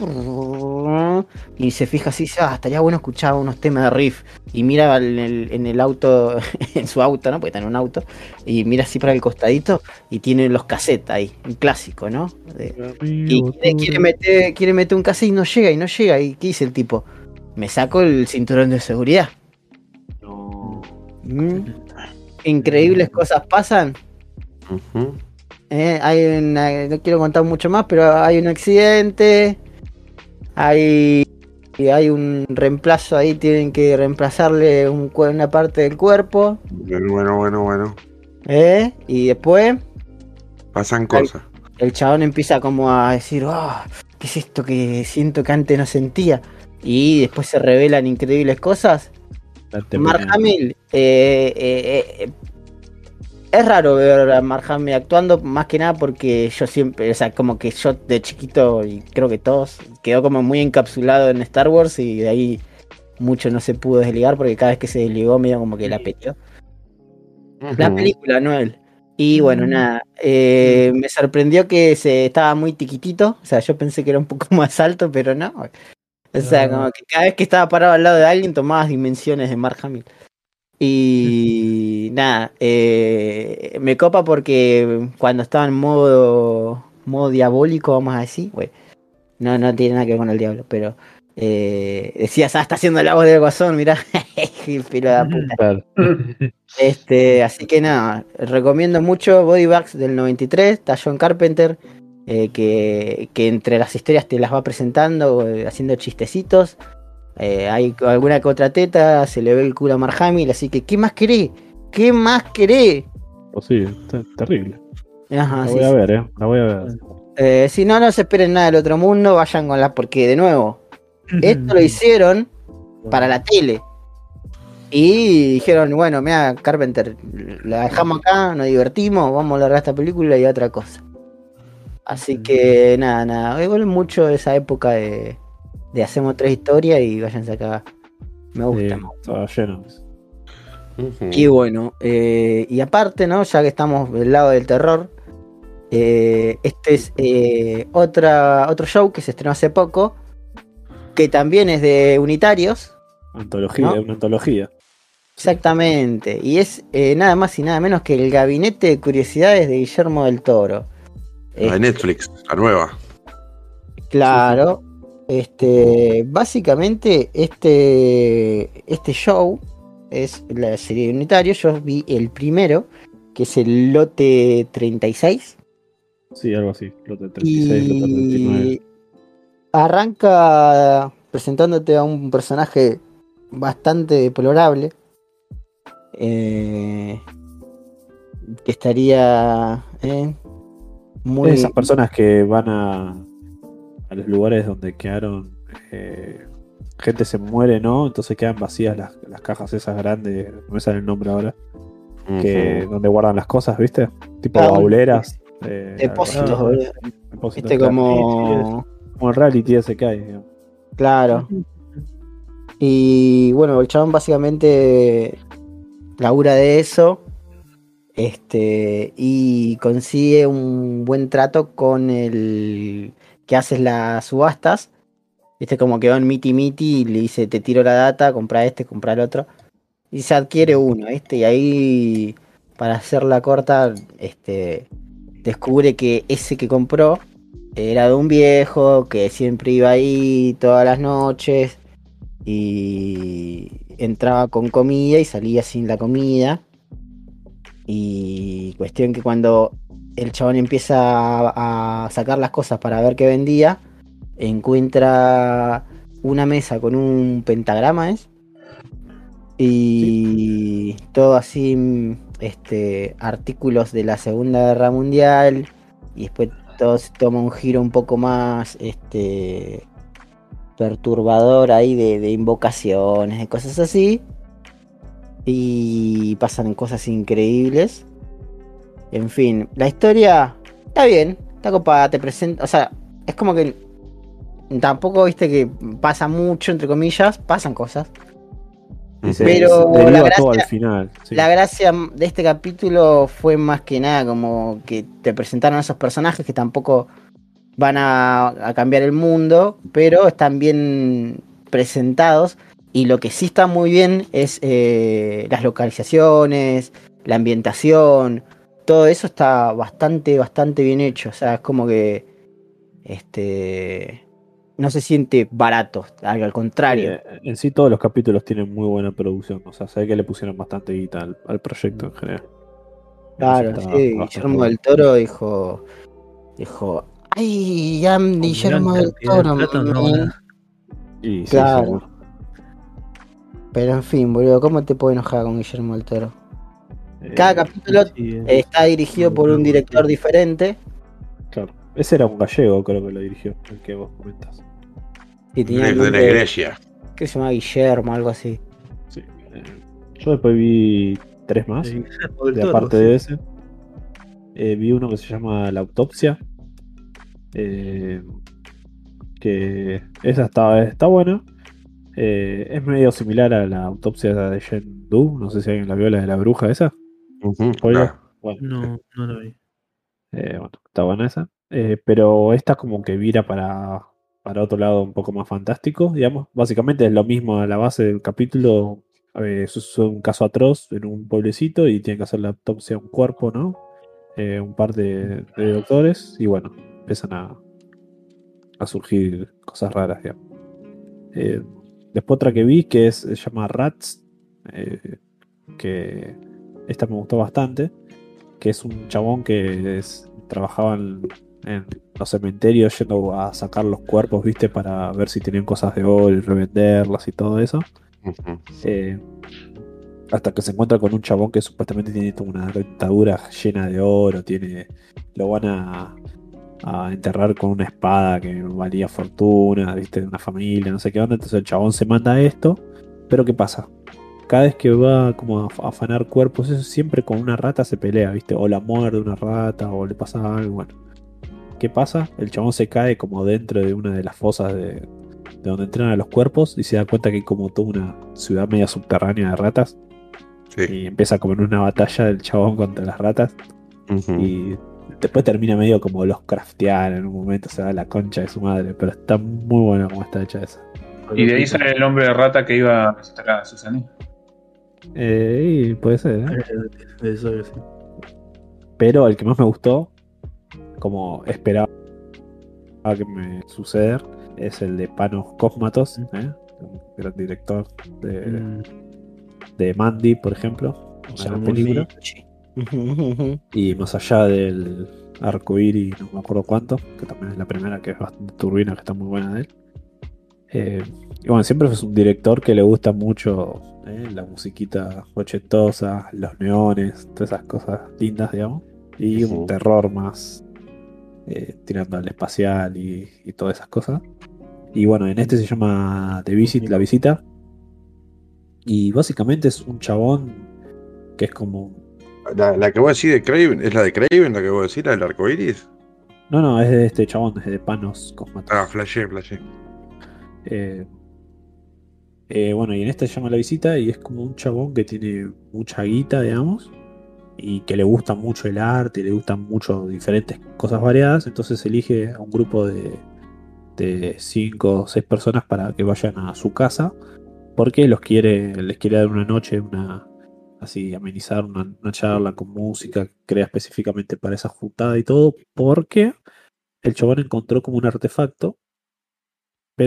y se fija así, dice, ah, estaría bueno escuchar unos temas de riff. Y mira en el, en el auto, en su auto, ¿no? Porque está en un auto. Y mira así para el costadito y tiene los cassettes ahí, un clásico, ¿no? De- y quiere, quiere meter, quiere meter un cassette y no llega, y no llega. ¿Y qué dice el tipo? Me saco el cinturón de seguridad. Mm. Increíbles cosas pasan. Ujú. Eh, hay una, no quiero contar mucho más, pero hay un accidente. Hay, y hay un reemplazo ahí, tienen que reemplazarle un una parte del cuerpo. Bueno, bueno, bueno, bueno. ¿eh? Y después Pasan cosas. el chabón empieza como a decir, "Ah, ¿qué es esto que siento que antes no sentía? Y después se revelan increíbles cosas. Mark. Hamill, eh, eh, eh, es raro ver a Mark Hamill actuando, más que nada porque yo siempre, o sea, como que yo de chiquito, y creo que todos, quedó como muy encapsulado en Star Wars y de ahí mucho no se pudo desligar porque cada vez que se desligó medio como que la peleó. La Ujú. película, no él. Y bueno, nada, eh, me sorprendió que se estaba muy tiquitito, o sea, yo pensé que era un poco más alto, pero no. O sea, Ah. como que cada vez que estaba parado al lado de alguien tomaba dimensiones de Mark Hamill. Y nada, eh, me copa porque cuando estaba en modo, modo diabólico, vamos a decir, güey, no, no tiene nada que ver con el diablo, pero eh, decías, ah, está haciendo la voz del guasón, mirá, pero la puta. Este, así que nada, recomiendo mucho Body Bags del 93, está John Carpenter, eh, que, que entre las historias te las va presentando, eh, haciendo chistecitos. Eh, hay alguna que otra teta, se le ve el culo a Mark Hamill, así que ¿qué más querés? ¿Qué más querés? O sí, terrible. Ajá, La sí, voy a ver, eh. La voy a ver. Eh, si no, no se esperen nada del otro mundo, vayan con la, porque de nuevo, esto lo hicieron para la tele. Y dijeron, bueno, mira, Carpenter, la dejamos acá, nos divertimos, vamos a largar esta película y otra cosa. Así que nada, nada, igual mucho esa época de, de hacemos tres historias y váyanse acá. Me gusta. Sí, lleno. Ujú. Y bueno, eh, y aparte, ¿no? Ya que estamos del lado del terror, eh, este es eh, otra, otro show que se estrenó hace poco, que también es de unitarios, Antología, ¿No? una antología. exactamente, y es eh, nada más y nada menos que el Gabinete de Curiosidades de Guillermo del Toro. La de Netflix, la nueva. Claro. Este, básicamente, este, este show es la serie de unitario. Yo vi el primero, que es el lote 36. Sí, algo así. Lote 36, lote 39. Y arranca presentándote a un personaje bastante deplorable. eh, que estaría eh, muy. Esas personas que van a, a los lugares donde quedaron eh, gente se muere, ¿no? Entonces quedan vacías las, las cajas esas grandes, no me sale el nombre ahora, que donde guardan las cosas, ¿viste? Tipo Ah, bauleras. eh, Depósitos, boludo. depósitos, Viste claro. como. Como el reality ese que hay. digamos. Claro. Y bueno, el chabón básicamente labura de eso. Este. Y consigue un buen trato con el que hace las subastas. Viste, como quedó en miti miti y le dice, te tiro la data, compra este, compra el otro. Y se adquiere uno, ¿viste? Y ahí, para hacerla corta, este. Descubre que ese que compró era de un viejo que siempre iba ahí todas las noches y entraba con comida y salía sin la comida. Y cuestión que cuando el chabón empieza a, a sacar las cosas para ver qué vendía, encuentra una mesa con un pentagrama, ¿es? Y todo así, este, artículos de la Segunda Guerra Mundial. Y después todo se toma un giro un poco más, este, perturbador ahí de, de invocaciones, de cosas así. Y pasan cosas increíbles. En fin, la historia está bien, está copada, te presenta, o sea, es como que tampoco viste que pasa mucho, entre comillas, pasan cosas. Pero la todo gracia- al final. sí. La gracia de este capítulo fue más que nada como que te presentaron a esos personajes que tampoco van a, a cambiar el mundo, pero están bien presentados. Y lo que sí está muy bien es eh, las localizaciones, la ambientación, todo eso está bastante, bastante bien hecho. O sea, es como que este no se siente barato, al al contrario. Eh, en sí todos los capítulos tienen muy buena producción. O sea, sé que le pusieron bastante guita al, al proyecto en general. Claro, sí, Guillermo del Toro dijo, dijo, ay, ya Guillermo del Toro, plata, no, man". nada. Y sí, Claro. seguro. pero en fin, boludo, ¿cómo te puedo enojar con Guillermo del Toro? Eh, Cada capítulo Sí, está dirigido por un director diferente, claro. Ese era un gallego, creo que lo dirigió, el que vos comentas. y tenía De la iglesia. que se llama Guillermo, algo así. Sí. Eh, yo después vi tres más. sí, de aparte sí. de ese. Eh, vi uno que se llama La Autopsia. eh, que esa está, está buena. Eh, es medio similar a la autopsia de Jen Du. No sé si alguien la vio, la de la bruja esa. Claro. Bueno, No, no lo vi. eh, bueno, está buena esa. Eh, pero esta como que vira para, para otro lado un poco más fantástico, digamos. Básicamente es lo mismo a la base del capítulo. Eh, sucede un caso atroz en un pueblecito y tienen que hacer la autopsia a un cuerpo, ¿no? Eh, un par de, de doctores y bueno, empiezan a, a surgir cosas raras, digamos. Eh, después otra que vi que es, se llama Rats, eh, que esta me gustó bastante, que es un chabón que es- trabajaba en, en los cementerios yendo a sacar los cuerpos, viste, para ver si tenían cosas de oro y revenderlas y todo eso. Eh, hasta que se encuentra con un chabón que supuestamente tiene una dentadura llena de oro, tiene. Lo van a, a enterrar con una espada que valía fortuna, viste, de una familia, no sé qué onda. Entonces el chabón se manda esto. Pero ¿qué pasa? Cada vez que va como a af- a afanar cuerpos, eso siempre con una rata se pelea, viste, o la muerde una rata, o le pasa algo, bueno. ¿Qué pasa? El chabón se cae como dentro de una de las fosas de, de donde entrenan a los cuerpos y se da cuenta que hay como toda una ciudad media subterránea de ratas Sí. y empieza como en una batalla del chabón contra las ratas y después termina medio como los craftear en un momento se da la concha de su madre pero está muy bueno como está hecha esa Y de ahí sale el hombre de rata que iba a visitar a Susaní. Eh, puede ser ¿eh? Eh, Eso sí. pero el que más me gustó como esperaba que me suceder es el de Panos Cosmatos ¿eh? un gran director de, Mm, de Mandy por ejemplo gran película. Y más allá del arco iris, no me acuerdo cuánto, que también es la primera que es bastante turbina, que está muy buena de él. Eh, y bueno, siempre es un director que le gusta mucho eh, la musiquita ochentosa, los neones, todas esas cosas lindas, digamos. Y un terror más eh, tirando al espacial y, y todas esas cosas. Y bueno, en este se llama The Visit, la visita. Y básicamente es un chabón que es como. La, la que vos decís de Craven, ¿es la de Craven la que vos decís, la del arco iris? No, no, es de este chabón, es de Panos Cosmatos. Ah, flashé, flashé. Eh, eh, bueno, y en esta llama La Visita y es como un chabón que tiene mucha guita, digamos, y que le gusta mucho el arte, y le gustan mucho diferentes cosas variadas, entonces elige a un grupo de, de cinco o seis personas para que vayan a su casa, porque los quiere, les quiere dar una noche, una así amenizar una, charla con música crea específicamente para esa juntada y todo, porque el chabón encontró como un artefacto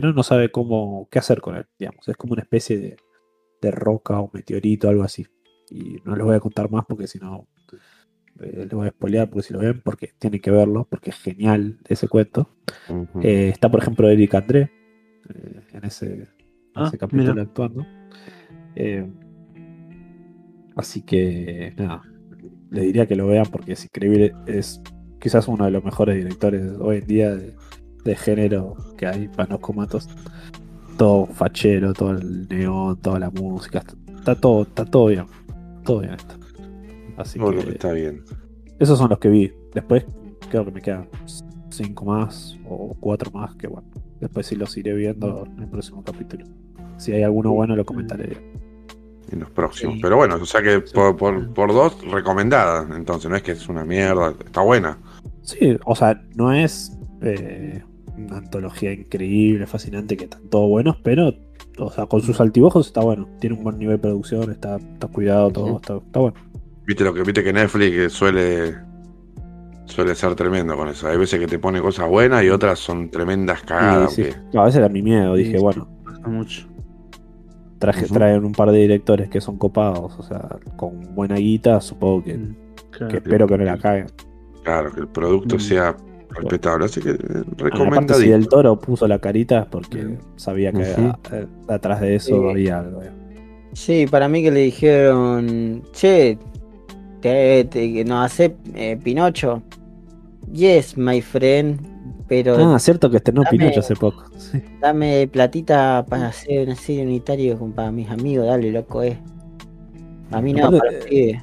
pero no sabe cómo qué hacer con él, digamos. Es como una especie de, de roca o meteorito, algo así. Y no les voy a contar más porque si no eh, les voy a spoilear porque si lo ven, porque tienen que verlo, porque es genial ese cuento. Eh, está, por ejemplo, Eric André eh, en ese, Ah, ese capítulo mira. actuando. Así que, nada, le diría que lo vean porque es increíble. Es quizás uno de los mejores directores hoy en día de, de género que hay, Panos Comatos. Todo fachero, todo el neón, toda la música. Está, está todo, está todo bien. Todo bien está. Así Bueno, que está bien. esos son los que vi. Después creo que me quedan cinco más o cuatro más que bueno. Después sí los iré viendo en el próximo capítulo. Si hay alguno bueno lo comentaré. En los próximos. Sí. Pero bueno, o sea que por, por, por dos, recomendada. Entonces, no es que es una mierda. Está buena. Sí, o sea, no es eh, una antología increíble, fascinante, que están todos buenos, pero o sea, con sus altibajos está bueno. Tiene un buen nivel de producción, está, está cuidado, todo, está, está bueno. Viste lo que viste que Netflix suele suele ser tremendo con eso. Hay veces que te pone cosas buenas y otras son tremendas cagadas. Sí, sí. que- No, a veces era mi miedo, dije, Sí, bueno, Pasa mucho. traje, traen un par de directores que son copados, o sea, con buena guita, supongo que, Mm, claro. que espero que no la caguen. Claro, que el producto Mm. sea respetable. Así que eh, Aparte, si del toro puso la carita es porque sabía que a- eh, atrás de eso Sí. había algo. eh. Sí, para mí que le dijeron, che, te, te- nos hace eh, Pinocho. Yes, my friend, pero Ah, cierto que estrenó dame- Pinocho hace poco. Sí. dame platita para hacer una serie unitaria con- para mis amigos, dale, loco, eh. A mí no, para pibes.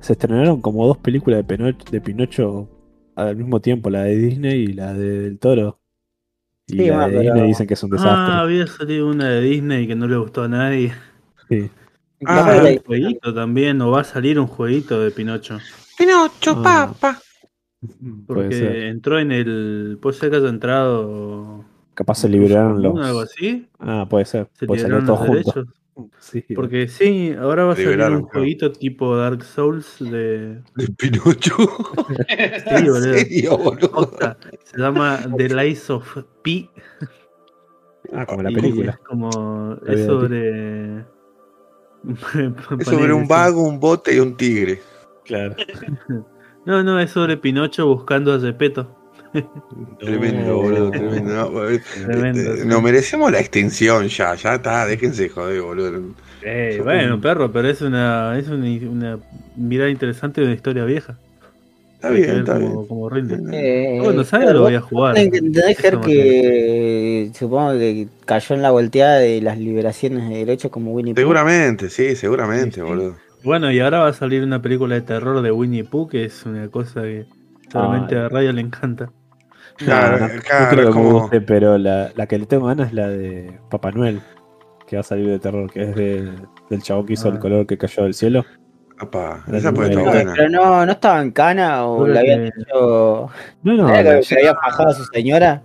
Se estrenaron como dos películas de Pinocho, de Pinocho al mismo tiempo, la de Disney y la de Del Toro. Y Sí, la de pero- Disney dicen que es un Ah, desastre. había salido una de Disney que no le gustó a nadie. Sí. Ah, la- un jueguito también, o va a salir un jueguito de Pinocho. Pinocho, Ah. ser. Porque entró en el. Puede ser que haya entrado. Capaz se liberaron los. Algo así. Ah, puede ser. Se Puede salir liberaron todo los junto. derechos. Sí, Porque sí, ahora va a salir un claro. jueguito tipo Dark Souls de. De Pinocho. Sí, boludo. ¿En serio, boludo? Posta. Se llama The Lies of P. Ah, como la película. Es como. La Es sobre. Es sobre un vago, un bote y un tigre. Claro. No, no, es sobre Pinocho buscando a Gepetto. Tremendo, boludo, tremendo. No, eh, Tremendo, eh, sí. nos merecemos la extinción ya, ya está, déjense joder, boludo. Eh, Yo bueno, perro, pero es una, es una, una mirada interesante de una historia vieja. Está bien, está cómo, bien. cómo rinde. Eh, Bueno, ¿sabes? Lo voy a jugar. tenés que supongo que cayó en la volteada de las liberaciones de derechos como Winnie Pooh. Seguramente, sí, seguramente, Sí, sí. boludo. Bueno, y ahora va a salir una película de terror de Winnie Pooh, que es una cosa que solamente Ay. a Radio le encanta. Claro, No, no, no claro, creo que me guste, pero la, la que le tengo ganas es la de Papá Noel, que va a salir de terror, que es de- del chavo que hizo Ah. el color que cayó del cielo. La esa puede estar No, buena. pero no, no estaba en cana o Creo le habían hecho. No, no, ¿Sabía la- que se había fajado a su señora?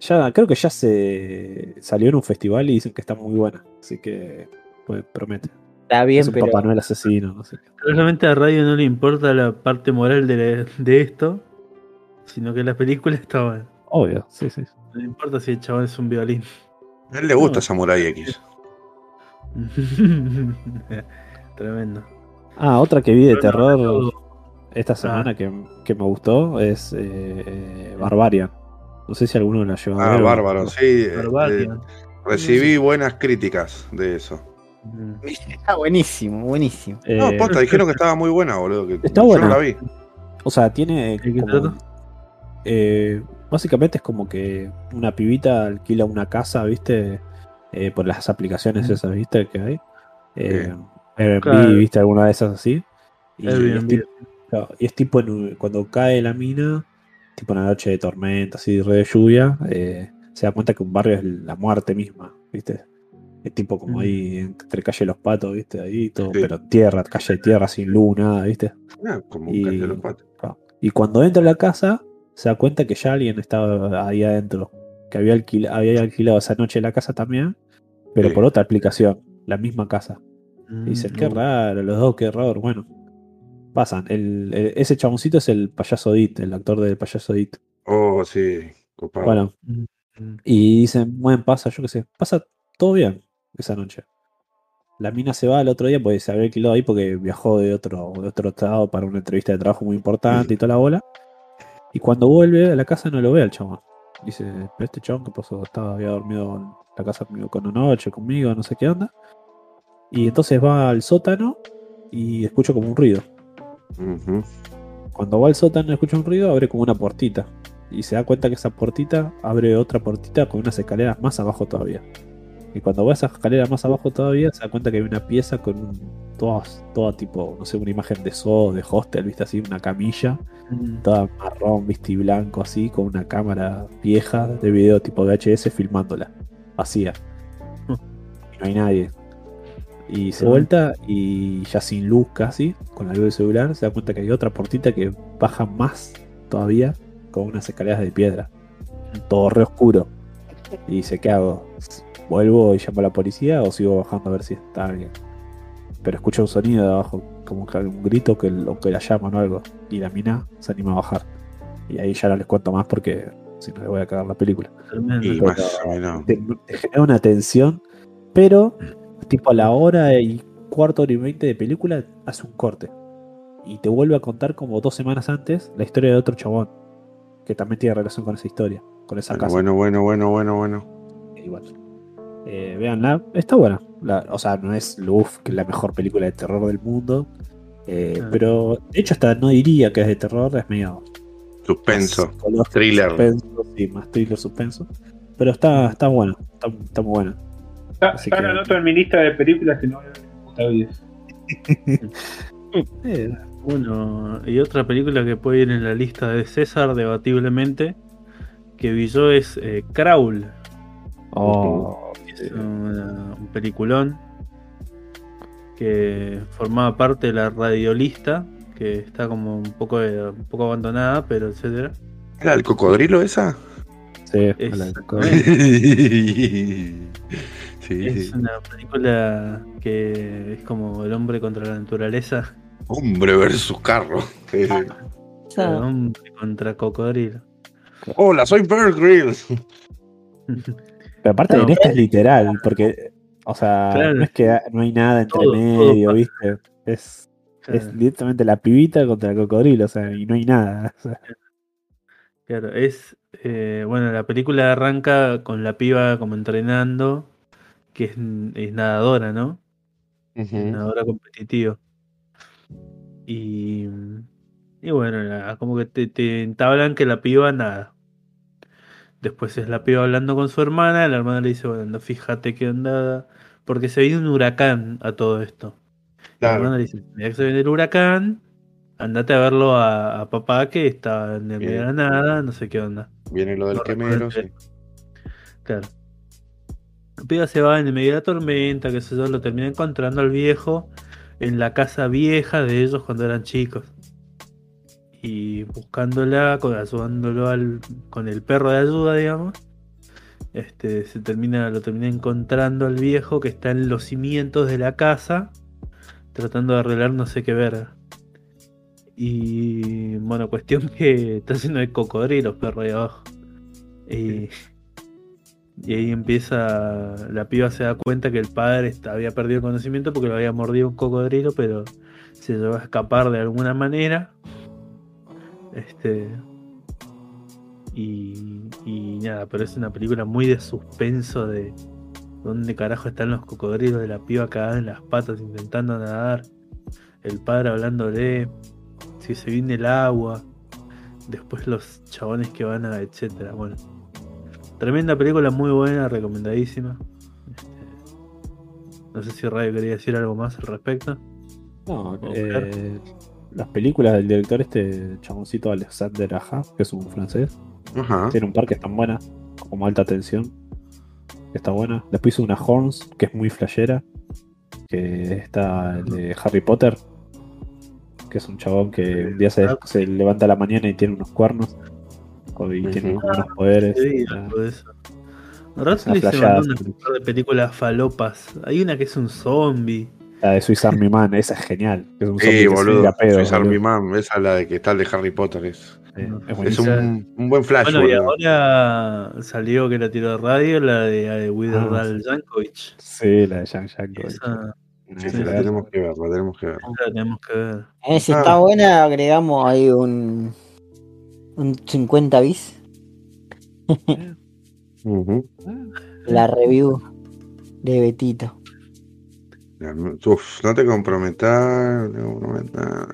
ya, creo que ya se salió en un festival y dicen que está muy buena, así que pues, promete. Está bien, es un pero. Papá Noel asesino, no sé. Realmente a Radio no le importa la parte moral de, de esto, sino que la película está buena. Obvio, sí, sí. No le importa si el chabón es un violín. A él le gusta No. Samurai X. Tremendo. Ah, otra que vi de terror esta semana que, que me gustó es eh, eh, Barbarian. No sé si alguno la llevó a Ah, ver o- bárbaro, sí. eh, Barbarian. eh, recibí buenas críticas de eso. Mm. Está buenísimo, buenísimo. No, posta, dijeron que estaba muy buena, boludo. Que Está yo buena. no la vi. O sea, tiene. Eh, básicamente es como que una pibita alquila una casa, ¿viste? Eh, por las aplicaciones esas, ¿viste? Que hay. Eh. Airbnb, Claro. ¿viste? Alguna de esas así. Y, es tipo, claro, y es tipo en cuando cae la mina, tipo una noche de tormenta, así, re de lluvia, eh, se da cuenta que un barrio es la muerte misma, ¿viste? Es tipo como ahí entre calle Los Patos, ¿viste? Ahí todo, Sí. pero tierra, calle de tierra, sin luz, nada, ¿viste? Ah, como Y- calle de los patos. Y cuando entra a la casa, se da cuenta que ya alguien estaba ahí adentro. Que había, alquil- había alquilado esa noche la casa también, pero Sí. por otra aplicación, la misma casa. Y dicen, Mm, qué raro, los dos, qué raro. Bueno, pasan. El, el- ese chaboncito es el payaso Dit, el actor del payaso Dit. Oh, sí. Copado. Bueno, Mm. y dicen, bueno, pasa, yo qué sé, pasa todo bien esa noche. La mina se va al otro día porque se había alquilado ahí porque viajó de otro, de otro estado para una entrevista de trabajo muy importante y toda la bola. Y cuando vuelve a la casa no lo ve al chabón. Dice, pero este chabón que pasó, estaba, había dormido en la casa conmigo con una noche, conmigo, no sé qué onda. Y entonces va al sótano y escucha como un ruido. Cuando va al sótano y escucha un ruido, abre como una puertita. Y se da cuenta que esa puertita abre otra puertita con unas escaleras más abajo todavía. Y cuando va a esa escalera más abajo todavía, se da cuenta que hay una pieza con un, toda tipo, no sé, una imagen de zoo, de hostel, viste así, una camilla, Mm. toda marrón, viste y blanco así, con una cámara vieja de video tipo VHS filmándola. Vacía. Y no hay nadie. Y se Mm. vuelta y ya sin luz casi, con la luz del celular, se da cuenta que hay otra puertita que baja más todavía, con unas escaleras de piedra. Todo re oscuro. Y dice, ¿qué hago? ¿Vuelvo y llamo a la policía o sigo bajando a ver si está alguien? Pero escucha un sonido de abajo, como que un grito que, o que la llaman o algo. Y la mina se anima a bajar. Y ahí ya no les cuento más porque si no le voy a cagar la película. Y Pero- más o menos. Te, te genera una tensión, pero tipo a la hora y cuarto hora y veinte de película hace un corte. Y te vuelve a contar como dos semanas antes la historia de otro chabón. Que también tiene relación con esa historia, con esa Bueno, casa. bueno, bueno, bueno, bueno, bueno. Igual. Eh, véanla, está buena. La- o sea, no es Luf, que es la mejor película de terror del mundo. eh, Ah. Pero de hecho, hasta no diría que es de terror, es medio Suspenso. Thriller. suspenso, sí, más thriller suspenso. Pero está, está buena, está, está muy buena. Está, Así está que- la nota en mi lista de películas que no voy a ver en mi puta vida. Eh, Bueno, y otra película que puede ir en la lista de César, debatiblemente, que vi yo es eh, Crawl. oh, Es una- un peliculón que formaba parte de la radiolista, que está como un poco, de- un poco abandonada, pero etcétera. ¿Era el cocodrilo esa? sí, Es- la- sí, Es sí. una película que es como el hombre contra la naturaleza, Hombre versus carro. Sí. El hombre contra cocodrilo. Hola, soy Bear Grylls. Pero aparte No. en esta es literal, porque, o sea, Claro. no es que no hay nada entre Todo- medio. ¿viste? Es, es directamente la pibita contra el cocodrilo, o sea, y no hay nada. o sea. Claro, es. eh, bueno, la película arranca con la piba como entrenando, que es, es nadadora, ¿no? Nadadora competitiva. Y. Y bueno, la- como que te, te entablan que la piba nada. Después es la piba hablando con su hermana, la hermana le dice, bueno, anda, fíjate qué onda. Porque se viene un huracán a todo esto. La hermana le dice, mira que se viene el huracán, andate a verlo a, a papá que está en el medio de la nada, no sé qué onda. Viene lo del No quemero. sí. Claro. La piba se va en el medio de la tormenta, que sé yo, lo termina encontrando al viejo en la casa vieja de ellos cuando eran chicos. Y buscándola, ayudándolo al, con el perro de ayuda, digamos. Este, se termina, lo termina encontrando al viejo que está en los cimientos de la casa, tratando de arreglar no sé qué verga. Y bueno, cuestión que está lleno de cocodrilos, perro ahí abajo. Y, y ahí empieza, la piba se da cuenta que el padre había perdido el conocimiento porque lo había mordido un cocodrilo, pero se llegó a escapar de alguna manera. Este. Y, y nada, pero es una película muy de suspenso de dónde carajo están los cocodrilos de la piba cagada en las patas intentando nadar. El padre hablándole, si se viene el agua, después los chabones que van a, etcétera. Bueno, tremenda película, muy buena, recomendadísima. Este, no sé si Radio quería decir algo más al respecto. No, eh, las películas del director este chaboncito Alexander Aja, que es un francés, Ajá. tiene un par que están buenas, como alta tensión, que está buena. Después hizo una Horns, que es muy flashera, que está el de Harry Potter, que es un chabón que un día se, se levanta a la mañana y tiene unos cuernos y tiene como unos poderes. Sí, algo de eso. Radcliffe se mandó sí. un par de películas falopas. Hay una que es un zombie. La de Swiss Army Man, esa es genial. que es un Sí, boludo. pedo, Swiss Army boludo. Man, esa es la de que está el de Harry Potter. Es, Eh, es un, un buen flash, Bueno, y ahora salió que la tiró de radio, la de eh, Witherdal Ah, Jankovic. Sí, la de Jacques. Esa, Sí, sí, la tenemos que ver, la tenemos que ver. esa la tenemos que ver. Eh, si Ah. está buena, agregamos ahí un. Un 50 bis. Ujú. La review de Betito. Uf, no te comprometas, no te comprometas.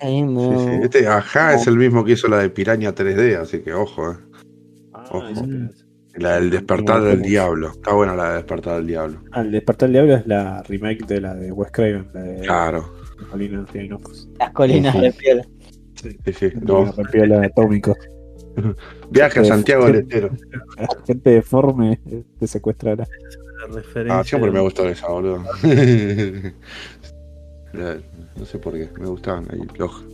Sí, sí. Este ajá es el mismo que hizo la de Piraña 3D, así que ojo, eh. Ah, Ojo. esa es- La del Despertar del Diablo. Está buena la de Despertar del Diablo. Ah, el Despertar del Diablo es la remake de la de Wes Craven, la de Claro. Colina de los Ojos. Las colinas de piel. Sí, sí. No. Atómico. Viaje a. Santiago del Estero. Gente deforme eh, te secuestrará. Referencia. Ah, siempre me de- gustó esa, boludo. No sé por qué, me gustaban ahí los,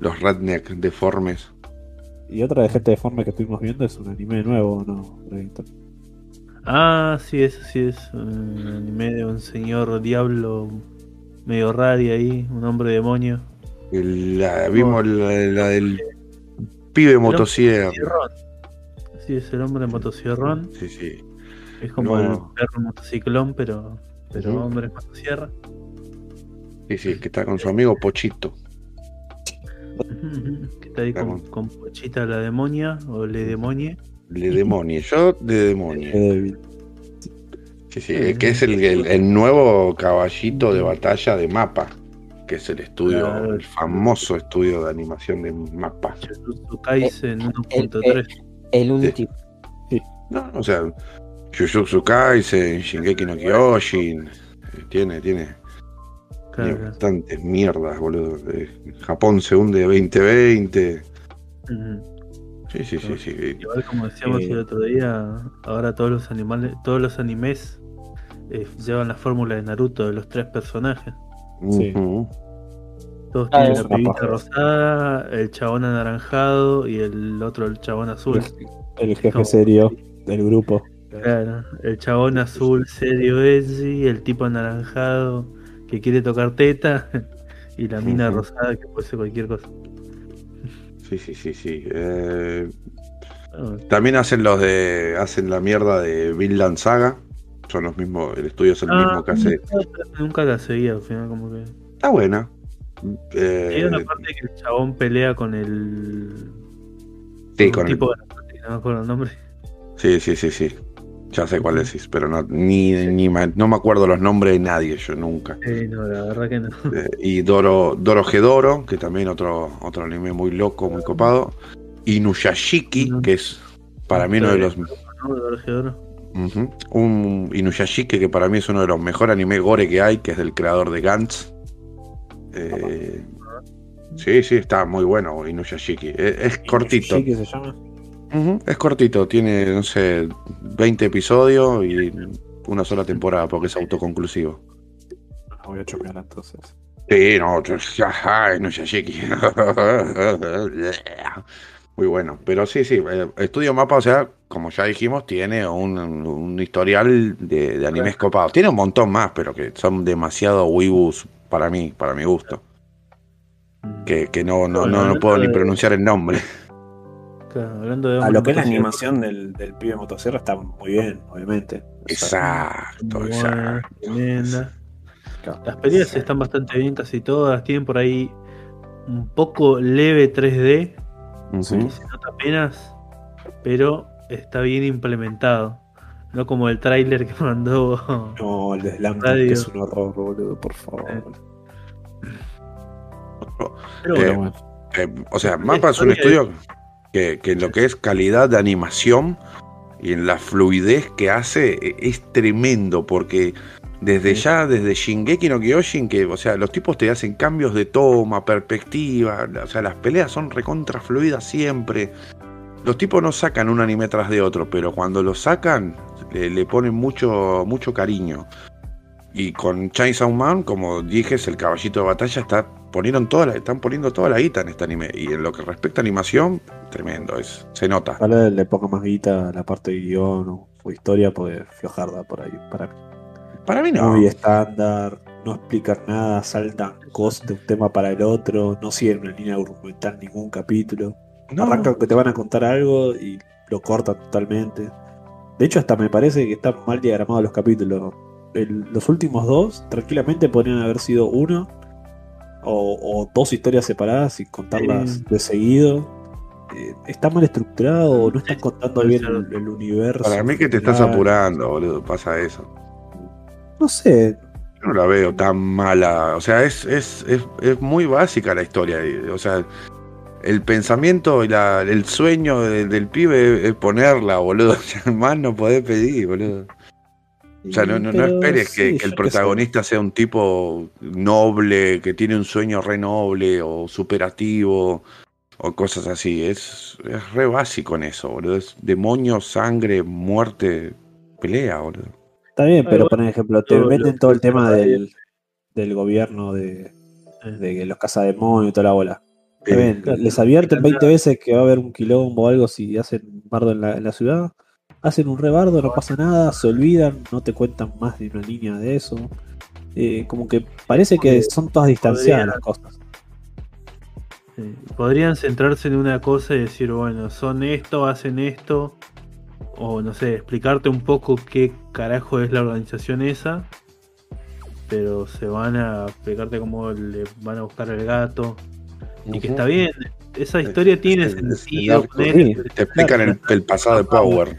los redneck deformes. Y otra de gente deforme que estuvimos viendo es un anime nuevo, ¿no? Ah, sí, eso sí es un anime de un señor diablo medio raro ahí, un hombre demonio. La, vimos la, la del pibe motosierra. Sí, es el hombre motosierrón. Sí, sí. Es como No. el perro motociclón, pero, pero hombre motosierra. Sí, sí, que está con su amigo Pochito. que está ahí con, Pochita la demonia o le demonie. Le demonie, yo de demonie. Qué débil. Sí, sí, que es el, el- el nuevo caballito de batalla de mapa, que es el estudio, Claro. el famoso estudio de animación de mapa. Jujutsu Kaisen el- 1.3. El último. No, o sea, Jujutsu Kaisen, Shingeki no Kyojin, tiene, tiene, tiene Claro. bastantes mierdas, boludo. Eh, Japón se hunde 2020. Ujú. Sí, sí, sí, sí. Igual como decíamos Eh. el otro día, ahora todos los animales, todos los animes eh, llevan la fórmula de Naruto de los tres personajes. Sí. Ujú. Todos Ah, tienen la pibita rosada, el chabón anaranjado y el otro el chabón azul. El jefe Como- serio del grupo. Claro, el chabón azul serio edgy, el tipo anaranjado que quiere tocar teta y la mina rosada que puede ser cualquier cosa. Sí, sí, sí, sí. Eh, también hacen los de. hacen la mierda de Vinland Saga. Son los mismos, el estudio es el Ah, mismo que hace. Nunca la seguía al final, como que. Está buena. Eh, Hay una parte que el chabón pelea con el. sí, con el- tipo de no me acuerdo el nombre. sí, sí, sí, sí. Ya sé cuál decís, pero no, ni, ni no me acuerdo los nombres de nadie, yo nunca. Sí, no, la verdad que no. Eh, y Doro, Doro Gedoro, que también otro, otro anime muy loco, muy copado. Inuyashiki, que es para mí uno de los Oro. Ujú. Un Inuyashiki que para mí es uno de los mejores anime gore que hay, que es del creador de Gantz. Eh, sí, sí, está muy bueno Inuyashiki. Es, es cortito. ¿Sí que se llama? Es cortito, tiene, no sé, 20 episodios y una sola temporada porque es autoconclusivo. Ah, voy a chocar entonces. Sí, no, ajá, Inuyashiki. Muy bueno, pero sí, sí, eh, Estudio Mapa, o sea, como ya dijimos, tiene un, un historial de, de animes copados. Tiene un montón más, pero que son demasiado weebus para mí, para mi gusto. Que, que no, no, no, no puedo ni pronunciar el nombre. Claro, hablando de A lo que es la animación del, del pibe motosierra está muy bien, obviamente. O sea, Exacto, exacto. tremenda. claro. Las peleas están bastante bien, casi todas. Tienen por ahí un poco leve 3D, Ujú. que se nota apenas, pero está bien implementado. No como el tráiler que mandó. No, el de Slam que es un horror, boludo, por favor. Eh. Pero Eh, bueno. Eh, o sea, Mapa es un estudio que, que en lo que es calidad de animación y en la fluidez que hace e- es tremendo porque desde Sí. ya, desde Shingeki no Kyojin, que, o sea, los tipos te hacen cambios de toma, perspectiva, o sea, las peleas son recontra fluidas siempre. Los tipos no sacan un anime tras de otro, pero cuando lo sacan, le, le ponen mucho, mucho cariño. Y con Chainsaw Man, como dije, es el caballito de batalla, está, ponieron toda la- están poniendo toda la guita en este anime. Y en lo que respecta a animación, tremendo, es, se nota. Ojalá le ponga más guita a la parte de guion o, o historia, porque fiojarda por ahí, para mí. Para mí no. Muy estándar, no explican nada, saltan cosas de un tema para el otro, no siguen una línea argumental ningún capítulo. No, Arrancan que te van a contar algo y lo cortan totalmente. De hecho, hasta me parece que están mal diagramados los capítulos. El- los últimos dos, tranquilamente podrían haber sido uno o, o dos historias separadas y contarlas de seguido. Eh, está mal estructurado, no están contando bien el, el universo. para mí que te estás apurando, boludo, pasa eso. No sé, Yo no la veo tan mala. O sea, es, es, es, es muy básica la historia. O sea, el pensamiento y la, el sueño de- del pibe es, es ponerla, boludo. O sea, más no podés pedir, boludo. O sea, no, no, esperes sí, que, el protagonista sea un tipo noble, que tiene un sueño re noble o superativo o cosas así. Es, es re básico en eso, boludo. Es demonios, sangre, muerte, pelea, boludo. Está bien, pero por ejemplo, te meten lo- todo el tema del, del gobierno de, de los cazademonios y toda la bola. Está bien, les advierten 20 veces que va a haber un quilombo o algo si hacen bardo en la, en la ciudad. Hacen un rebardo, no pasa nada, se olvidan, no te cuentan más de una línea de eso. Eh, como que parece que son todas distanciadas las cosas. Podrían centrarse en una cosa y decir, bueno, son esto, hacen esto, o no sé, explicarte un poco qué carajo es la organización esa, pero se van a explicarte cómo le van a buscar al gato, y que está bien, esa historia tiene es- es- sentido. Te explican el, el pasado de Power.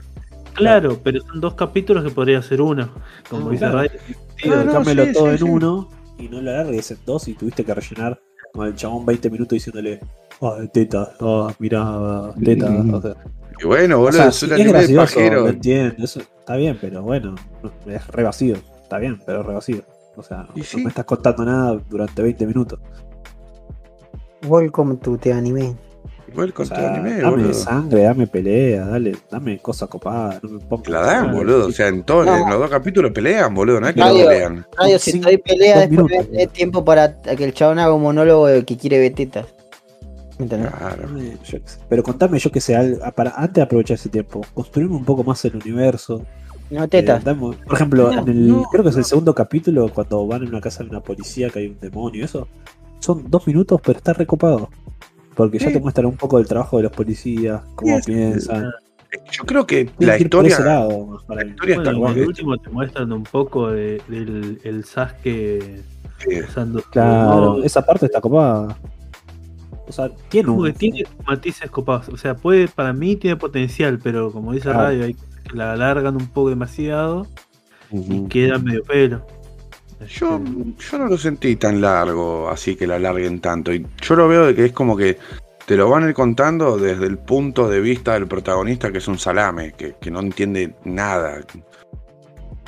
Claro, pero son dos capítulos que podría ser uno, como dice claro. Ray. Sí, Ah, no, cámbialo sí, todo sí, en sí. uno y no lo alargues en dos y tuviste que rellenar con el chabón 20 minutos diciéndole, ah, teta, ah, mirá, teta. Mm. o sea, Y bueno, o boludo, sea, es un anime gracioso, lo pajero. entiendo, eso está bien, pero bueno, es re vacío, está bien, pero es re vacío. O sea, no sí. me estás contando nada durante 20 minutos. Welcome to the anime. Igual con O tu sea, anime, dame boludo. sangre, dame pelea, dale, dame cosa copada, no me. La dan, boludo. O sea, en, todo, No. en los dos capítulos pelean, boludo. No es que no Radio. pelean. Radio, Son si no hay pelea, después minutos, boludo. tiempo para que el chabón haga un monólogo de que quiere vetetas. ¿Me entendés? Claro. Pero contame, yo que sé, al- para, antes de aprovechar ese tiempo, construir un poco más el universo, No tetas. Eh, dame- por ejemplo, No, en el, no, creo que es el segundo capítulo, cuando van a una casa de una policía que hay un demonio, y eso. Son dos minutos, pero está recopado. Porque ya te muestran un poco del trabajo de los policías, cómo es- piensan. Yo creo que la historia. lado, para La historia está Bueno, por último te muestran un poco de- del el Sasuke Sí. usando Claro, esa parte está copada. O sea, tiene Como un. que tiene matices copados. O sea, puede, para mí tiene potencial, pero como dice Claro. Radio, hay que la alargan un poco demasiado y queda medio pelo. Yo, yo no lo sentí tan largo, así que la alarguen tanto. Y yo lo veo de que es como que te lo van a ir contando desde el punto de vista del protagonista, que es un salame, que, que no entiende nada.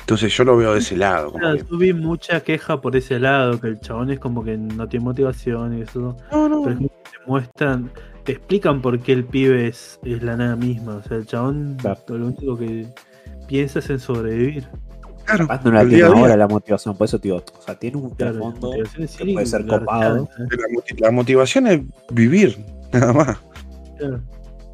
Entonces yo lo veo de ese lado. como Claro, que- yo vi mucha queja por ese lado, que el chabón es como que no tiene motivación y eso. No, no. Pero es como que te muestran, te explican por qué el pibe es, es la nada misma. O sea, el chabón Claro. lo único que piensa es en sobrevivir. Claro, Capaz no la el tiene día a día. ahora la motivación, por eso, tío. O sea, tiene un Claro, trasfondo que puede ser copado. La, la motivación es vivir, nada más. Claro.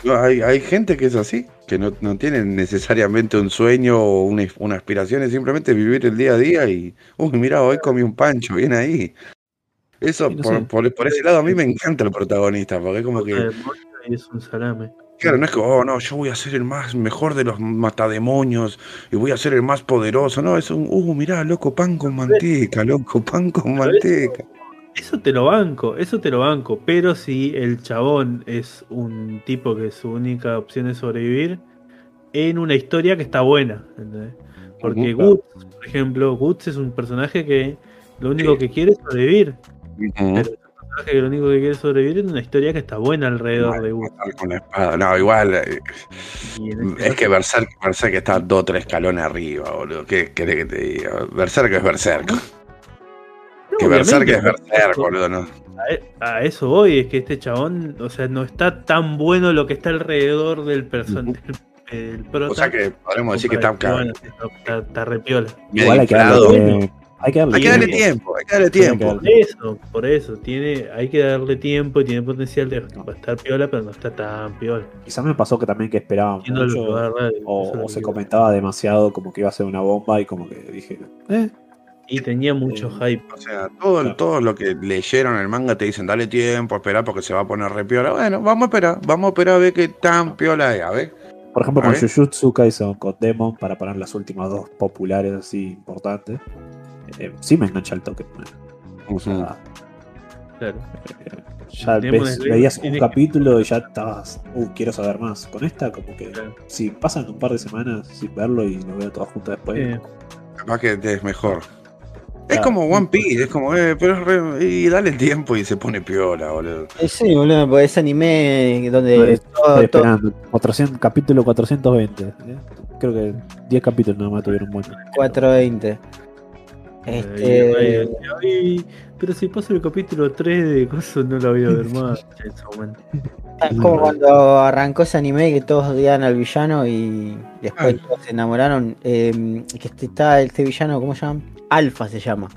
No, hay, hay gente que es así, que no, no tienen necesariamente un sueño o una, una aspiración, es simplemente vivir el día a día y, uy, mira, hoy comí un pancho, bien ahí. Eso, Sí, no por, por- por ese lado, a mí me encanta el protagonista, porque es como que, es un salame. Claro, no es que, oh, no, yo voy a ser el más mejor de los matademonios y voy a ser el más poderoso, no, es un, uh, mirá, loco, pan con manteca, loco, pan con manteca. Eso te lo banco, eso te lo banco. Pero si el chabón es un tipo que su única opción es sobrevivir en una historia que está buena. ¿entendés? Porque. Guts, por ejemplo, Guts es un personaje que lo único que quiere es sobrevivir. Pero un personaje que lo único que quiere sobrevivir es una historia que está buena alrededor de Wu. Con la espada. No, igual. eh, este Es que Berserk, Berserk está dos o tres escalones arriba, boludo. ¿Qué querés que te diga? Berserk es Berserk. Que Berserk es Berserk, boludo, ¿no? A, e- a eso voy, es que este chabón, o sea, no está tan bueno lo que está alrededor del personaje. El prota, O sea que podremos decir que está, bueno, está, está, está re piola. medio Igual hay que darle. Hay que darle Hay que darle tiempo. tiempo, hay que darle tiempo. Por eso, por eso, tiene, hay que darle tiempo y tiene potencial de a estar piola, pero no está tan piola. Quizás me pasó que también que esperaba mucho o, se comentaba demasiado como que iba a ser una bomba y como que dije, eh, Y tenía mucho Eh, hype. O sea, todo, Claro. todo lo que leyeron el manga te dicen, dale tiempo, espera porque se va a poner re piola. Bueno, vamos a esperar, vamos a esperar a ver qué tan piola es, a ver. por ejemplo A con ver. Jujutsu Kaisen con Demon para poner las últimas dos populares así importantes. Eh, sí me engancha el toque. O sea, Claro. eh, ya ves- veías un capítulo y ya estabas, uh, quiero saber más. Con esta, como que Claro. si pasan un par de semanas sin verlo y lo veo todo junto después. Eh, Capaz que es mejor. Es Claro. como One Piece, es como, eh, pero es re- y dale tiempo y se pone piola, boludo. Eh, Sí, boludo, porque ese anime donde Estoy todo, Estoy todo- esperando. 400, capítulo 420. ¿eh? Creo que 10 capítulos nada más tuvieron bueno. 420. Este, ay, pero si pasa el capítulo 3 de cosas no lo voy a ver más. Es como cuando arrancó ese anime que todos odiaban al villano y después Ah. todos se enamoraron. eh, que este- está este villano, ¿cómo se llama? Alfa se llama.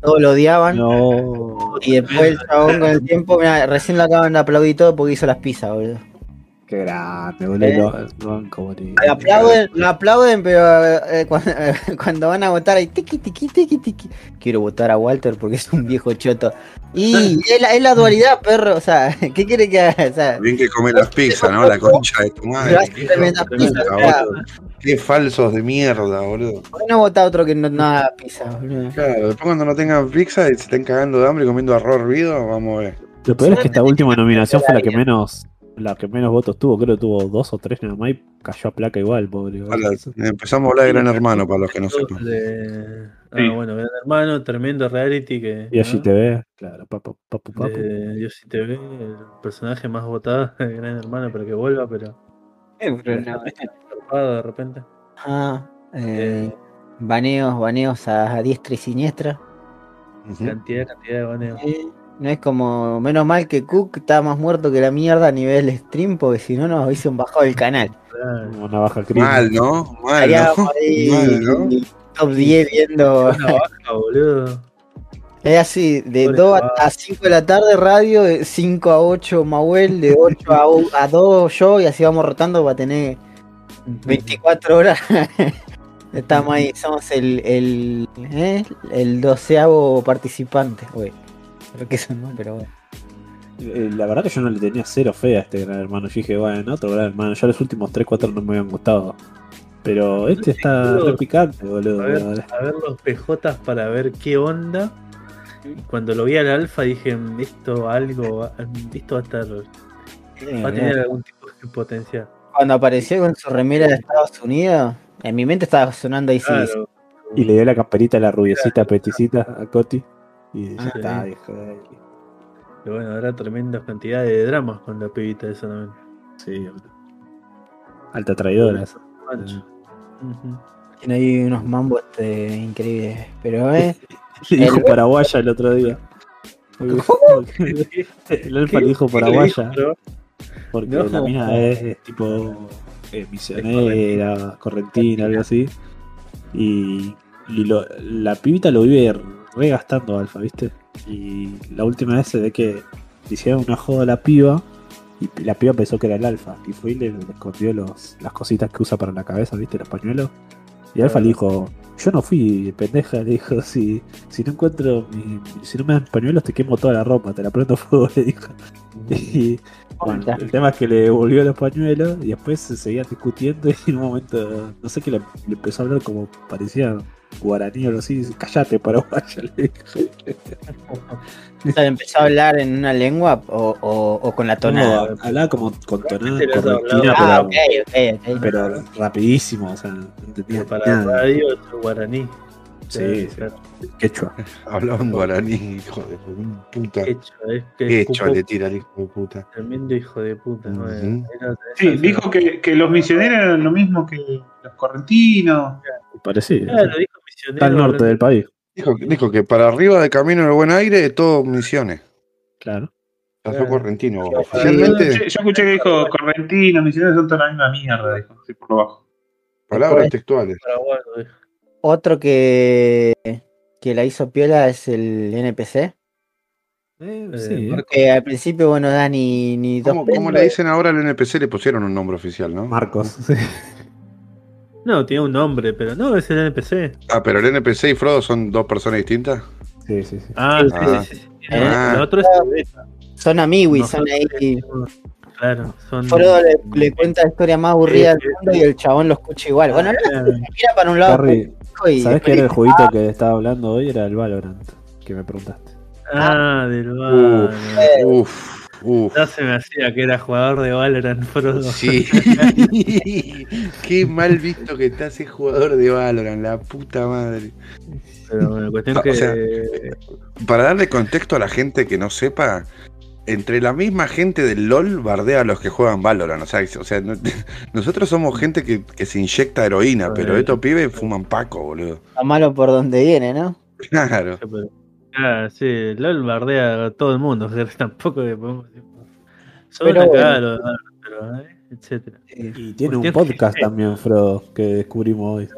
Todos lo odiaban. No. Y después el chabón con el tiempo, mira, recién lo acaban de aplaudir todo porque hizo las pizzas, boludo. Qué grande, boludo. Eh. Lo, aplauden, lo aplauden, pero eh, cuando, cuando van a votar hay tiqui, tiqui, tiqui, tiqui. Quiero votar a Walter porque es un viejo choto. Y es la, es la dualidad, perro. O sea, ¿qué quiere que haga? O sea, Bien que come las pizzas, ¿no? La concha de tu madre. tremenda pizza. Qué falsos de mierda, boludo. ¿por qué no vota otro que no, no haga pizza, boludo? Claro, después cuando no tengan pizza y se estén cagando de hambre y comiendo arroz hervido, vamos a ver. Lo peor es que esta última nominación fue la que menos la que menos votos tuvo. Creo que tuvo dos o tres nada más y cayó a placa igual, pobre. Empezamos a hablar de Gran Hermano, para los que no sepan. De- Ah, Sí. bueno, Gran Hermano, tremendo reality que. Y allí ¿no? te ve, claro, papu, papu, papu. de Dios sí te ve, el personaje más votado de Gran Hermano para que vuelva, pero zarpado de repente. Ah, eh, baneos, baneos a, diestra y siniestra. Cantidad, cantidad de baneos. Eh, no es como, menos mal que Cook está más muerto que la mierda a nivel stream, porque si no nos hubiesen bajado el canal. Una baja crítica. Mal, ¿no? Mal, ¿no? ahí Mal, ¿no? top 10 viendo. Una baja, boludo. Es así, de Pobre 2 chaval. a 5 de la tarde radio, de 5 a 8 Mahuel, de 8 a, u- a 2 yo, y así vamos rotando para tener 24 horas. Estamos ahí, somos el, el, ¿eh? el doceavo participante. Uy, creo que eso no, pero bueno. Eh, La verdad que yo no le tenía cero fe a este gran hermano. Yo dije, bueno, otro gran hermano. Ya los últimos 3-4 no me habían gustado. Pero este está re picante, boludo. A ver, a ver los PJs para ver qué onda. Cuando lo vi al alfa dije, esto algo, va- esto va a estar, va a tener algún tipo de potencial. Cuando apareció con su remera de Estados Unidos, en mi mente estaba sonando ahí sí. Claro. Y le dio la camperita a la rubiecita peticita a Coti. Y ya Ah, está, sí. dijo. "Ay, Pero bueno, habrá tremenda cantidad de dramas con la pibita esa también. Sí. Alta traidora. Ujú. Tiene ahí unos mambos este, increíbles. Pero eh, Le dijo El- paraguaya el otro día. El alfa le dijo paraguaya. Porque No. la mina es, es tipo eh, misionera, correntina, algo así. Y, y lo- la pibita lo vive regastando Alfa, ¿viste? Y la última vez se ve que le hicieron una joda a la piba y la piba pensó que era el Alfa. Y fue y le, le escondió los, las cositas que usa para la cabeza, ¿viste? Los pañuelos. Y Alfa le dijo, yo no fui pendeja, le dijo, si, si no encuentro, mi- si no me dan pañuelos te quemo toda la ropa, te la prendo fuego, le dijo. Y bueno, el tema es que le devolvió los pañuelos y después se seguían discutiendo y en un momento, no sé qué le, le empezó a hablar como parecía guaraní o algo así, callate paraguaya, le dijo. o sea, empezó a hablar en una lengua o, o- o con la tonada. No, hablaba como con tonada correntina, ah, pero, rapidísimo, o sea, no entendía Para nada. radio es guaraní. Sí, sí. Claro, Quechua. Hablaba en guaraní, hijo de puta. Quechua, es que Quechua cupo- le tira al hijo de puta. Tremendo hijo de puta. ¿no? Sí, dijo que, que los misioneros eran lo mismo que los correntinos. Parecido. Claro, dijo misionero. Está al norte del país. Dijo, dijo que para arriba de camino en el buen aire, todo misiones. Claro. Pasó Claro. correntino. Oficialmente, escuché, yo escuché que dijo correntinos, misioneros son toda la misma mierda, dijo, así por lo bajo. palabras textuales. Otro que, que la hizo piola es el NPC. Eh, Eh, sí. Al principio, bueno, da ni, ni dos ¿Cómo, cómo pesos. le dicen ahora al NPC? Le pusieron un nombre oficial, ¿no? Marcos. sí. No, tiene un nombre, pero no, es el NPC. Ah, pero el NPC y Frodo son dos personas distintas. Sí, sí, sí. Ah, Sí, sí, ah. sí, Ah. El otro es. Son amiguis, son ahí. Claro, son. Frodo le, le cuenta la historia más aburrida Sí, del sí, mundo y el chabón lo escucha igual. Bueno, no, Ah, mira para un lado Harry, y ¿sabés qué después era el dice, jueguito que estaba hablando hoy? Era el Valorant, que me preguntaste. Ah, del Valorant. Uf, uf. Ya se me hacía que era jugador de Valorant, Frodo. Sí. Qué mal visto que está ese jugador de Valorant, la puta madre. Pero bueno, cuestión O que. sea, Para darle contexto a la gente que no sepa, entre la misma gente del LOL bardea a los que juegan Valorant. O sea, o sea no- nosotros somos gente que, que se inyecta heroína, pero estos pibes fuman paco, boludo. Está malo por donde viene, ¿no? Claro. Ah, sí, LOL bardea a todo el mundo, o sea, tampoco que podemos decir. Son Pero una cagada eh, etcétera. Y tiene un que- podcast también, Frodo, que descubrimos hoy.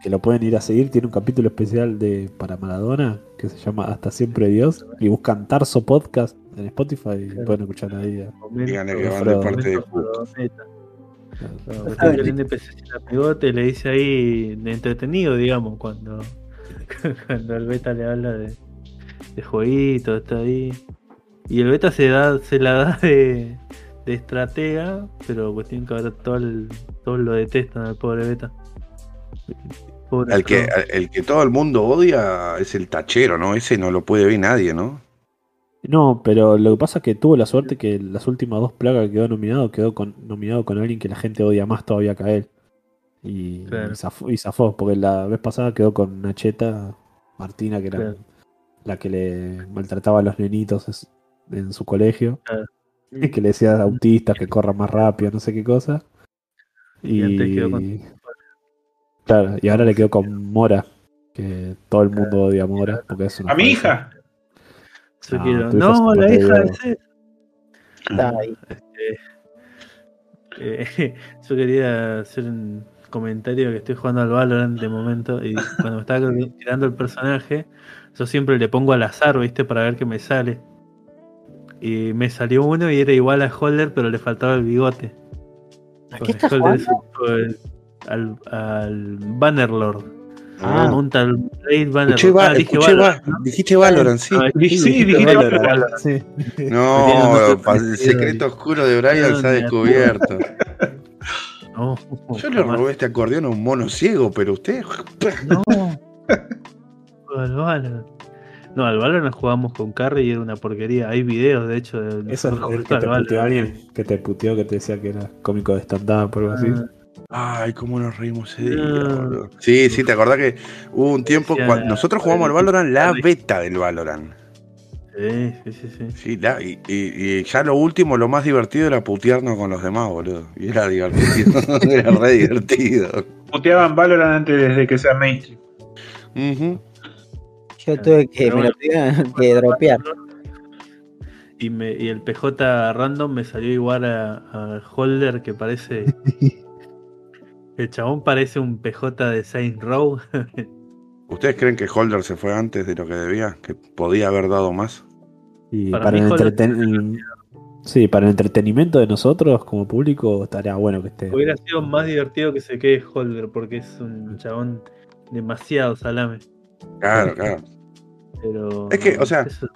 Que lo pueden ir a seguir. Tiene un capítulo especial de para Maradona que se llama Hasta Siempre Dios. Y buscan Tarso Podcast en Spotify y Claro. pueden escuchar ahí. eh. Díganle que van de parte de. Claro. El la le dice ahí de entretenido, digamos, cuando, cuando el beta le habla de, de jueguito, está ahí. Y el beta se da, se la da de, de estratega, pero cuestión que ahora todo el- todos lo detestan al pobre beta. Pobre El que, el que todo el mundo odia es el tachero, ¿no? Ese no lo puede ver nadie, ¿no? No, pero lo que pasa es que tuvo la suerte que las últimas dos plagas que quedó nominado, quedó con, nominado con alguien que la gente odia más todavía que a él. Y, Claro. y zafó, y zafó, porque la vez pasada quedó con Nacheta, Martina, que era Claro. La que le maltrataba a los nenitos en su colegio. Y que le decía a autistas que corran más rápido, no sé qué cosa. Y Y, antes quedó con- Claro, y ahora le quedó con Mora, que todo el mundo odia a Mora, porque es una A mi hija. Yo No, hijo no, la hija de. Está ahí. Eh, yo quería hacer un comentario que estoy jugando al Valorant de momento y cuando me estaba tirando el personaje, yo siempre le pongo al azar, ¿viste? Para ver qué me sale. Y me salió uno y era igual a Holder, pero le faltaba el bigote. ¿A qué estás Holder jugando? es un- al, al Bannerlord. Ah. Monta el Raid Bannerlord. Ah, dije Valorant, dijiste Valorant, sí. Ah, Sí, dijiste Valorant. Valorant. Sí. No, el secreto oscuro de Brian se ha descubierto. No, Yo le robé este acordeón a un mono ciego, pero usted. No. al Valorant. No, al Valorant jugamos con Carry y era una porquería. Hay videos, de hecho, de Eso es el que te puteó alguien, que te puteó, que te decía que era cómico de stand-up o algo así. Ah, Ay, cómo nos reímos ese día, No. boludo. Sí, sí, te acordás que hubo un tiempo cuando nosotros jugamos al Valorant, la beta del Valorant. sí, sí, sí, sí. Sí, la- y, y- y ya lo último, lo más divertido era putearnos con los demás, boludo. Y era divertido, era re divertido. Puteaban Valorant antes de que sea mainstream. Ujú. Yo tuve que, me lo bueno. tuvieron que dropear. Y, me, y el PJ random me salió igual a, a Holder que parece. el chabón parece un PJ de Saint Row. ¿Ustedes creen que Holder se fue antes de lo que debía? ¿Que podía haber dado más? Y Para el entreten- sí, para el entretenimiento de nosotros como público estaría bueno que esté. Hubiera sido más divertido que se quede Holder porque es un chabón demasiado salame. Claro, claro. Pero. Es que, o sea, eso-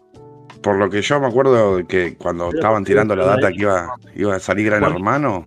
Por lo que yo me acuerdo de que cuando Pero, estaban tirando la data ahí- que iba, iba a salir Gran ¿Cuál? Hermano,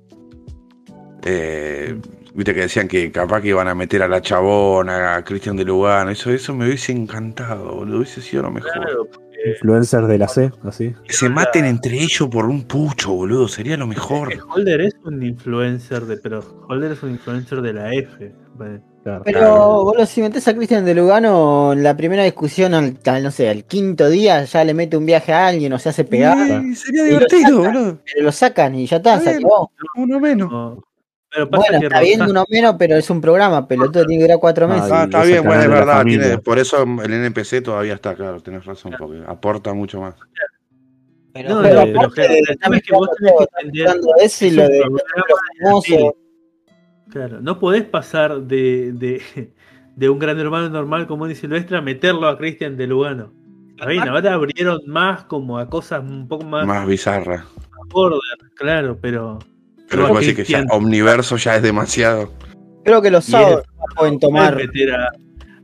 eh, viste que decían que capaz que iban a meter a la chabona, a Cristian de Lugano, eso, eso me hubiese encantado, boludo, hubiese sido lo mejor. claro, Influencers de la C, así. Que se maten entre ellos por un pucho, boludo, sería lo mejor. Holder es un influencer de, pero Holder es un influencer de la F. vale. Claro. Pero, boludo, si metes a Cristian de Lugano en la primera discusión, al, al, no sé, al quinto día ya le mete un viaje a alguien o se hace pegar, Ay, sería Y lo divertido, sacan. boludo. pero lo sacan y ya está, se acabó. Uno menos. No. Pero pasa Bueno, que está bien uno menos, pero es un programa, pelotudo, tiene que durar cuatro Ah, meses. Ah, está bien, bueno, es verdad. tiene- por eso el NPC todavía está, claro, tenés razón, porque aporta mucho más. Pero, No, pero no, pero aparte, claro, el están tema es que vos tenés que entender lo de programa. Claro, no podés pasar de, de, de un gran hermano normal como dice Silvestre a meterlo a Cristian de Lugano. Bien, ahora abrieron más como a cosas un poco más, Más bizarra. border, claro, pero. Pero decir que ya Omniverso ya es demasiado. Creo que los sábados pueden no podés tomar. meter a-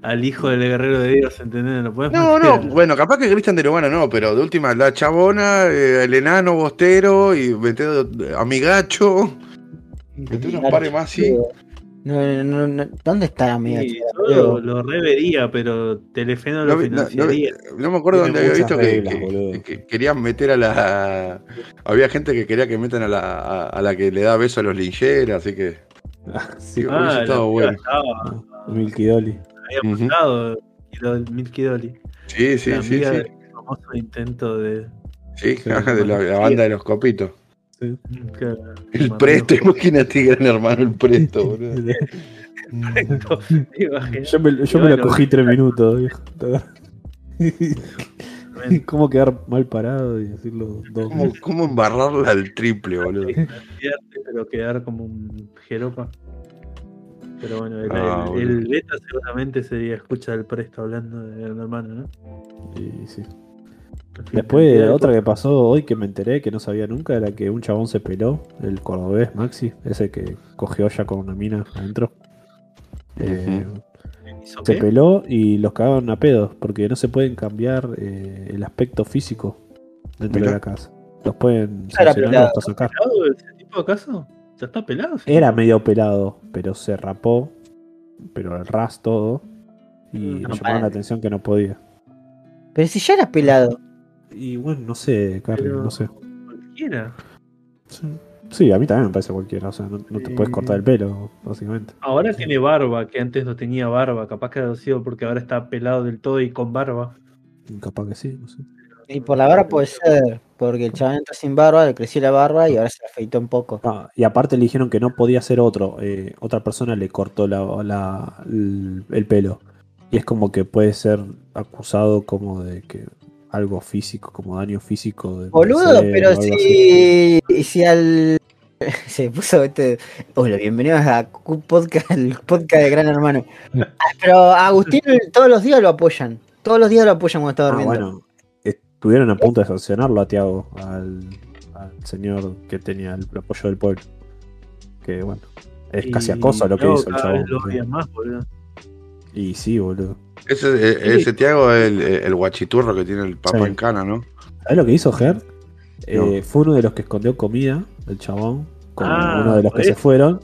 al hijo del guerrero de Dios, ¿entendés? No, meter. no, bueno, capaz que Cristian de Lugano no, pero de última, la chabona, eh, el enano bostero y meter Meter unos pares más así. No, no, no, ¿Dónde está amiga? Sí, yo lo, lo revería, pero Telefe no lo financiaría. no me acuerdo dónde había visto que, reglas, que- que querían meter a la. Había gente que quería que metan a la, a, a la que le da beso a los lincheras, así que. Sí, Ah, la estado bueno. estaba, Milky Dolly. había pasado Milky Dolly. Sí, sí, la sí, sí. del famoso intento de. Sí, Sí, de la, la banda de los copitos. Que- El mandó- presto, imagínate, gran hermano, el presto, boludo. ¿Te imaginas? Yo me, yo la cogí tres minutos, viejo. ¿Cómo quedar mal parado y decirlo dos ¿Cómo, cómo embarrarla al triple, boludo? pero quedar como un jeropa. Pero bueno, el, Ah, el- el boludo. beta seguramente sería escucha al presto hablando de Gran hermano, ¿no? Y sí. Después, otra que pasó hoy que me enteré que no sabía nunca era que un chabón se peló, el cordobés Maxi, ese que cogió ya con una mina adentro. Eh, cosas. ¿Hizo se qué? peló y los cagaron a pedos porque no se pueden cambiar eh, el aspecto físico dentro Mirá. de la casa. Los pueden Era pelado. hasta sacar. ¿Pelado ese tipo acaso? ¿Ya está pelado? Era medio pelado, pero se rapó, pero el ras todo. Y Mm, le no, llamaron la atención que no podía. Pero si ya era pelado. Y bueno, no sé, Carly, Pero- no sé. Cualquiera. Sí. Sí, a mí también me parece cualquiera. O sea, no, no te puedes cortar el pelo, básicamente. Ahora tiene barba, que antes no tenía barba. Capaz que ha sido porque ahora está pelado del todo y con barba. Capaz que sí, no sé. Y por la barba puede ser, porque el chaval entró sin barba, le creció la barba y ahora se la afeitó un poco. Ah, y aparte le dijeron que no podía ser otro. eh, otra persona le cortó la, la- el, el pelo. Y es como que puede ser acusado como de que algo físico, como daño físico. De Boludo, pero si, si al. Se puso este. Hola, bienvenidos a Q podcast, el podcast de Gran Hermano. Ah, Pero a Agustín todos los días lo apoyan. Todos los días lo apoyan cuando está Ah, durmiendo. bueno, estuvieron a punto de sancionarlo a Tiago, al, al señor que tenía el apoyo del pueblo. Que bueno, es casi acoso lo que hizo el chabón. Lo odian más, boludo. Y sí, boludo. Ese, eh, ese Tiago es el, el guachiturro que tiene el papá Sí. en cana, ¿no? ¿Sabes lo que hizo Ger? No. Eh, fue uno de los que escondió comida, el chabón, con Ah, uno de los que se fueron.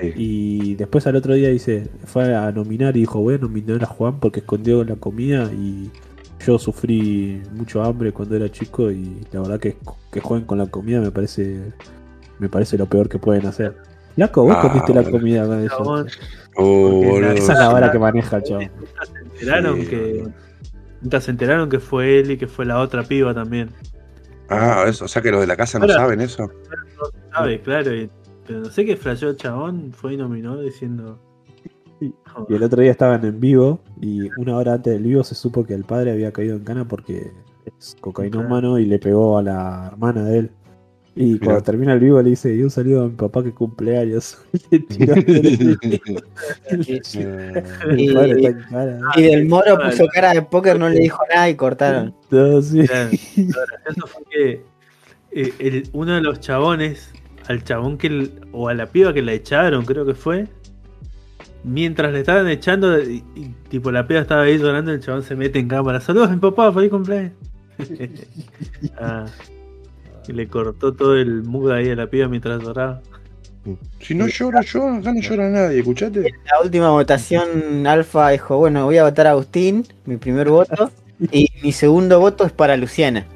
Sí. Y después al otro día dice, fue a nominar y dijo, voy a nominar a Juan porque escondió la comida y yo sufrí mucho hambre cuando era chico y la verdad que, que jueguen con la comida me parece me parece lo peor que pueden hacer. Laco, vos Ah, comiste la bueno. comida con eso. Oh. Esa es la vara que maneja el chabón. Nunca se enteraron Sí, que. se enteraron que fue él y que fue la otra piba también. Ah, eso, o sea que los de la casa no Ahora- saben eso. No se sabe, claro. y- pero no sé qué flasheó el chabón, fue y nominó diciendo. Y el otro día estaban en vivo y una hora antes del vivo se supo que el padre había caído en cana porque es cocainómano y le pegó a la hermana de él. Y cuando termina el vivo le dice, y un saludo a mi papá que cumpleaños. Cara. Y del Moro puso cara de póker, no le dijo nada y cortaron. No, sí. Claro, lo gracioso fue que eh, el- uno de los chabones, al chabón que. o a la piba que la echaron, creo que fue. Mientras le estaban echando, y, y tipo la piba estaba ahí llorando, el chabón se mete en cámara. Saludos, mi papá, feliz cumpleaños. Ah, y le cortó todo el mood ahí a la piba mientras lloraba. Si no lloro yo, acá no llora nadie, ¿escuchaste? La última votación, Alfa dijo: Bueno, voy a votar a Agustín, mi primer voto, y mi segundo voto es para Luciana.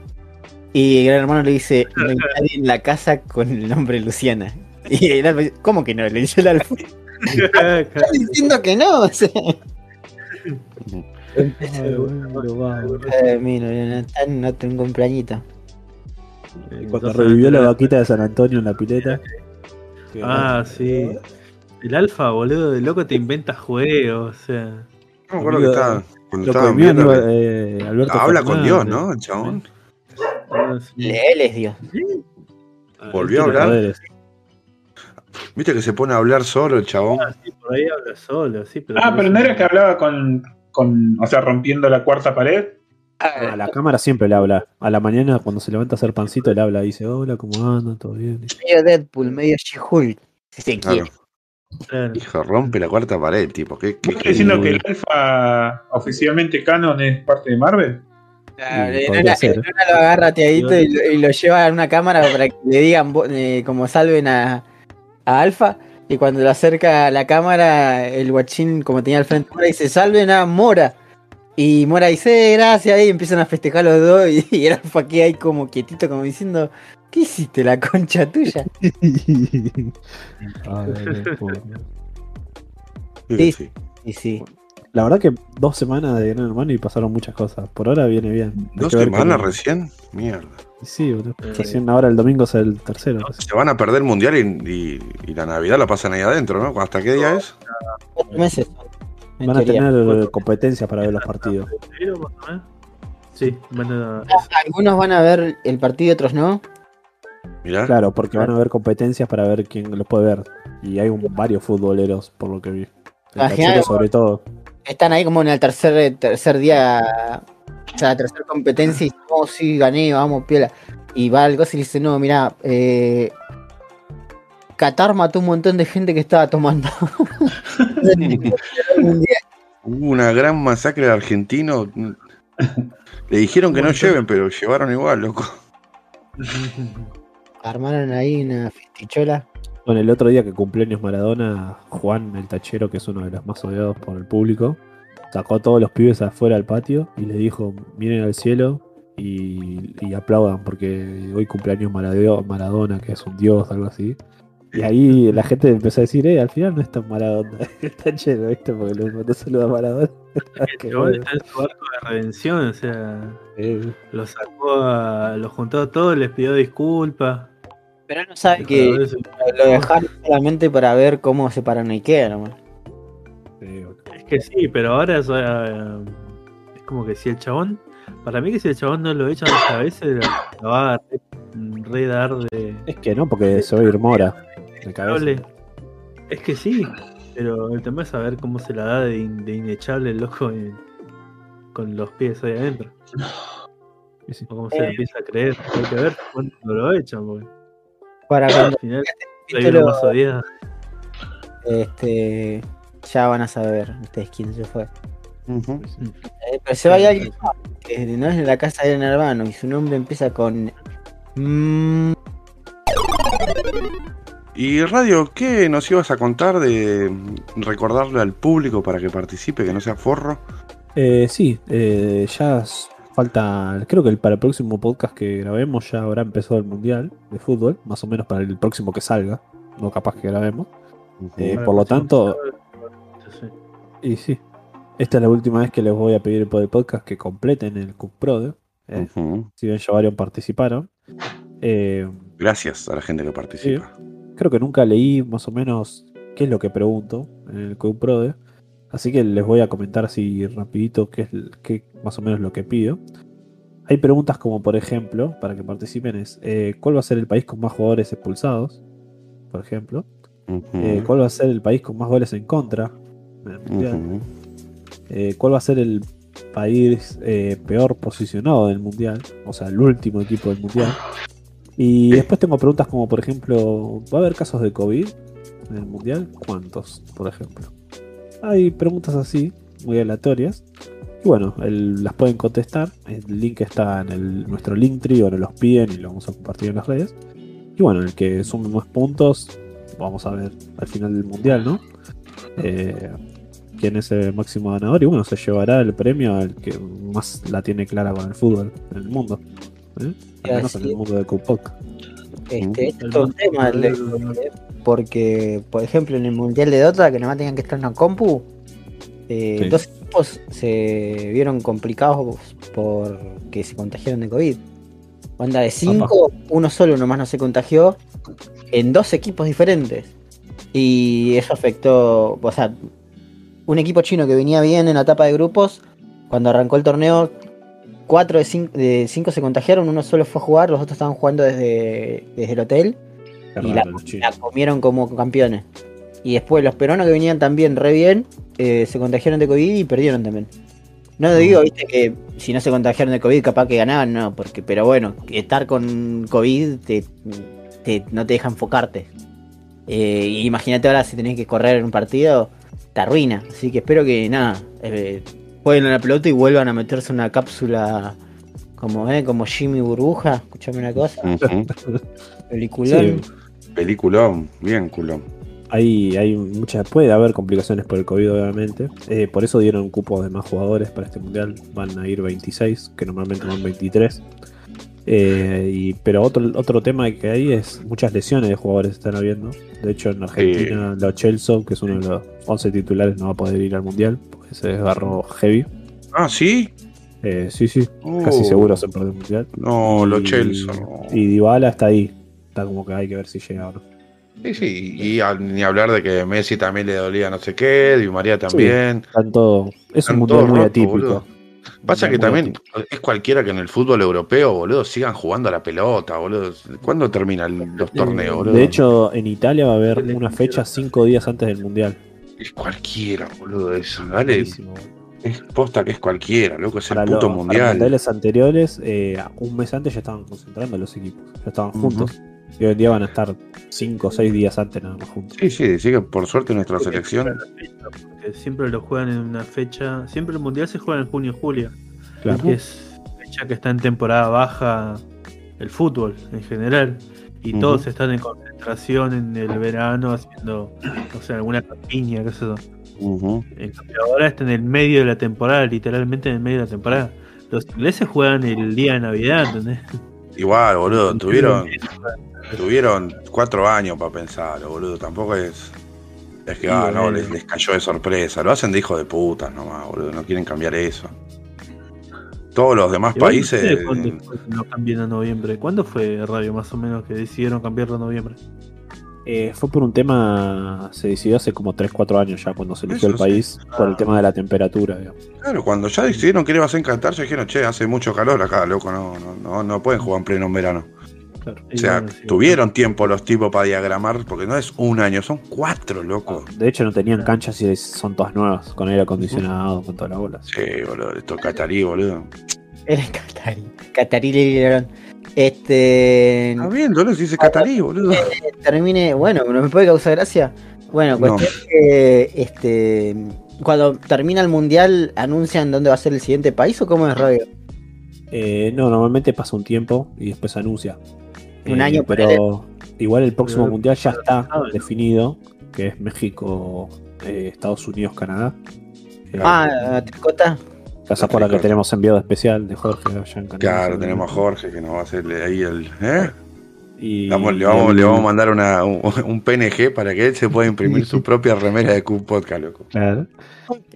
Y el gran hermano le dice: No hay nadie en la casa con el nombre Luciana. Y el Alfa dice: ¿Cómo que no? Le dice el Alfa. Estás diciendo que no, o sea. Ay, bueno, mira, no, no tengo un plañito. Cuando revivió la vaquita de San Antonio en la pileta. Que- Ah, sí. El alfa, boludo, de loco te inventa juegos, o sea. No me acuerdo que estaba. Cuando Lo estaban comió viendo. eh, Alberto Habla con Dios. ¿no? El chabón. ah, sí. Él es Dios. Ah, Volvió a hablar. poderes. Viste que se pone a hablar solo el chabón. Ah, sí, por ahí habla solo, sí, pero. Ah, pero no era que hablaba con, con. O sea, rompiendo la cuarta pared. A la cámara siempre le habla. A la mañana cuando se levanta a hacer pancito le habla. Dice, hola, ¿cómo andan? ¿Todo bien? Medio Deadpool, medio She-Hulk. Si se Claro. quiere. Claro. Hijo, rompe la cuarta pared, tipo. ¿Qué, qué, ¿Estás qué- diciendo que el alfa oficialmente canon es parte de Marvel? Claro, en podría una, ser. en una lo agarra teadito y, lo- y lo lleva a una cámara para que le digan eh, como salven a, a Alfa. Y cuando lo acerca a la cámara, el guachín, como tenía al frente, dice: Salven a Mora. Y Mora dice: "Eh, Gracias. Y empiezan a festejar los dos. Y, y el Alfa queda ahí como quietito, como diciendo: ¿Qué hiciste, la concha tuya? Ay, pobre. Sí. sí. Y sí. La verdad que dos semanas de Gran Hermano y pasaron muchas cosas. Por ahora viene bien. Hay ¿Dos que ver semanas recién? Mierda. Sí, boludo. Eh. Recién ahora el domingo es el tercero. Se van a perder el mundial y, y- y la Navidad la pasan ahí adentro, ¿no? ¿Hasta qué día es? Cuatro meses. Van a teoría. tener competencia para ver los partidos. Sí, van a. Algunos van a ver el partido, otros no. Mirá. Claro, porque van a haber competencias para ver quién los puede ver. Y hay un, varios futboleros, por lo que vi. El sobre todo. están ahí como en el tercer, tercer día, o sea, la tercera competencia y oh sí, gané, vamos, piola. Y va algo y dice, no, mira, eh, Qatar mató un montón de gente que estaba tomando. Hubo una gran masacre de argentinos. Le dijeron que no lleven, pero llevaron igual, loco. Armaron ahí una fistichola. Bueno, el otro día que cumpleaños Maradona, Juan, el tachero, que es uno de los más odiados por el público, sacó a todos los pibes afuera al patio y les dijo, miren al cielo y, y aplaudan porque hoy cumpleaños Maradona, que es un dios, algo así. Y ahí la gente empezó a decir, eh, al final no es tan Maradona, el tachero, ¿viste? Porque le mandó saludo a Maradona. Chabón bueno. está en su arco de redención, o sea, Eh, lo sacó, a, lo juntó a todos, les pidió disculpas. Pero él no sabe que "A lo dejaron solamente para ver cómo se paran Ikea nomás. eh, Es que sí, pero ahora es, eh, es como que si el chabón, para mí que si el chabón no lo vez, se la, la va a re, re dar de es que no, porque a ir Mora. De cabeza. Es que sí, pero el tema es saber cómo se la da de, in- de inechable el loco en- con los pies ahí adentro. Sí, sí. O cómo se le empieza a creer. Hay que ver cuándo lo echan, porque Para cuando al final hay capítulo- uno más odiado. este, ya van a saber ustedes quién se fue. Eh, pero se vaya alguien más, que no es de la casa de Hermano y su nombre empieza con. Mm, Y Radio, ¿qué nos ibas a contar de recordarle al público para que participe, que no sea forro? Eh, sí, eh, ya falta, creo que el- para el próximo podcast que grabemos ya habrá empezado el Mundial de Fútbol, más o menos para el próximo que salga, no capaz que grabemos. Eh, por lo tanto-. Y sí, esta es la última vez que les voy a pedir por el podcast que completen el Pro. Eh. Si bien ya varios participaron. Eh, Gracias a la gente que participa. Creo que nunca leí más o menos qué es lo que pregunto en el Cook Pro. Así que les voy a comentar así rapidito qué es qué más o menos lo que pido. Hay preguntas como por ejemplo, para que participen es, eh, ¿cuál va a ser el país con más jugadores expulsados? Por ejemplo. Eh, ¿Cuál va a ser el país con más goles en contra? en el Mundial? Ujú. Eh, ¿Cuál va a ser el país eh, peor posicionado del Mundial? O sea, el último equipo del Mundial. Y Sí. después tengo preguntas como, por ejemplo, ¿va a haber casos de COVID en el Mundial? ¿Cuántos, por ejemplo? Hay preguntas así, muy aleatorias. Y bueno, el- las pueden contestar. El link está en el, nuestro Linktree o nos los piden y lo vamos a compartir en las redes. Y bueno, el que sume más puntos, vamos a ver al final del Mundial, ¿no? Eh, quién es el máximo ganador y bueno, se llevará el premio al que más la tiene clara con el fútbol en el mundo. ¿eh? Menos en el mundo de Kupok. este, El esto es un tema. el de- el- porque, por ejemplo, en el Mundial de Dota, que nomás tenían que estar en la compu, eh, Sí. dos equipos se vieron complicados porque se contagiaron de COVID. Onda de cinco, uno solo nomás no se contagió en dos equipos diferentes. Y eso afectó, o sea, un equipo chino que venía bien en la etapa de grupos, cuando arrancó el torneo, cuatro de cinco, de cinco se contagiaron, uno solo fue a jugar, los otros estaban jugando desde, desde el hotel Qué y raro, la comieron como campeones. Y después los peruanos que venían también re bien, eh, se contagiaron de COVID y perdieron también. No digo, viste, que si no se contagiaron de COVID capaz que ganaban, no, porque, pero bueno, estar con COVID te, te- no te deja enfocarte. Eh, imagínate ahora si tenés que correr en un partido, te arruina. Así que espero que nada, eh, jueguen a la pelota y vuelvan a meterse una cápsula como, eh, como Jimmy Burbuja. Escuchame una cosa, peliculón. Sí, Peliculón, bien culón. hay, hay muchas, puede haber complicaciones por el COVID, obviamente. Eh, por eso dieron cupos de más jugadores para este mundial. Van a ir 26, que normalmente van 23. Eh, y, pero otro, otro tema que hay es muchas lesiones de jugadores están habiendo. De hecho, en Argentina, Lo Chelsea, que es uno de los 11 titulares, no va a poder ir al mundial se desgarró heavy. Ah, ¿sí? Eh, sí, sí, casi Oh. seguro se perdió el mundial. No, lo Y- Chelsea. no. Y Dybala está ahí. Está como que hay que ver si llega o no. Sí, sí, y ni hablar de que Messi también le dolía no sé qué, Di María también. Están todo- es un mundial muy atípico. boludo. Pasa que también atípico. es cualquiera que en el fútbol europeo, boludo, sigan jugando a la pelota, boludo. ¿Cuándo terminan los torneos, boludo? De hecho, en Italia va a haber una fecha cinco días antes del mundial. Es cualquiera, boludo, eso. Dale, Buenísimo. es posta que es cualquiera, loco, es el Para, puto los- para mundial. mundiales anteriores, eh, un mes antes ya estaban concentrando los equipos. Ya estaban juntos. Y hoy en día van a estar cinco o seis días antes nada más juntos. Sí, sí, sí que por suerte nuestra selección. Porque siempre lo juegan en una fecha. Siempre el mundial se juega en junio y julio. Claro. Que es fecha que está en temporada baja el fútbol en general. Y todos están en concentración en el verano haciendo, no sé, alguna campiña, qué sé yo. Cambio ahora está en el medio de la temporada, literalmente en el medio de la temporada. Los ingleses juegan el día de Navidad, ¿entendés? Igual, boludo, tuvieron, tuvieron cuatro años para pensarlo, boludo. Tampoco es. Es que, Sí, ah, no, les, les cayó de sorpresa. Lo hacen de hijo de puta nomás, boludo. No quieren cambiar eso. Todos los demás Igual no países. sé cuándo fue que lo cambian a noviembre. ¿Cuándo fue Radio más o menos que decidieron cambiarlo a noviembre? Eh, fue por un tema, se decidió hace como 3-4 años ya cuando se eligió Eso el sí. país, por el tema de la temperatura. digamos. Claro, cuando ya decidieron que le ibas a encantar, ya dijeron, che, hace mucho calor acá, loco, no, no, no, no pueden jugar en pleno verano. Claro. O sea, tuvieron tiempo los tipos para diagramar, porque no es un año, son cuatro, loco. De hecho, no tenían canchas y son todas nuevas, con aire acondicionado, con todas las bolas. Sí, boludo, esto es catarí, boludo. Era Catarí. Catarí le dieron. Este. Está bien, Dolores dice catarí, boludo. Termine. Bueno, ¿no me puede causar gracia? Bueno, No. cuestión que. Este. Cuando termina el mundial, ¿anuncian dónde va a ser el siguiente país o cómo es radio? Eh, no, normalmente pasa un tiempo y después anuncia. Un Eh, año, pero igual el próximo Pero- mundial ya está definido, que es México, eh, Estados Unidos, Canadá. Eh, Ah, Tricota. ya se acuerda que tenemos enviado especial de Jorge allá en Canadá. Claro, tenemos a Jorge que nos va a hacer ahí el. ¿eh? Y, Vamos, le, y vamos, el- le vamos a mandar una, un, un PNG para que él se pueda imprimir su propia remera de Q Podcast, loco. Claro.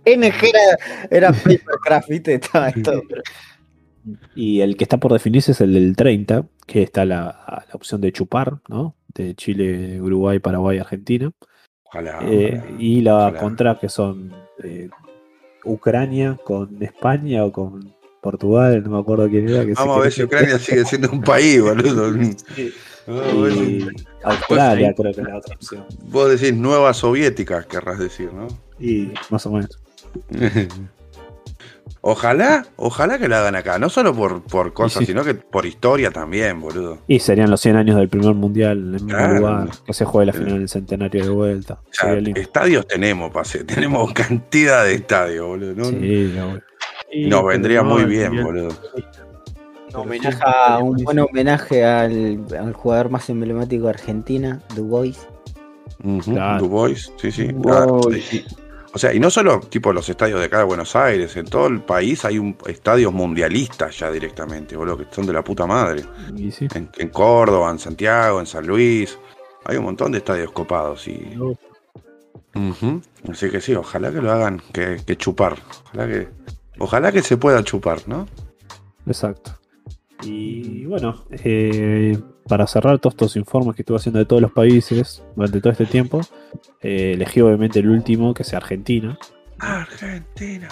NG era, era Papercraft, ¿viste? Estaba esto. Y el que está por definirse es el del 30, que está la, la opción de chupar, ¿no? De Chile, Uruguay, Paraguay, Argentina. Ojalá. Eh, ojalá. y la ojalá. contra, que son eh, Ucrania con España o con Portugal, no me acuerdo quién era. Que Vamos a ver si Ucrania sigue siendo un país, boludo. Bueno. Y Australia, creo que es la otra opción. Vos decís nueva soviética, querrás decir, ¿no? Y más o menos. Ojalá, ojalá que la hagan acá, no solo por, por cosas, sí. sino que por historia también, boludo. Y serían los 100 años del primer mundial en el mismo Claro. lugar, que se juegue la final del centenario de vuelta. O sea, estadios tenemos, pase, tenemos cantidad de estadios, boludo. ¿no? Sí, obvio. Y- Nos vendría no, muy el bien, mundial- boludo. Homenaje a- un buen homenaje al, al jugador más emblemático de Argentina. Ujú, Claro. Du Bois, sí, sí. Du Bois. O sea, y no solo tipo los estadios de acá de Buenos Aires, en todo el país hay un estadios mundialistas ya directamente, boludo, que son de la puta madre. Sí. En, en Córdoba, en Santiago, en San Luis. Hay un montón de estadios copados y. No. Así que sí, ojalá que lo hagan, que, que chupar. Ojalá que. Ojalá que se pueda chupar, ¿no? Exacto. Y bueno, eh, para cerrar todos estos informes que estuve haciendo de todos los países durante todo este tiempo, eh, elegí obviamente el último, que sea Argentina. Argentina.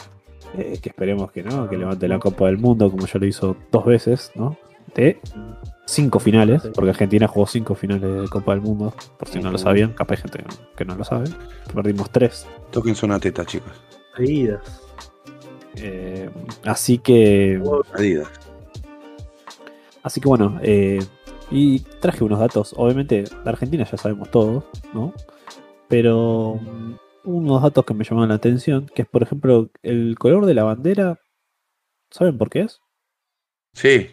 eh, que esperemos que no, que levante la Copa del Mundo, como ya lo hizo dos veces, ¿no? De cinco finales, porque Argentina jugó cinco finales de Copa del Mundo, por si no lo sabían, capaz hay gente que no lo sabe. Perdimos tres. Tóquense una teta, chicos. Eh, así que Adidas. Así que bueno, eh, y traje unos datos. Obviamente, de Argentina ya sabemos todos, ¿no? Pero mm, unos datos que me llamaron la atención, que es por ejemplo el color de la bandera. ¿Saben por qué es? Sí,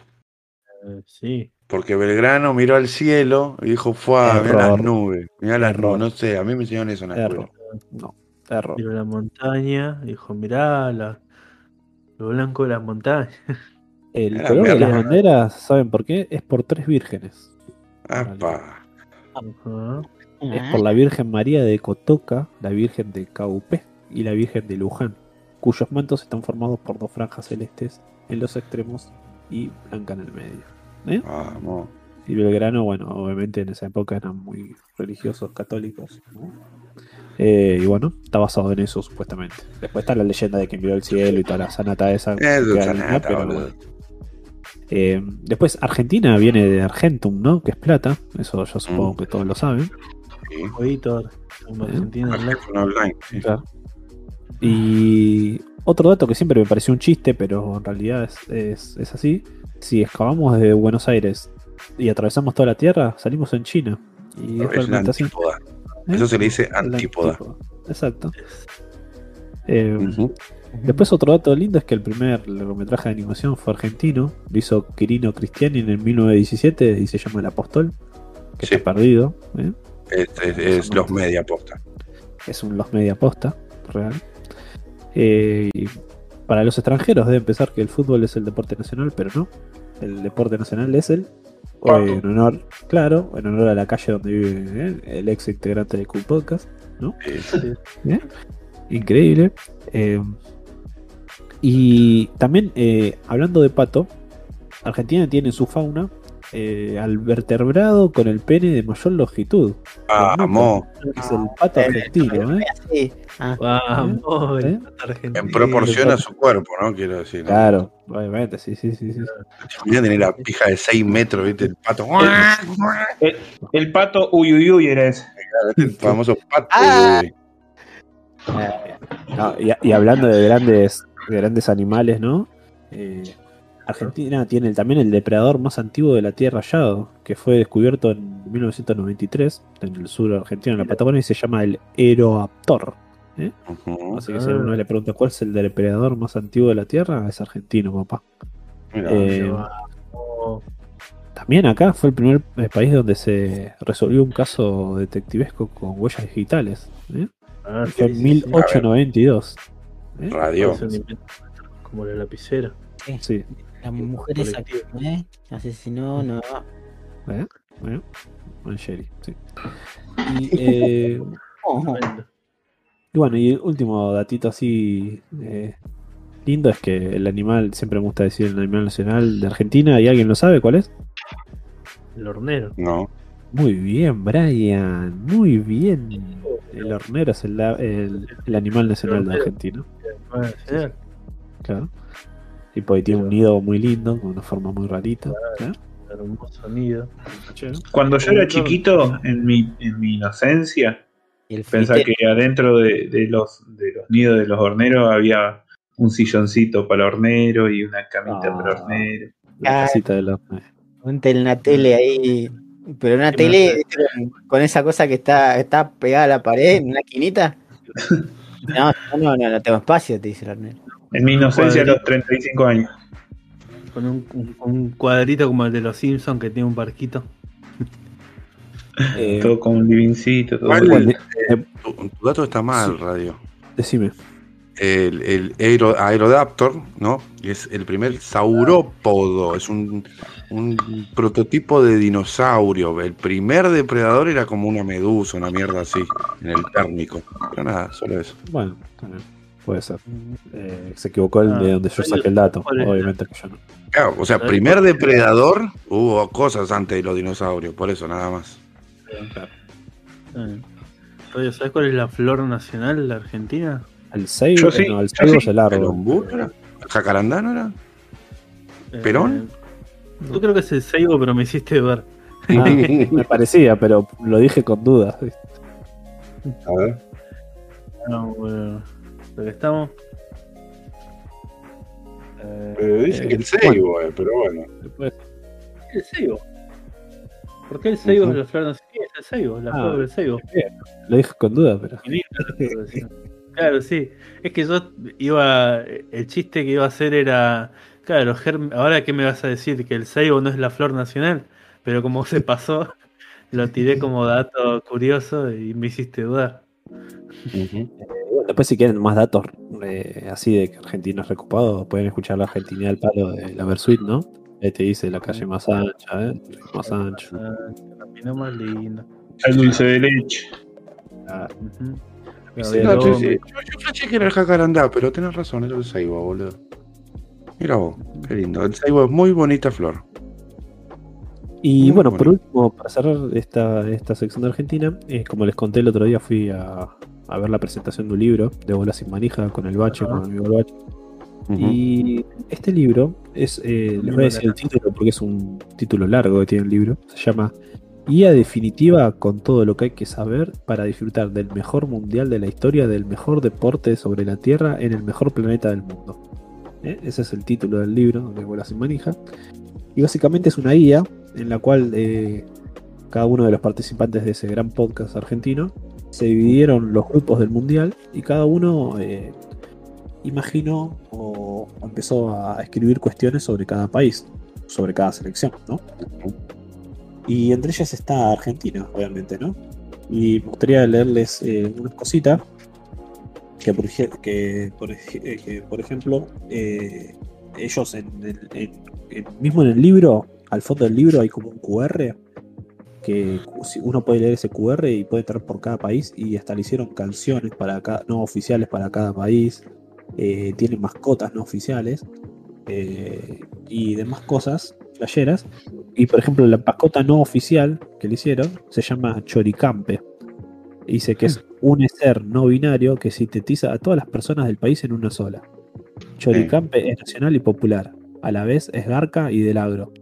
Eh, sí. porque Belgrano miró al cielo y dijo, fue mirá las nubes, mirá las nubes, no sé, a mí me enseñaron eso en la Error. escuela. No, error. Tiró la montaña, dijo, mirá, la, lo blanco de las montañas. El Era color de las banderas, ¿saben por qué? Es por tres vírgenes. Apa. Ajá. Es por la Virgen María de Cotoca, la Virgen de Caupé y la Virgen de Luján, cuyos mantos están formados por dos franjas celestes en los extremos y blanca en el medio. ¿Eh? Vamos. Y Belgrano, bueno, obviamente en esa época eran muy religiosos católicos. ¿no? Eh, y bueno, está basado en eso supuestamente. Después está la leyenda de que envió el cielo y toda la sanata esa. que Es linda, sanata, pero. Eh, después Argentina viene de Argentum, ¿no? Que es plata. Eso yo supongo Mm. que todos lo saben. Sí. Jueguito, Online. Sí. Claro. Y otro dato que siempre me pareció un chiste, pero en realidad es, es- es así. Si excavamos desde Buenos Aires y atravesamos toda la Tierra, salimos en China. Y es Es la realmente así. antípoda. ¿eh? Eso se le dice antípoda. Exacto. Eh. Después otro dato lindo es que el primer largometraje de animación fue argentino. Lo hizo Quirino Cristiani en el 1917 y se llama El Apóstol. Que Sí. está perdido. ¿eh? Es, es- es los media posta. es un los media posta real. Eh, y para los extranjeros deben pensar que el fútbol es el deporte nacional, pero no. El deporte nacional es el en honor, claro, en honor a la calle donde vive ¿eh? el ex integrante de Cool Podcast. Sí. ¿eh? Increíble. Eh, y también, eh, hablando de pato, Argentina tiene en su fauna eh, al vertebrado con el pene de mayor longitud. Vamos. Es el pato argentino, ¿eh? Ah, Vamos, ¿Eh? En proporción a su cuerpo, ¿no? Quiero decir. ¿no? Claro, obviamente, sí, sí, sí. sí. Mira tener la pija de 6 metros, ¿viste? El pato. El pato uy uy uy era ese. El famoso pato. Ah. No, y, y hablando de grandes, de grandes animales, ¿no? Eh, Argentina tiene también el depredador más antiguo de la Tierra hallado, que fue descubierto en 1993 en el sur argentino, en la Patagonia, y se llama el Eroaptor. Ujú. Así que si uno le pregunta cuál es el depredador más antiguo de la Tierra, es argentino, papá. Mira, Eh. También acá fue el primer eh, país donde se resolvió un caso detectivesco con huellas digitales. ¿eh? Ah, Fue en sí, 1892. ¿Eh? radio. Como la lapicera. Sí. la mujer esa que ¿eh? asesinó, no. ¿Eh? Bueno, buen Sherry, sí. Y, eh, Oh, y bueno, y el último datito así eh, lindo es que el animal, siempre me gusta decir el animal nacional de Argentina, ¿y alguien lo sabe cuál es? El hornero. No. Muy bien, Brian, muy bien. El hornero es el, el- el animal nacional de Argentina, Ah, sí. claro. Y pues tiene un nido muy lindo, con una forma muy rarita. ¿eh? Hermoso nido. Cuando yo era chiquito, en mi, en mi inocencia, el flitero. que adentro de, de los, de los nidos de los horneros había un silloncito para hornero y una camita Ah. para hornero. La Ah. casita de la... Ponte una tele ahí. Pero una ¿Qué tele con, con esa cosa que está, está pegada a la pared, en una esquinita. No, no, no, no tengo espacio, te dice el hornero. En mi inocencia a los 35 años. Con un, un- un cuadrito como el de los Simpsons que tiene un barquito. Eh, Todo con un livincito, todo bueno. eh, Tu, tu dato está mal, radio. decime. El, el Aero- Aerodaptor, ¿no? Es el primer saurópodo, es un, un prototipo de dinosaurio. El primer depredador era como una medusa, una mierda así, en el térmico. Pero nada, solo eso. Bueno, también puede ser. Eh, se equivocó el Ah, de donde yo ¿cuál saqué el dato. Obviamente que yo no. Claro, o sea, ¿Sabes primer depredador, hubo cosas antes de los dinosaurios, por eso nada más. Eh, ¿sabes cuál es la flor nacional de la Argentina? El ceibo, Yo sí, no, el yo ceibo sí. es el árbol. ¿Perombú no era? ¿Jacarandá no era? Eh, ¿Perón? Yo creo que es el ceibo, pero me hiciste ver. Ah, me parecía, pero lo dije con dudas. A ver. No, bueno, que estamos. Eh, Eh, dice que el eh, pero bueno. Después, el ceibo. ¿Por qué el ceibo Ujú. es la flor nacional? Sí, es el ceibo, la Ah. flor del ceibo. lo dije con dudas, pero. Del. Claro, sí. Es que yo iba. El chiste que iba a hacer era. Claro, germ- ahora que me vas a decir que el ceibo no es la flor nacional, pero como se pasó, lo tiré como dato curioso y me hiciste dudar. Bueno, después, si quieren más datos eh, así de que Argentina es recopado, pueden escuchar la Argentina al palo de la Versuit, ¿no? Ahí te dice la calle más ancha, ¿eh? Más ancho. El camino más lindo. El dulce de leche. Ah. Sí, No. Gómez. Yo, yo flashé que era el jacarandá, pero tenés razón, era el ceibo, boludo. Mira vos, qué lindo. El ceibo es muy bonita flor. Y Muy bueno, por último, para cerrar esta, esta sección de Argentina, eh, como les conté el otro día, fui a, a ver la presentación de un libro de Bola sin manija con el bache, con el amigo bache. Y este libro es, eh, les voy a decir el título porque es un título largo que tiene el libro. Se llama Guía definitiva con todo lo que hay que saber para disfrutar del mejor mundial de la historia, del mejor deporte sobre la Tierra en el mejor planeta del mundo. ¿Eh? Ese es el título del libro de Bola sin manija. Y básicamente es una guía en la cual eh, cada uno de los participantes de ese gran podcast argentino se dividieron los grupos del mundial y cada uno eh, imaginó o empezó a escribir cuestiones sobre cada país, sobre cada selección, ¿no? Y entre ellas está Argentina, obviamente, ¿no? Y me gustaría leerles eh, unas cositas que, por, eh, ejemplo, eh, ellos en el- mismo en el libro, al fondo del libro hay como un QR que uno puede leer ese QR y puede entrar por cada país y hasta le hicieron canciones para no oficiales para cada país, eh, tienen mascotas no oficiales y demás cosas, playeras. Y por ejemplo, la mascota no oficial que le hicieron se llama Choricampe. Dice que es un ser no binario que sintetiza a todas las personas del país en una sola. Choricampe es nacional y popular, a la vez es garca y del agro.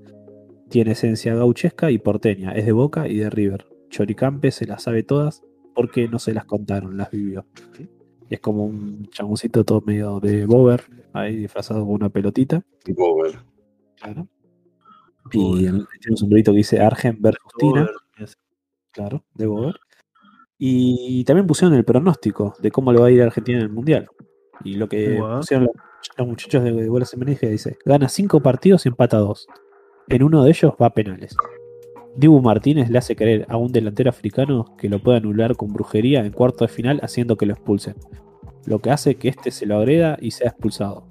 Tiene esencia gauchesca y porteña, es de Boca y de River. Choricampe se las sabe todas porque no se las contaron, las vivió. Es como un chamucito todo medio de bober, ahí disfrazado con una pelotita. Bober. Claro. Y tiene un sombrerito que dice Argen ver claro, de bober. Y también pusieron el pronóstico de cómo le va a ir a Argentina en el Mundial. Y lo que pusieron los, los muchachos de, de Bolas dice, gana cinco partidos y empata dos. En uno de ellos va a penales. Dibu Martínez le hace creer a un delantero africano que lo puede anular con brujería en cuarto de final haciendo que lo expulsen. Lo que hace que este se lo agreda y sea expulsado.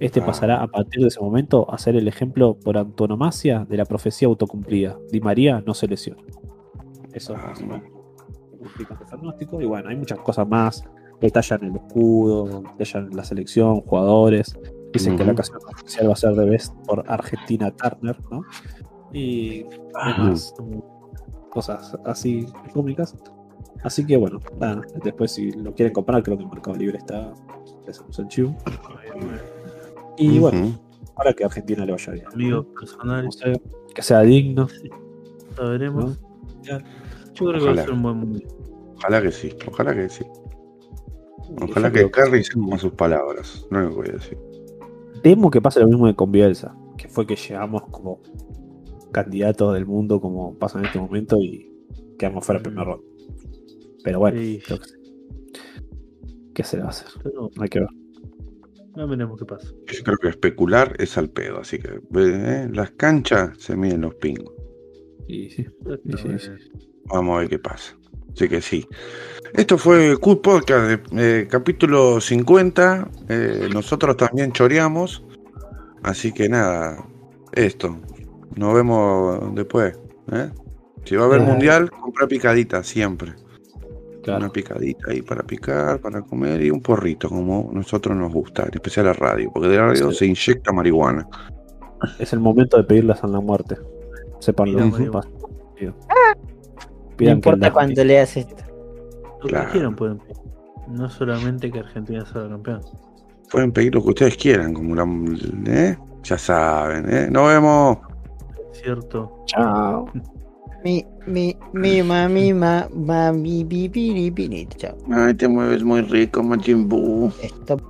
Este Ah. pasará a partir de ese momento a ser el ejemplo por antonomasia de la profecía autocumplida. Di María no se lesiona. Eso es Ah, más o menos como explican el pronóstico. Y bueno, hay muchas cosas más. Detallan el escudo, detallan la selección, jugadores. Dicen que la Ujú. canción oficial va a ser de Best por Argentina Turner, ¿no? Y demás cosas así cómicas. Así que bueno, nada, después si lo quieren comprar, creo que en Mercado Libre está. Le hacemos Y bueno, ahora que a Argentina le vaya bien. Amigos personales, No sé, que sea digno. ya veremos. Yo creo que va a ser un buen mundial. Ojalá que sí, ojalá que sí. Ojalá que creo Carly se coma sus palabras. No lo voy a decir. Temo que pase lo mismo que con Bielsa, que fue que llegamos como candidatos del mundo, como pasa en este momento, y quedamos fuera del primer ronda. Pero bueno, Sí. yo qué sé. ¿Qué se le va a hacer? Pero Hay que ver. Ya veremos qué pasa. Yo creo que especular es al pedo, así que eh, las canchas se miden los pingos. Y sí, sí, sí. es- Vamos a ver qué pasa. Así que sí. Esto fue Q Podcast, eh, capítulo 50. Eh, nosotros también choreamos. Así que nada, esto. Nos vemos después. ¿eh? Si va a haber Eh. mundial, compra picadita siempre. Claro. Una picadita ahí para picar, para comer y un porrito, como nosotros nos gusta, en especial la radio, porque de la radio Sí. se inyecta marihuana. Es el momento de pedirlas a la muerte. Mira, ¿no? Mario. Pasa. No que importa cuando leas esto. Lo que quieran pueden pedir. No solamente que Argentina sea campeón. Pueden pedir lo que ustedes quieran, como la. ¿eh? Ya saben, ¿eh? Nos vemos. ¿Cierto? Chao. Mi, mi, mi, ma, mi, ma, ma, mi, bi, bi, bi, bi, bi. Chao. Ay, te mueves muy rico, Majin Buu. Stop.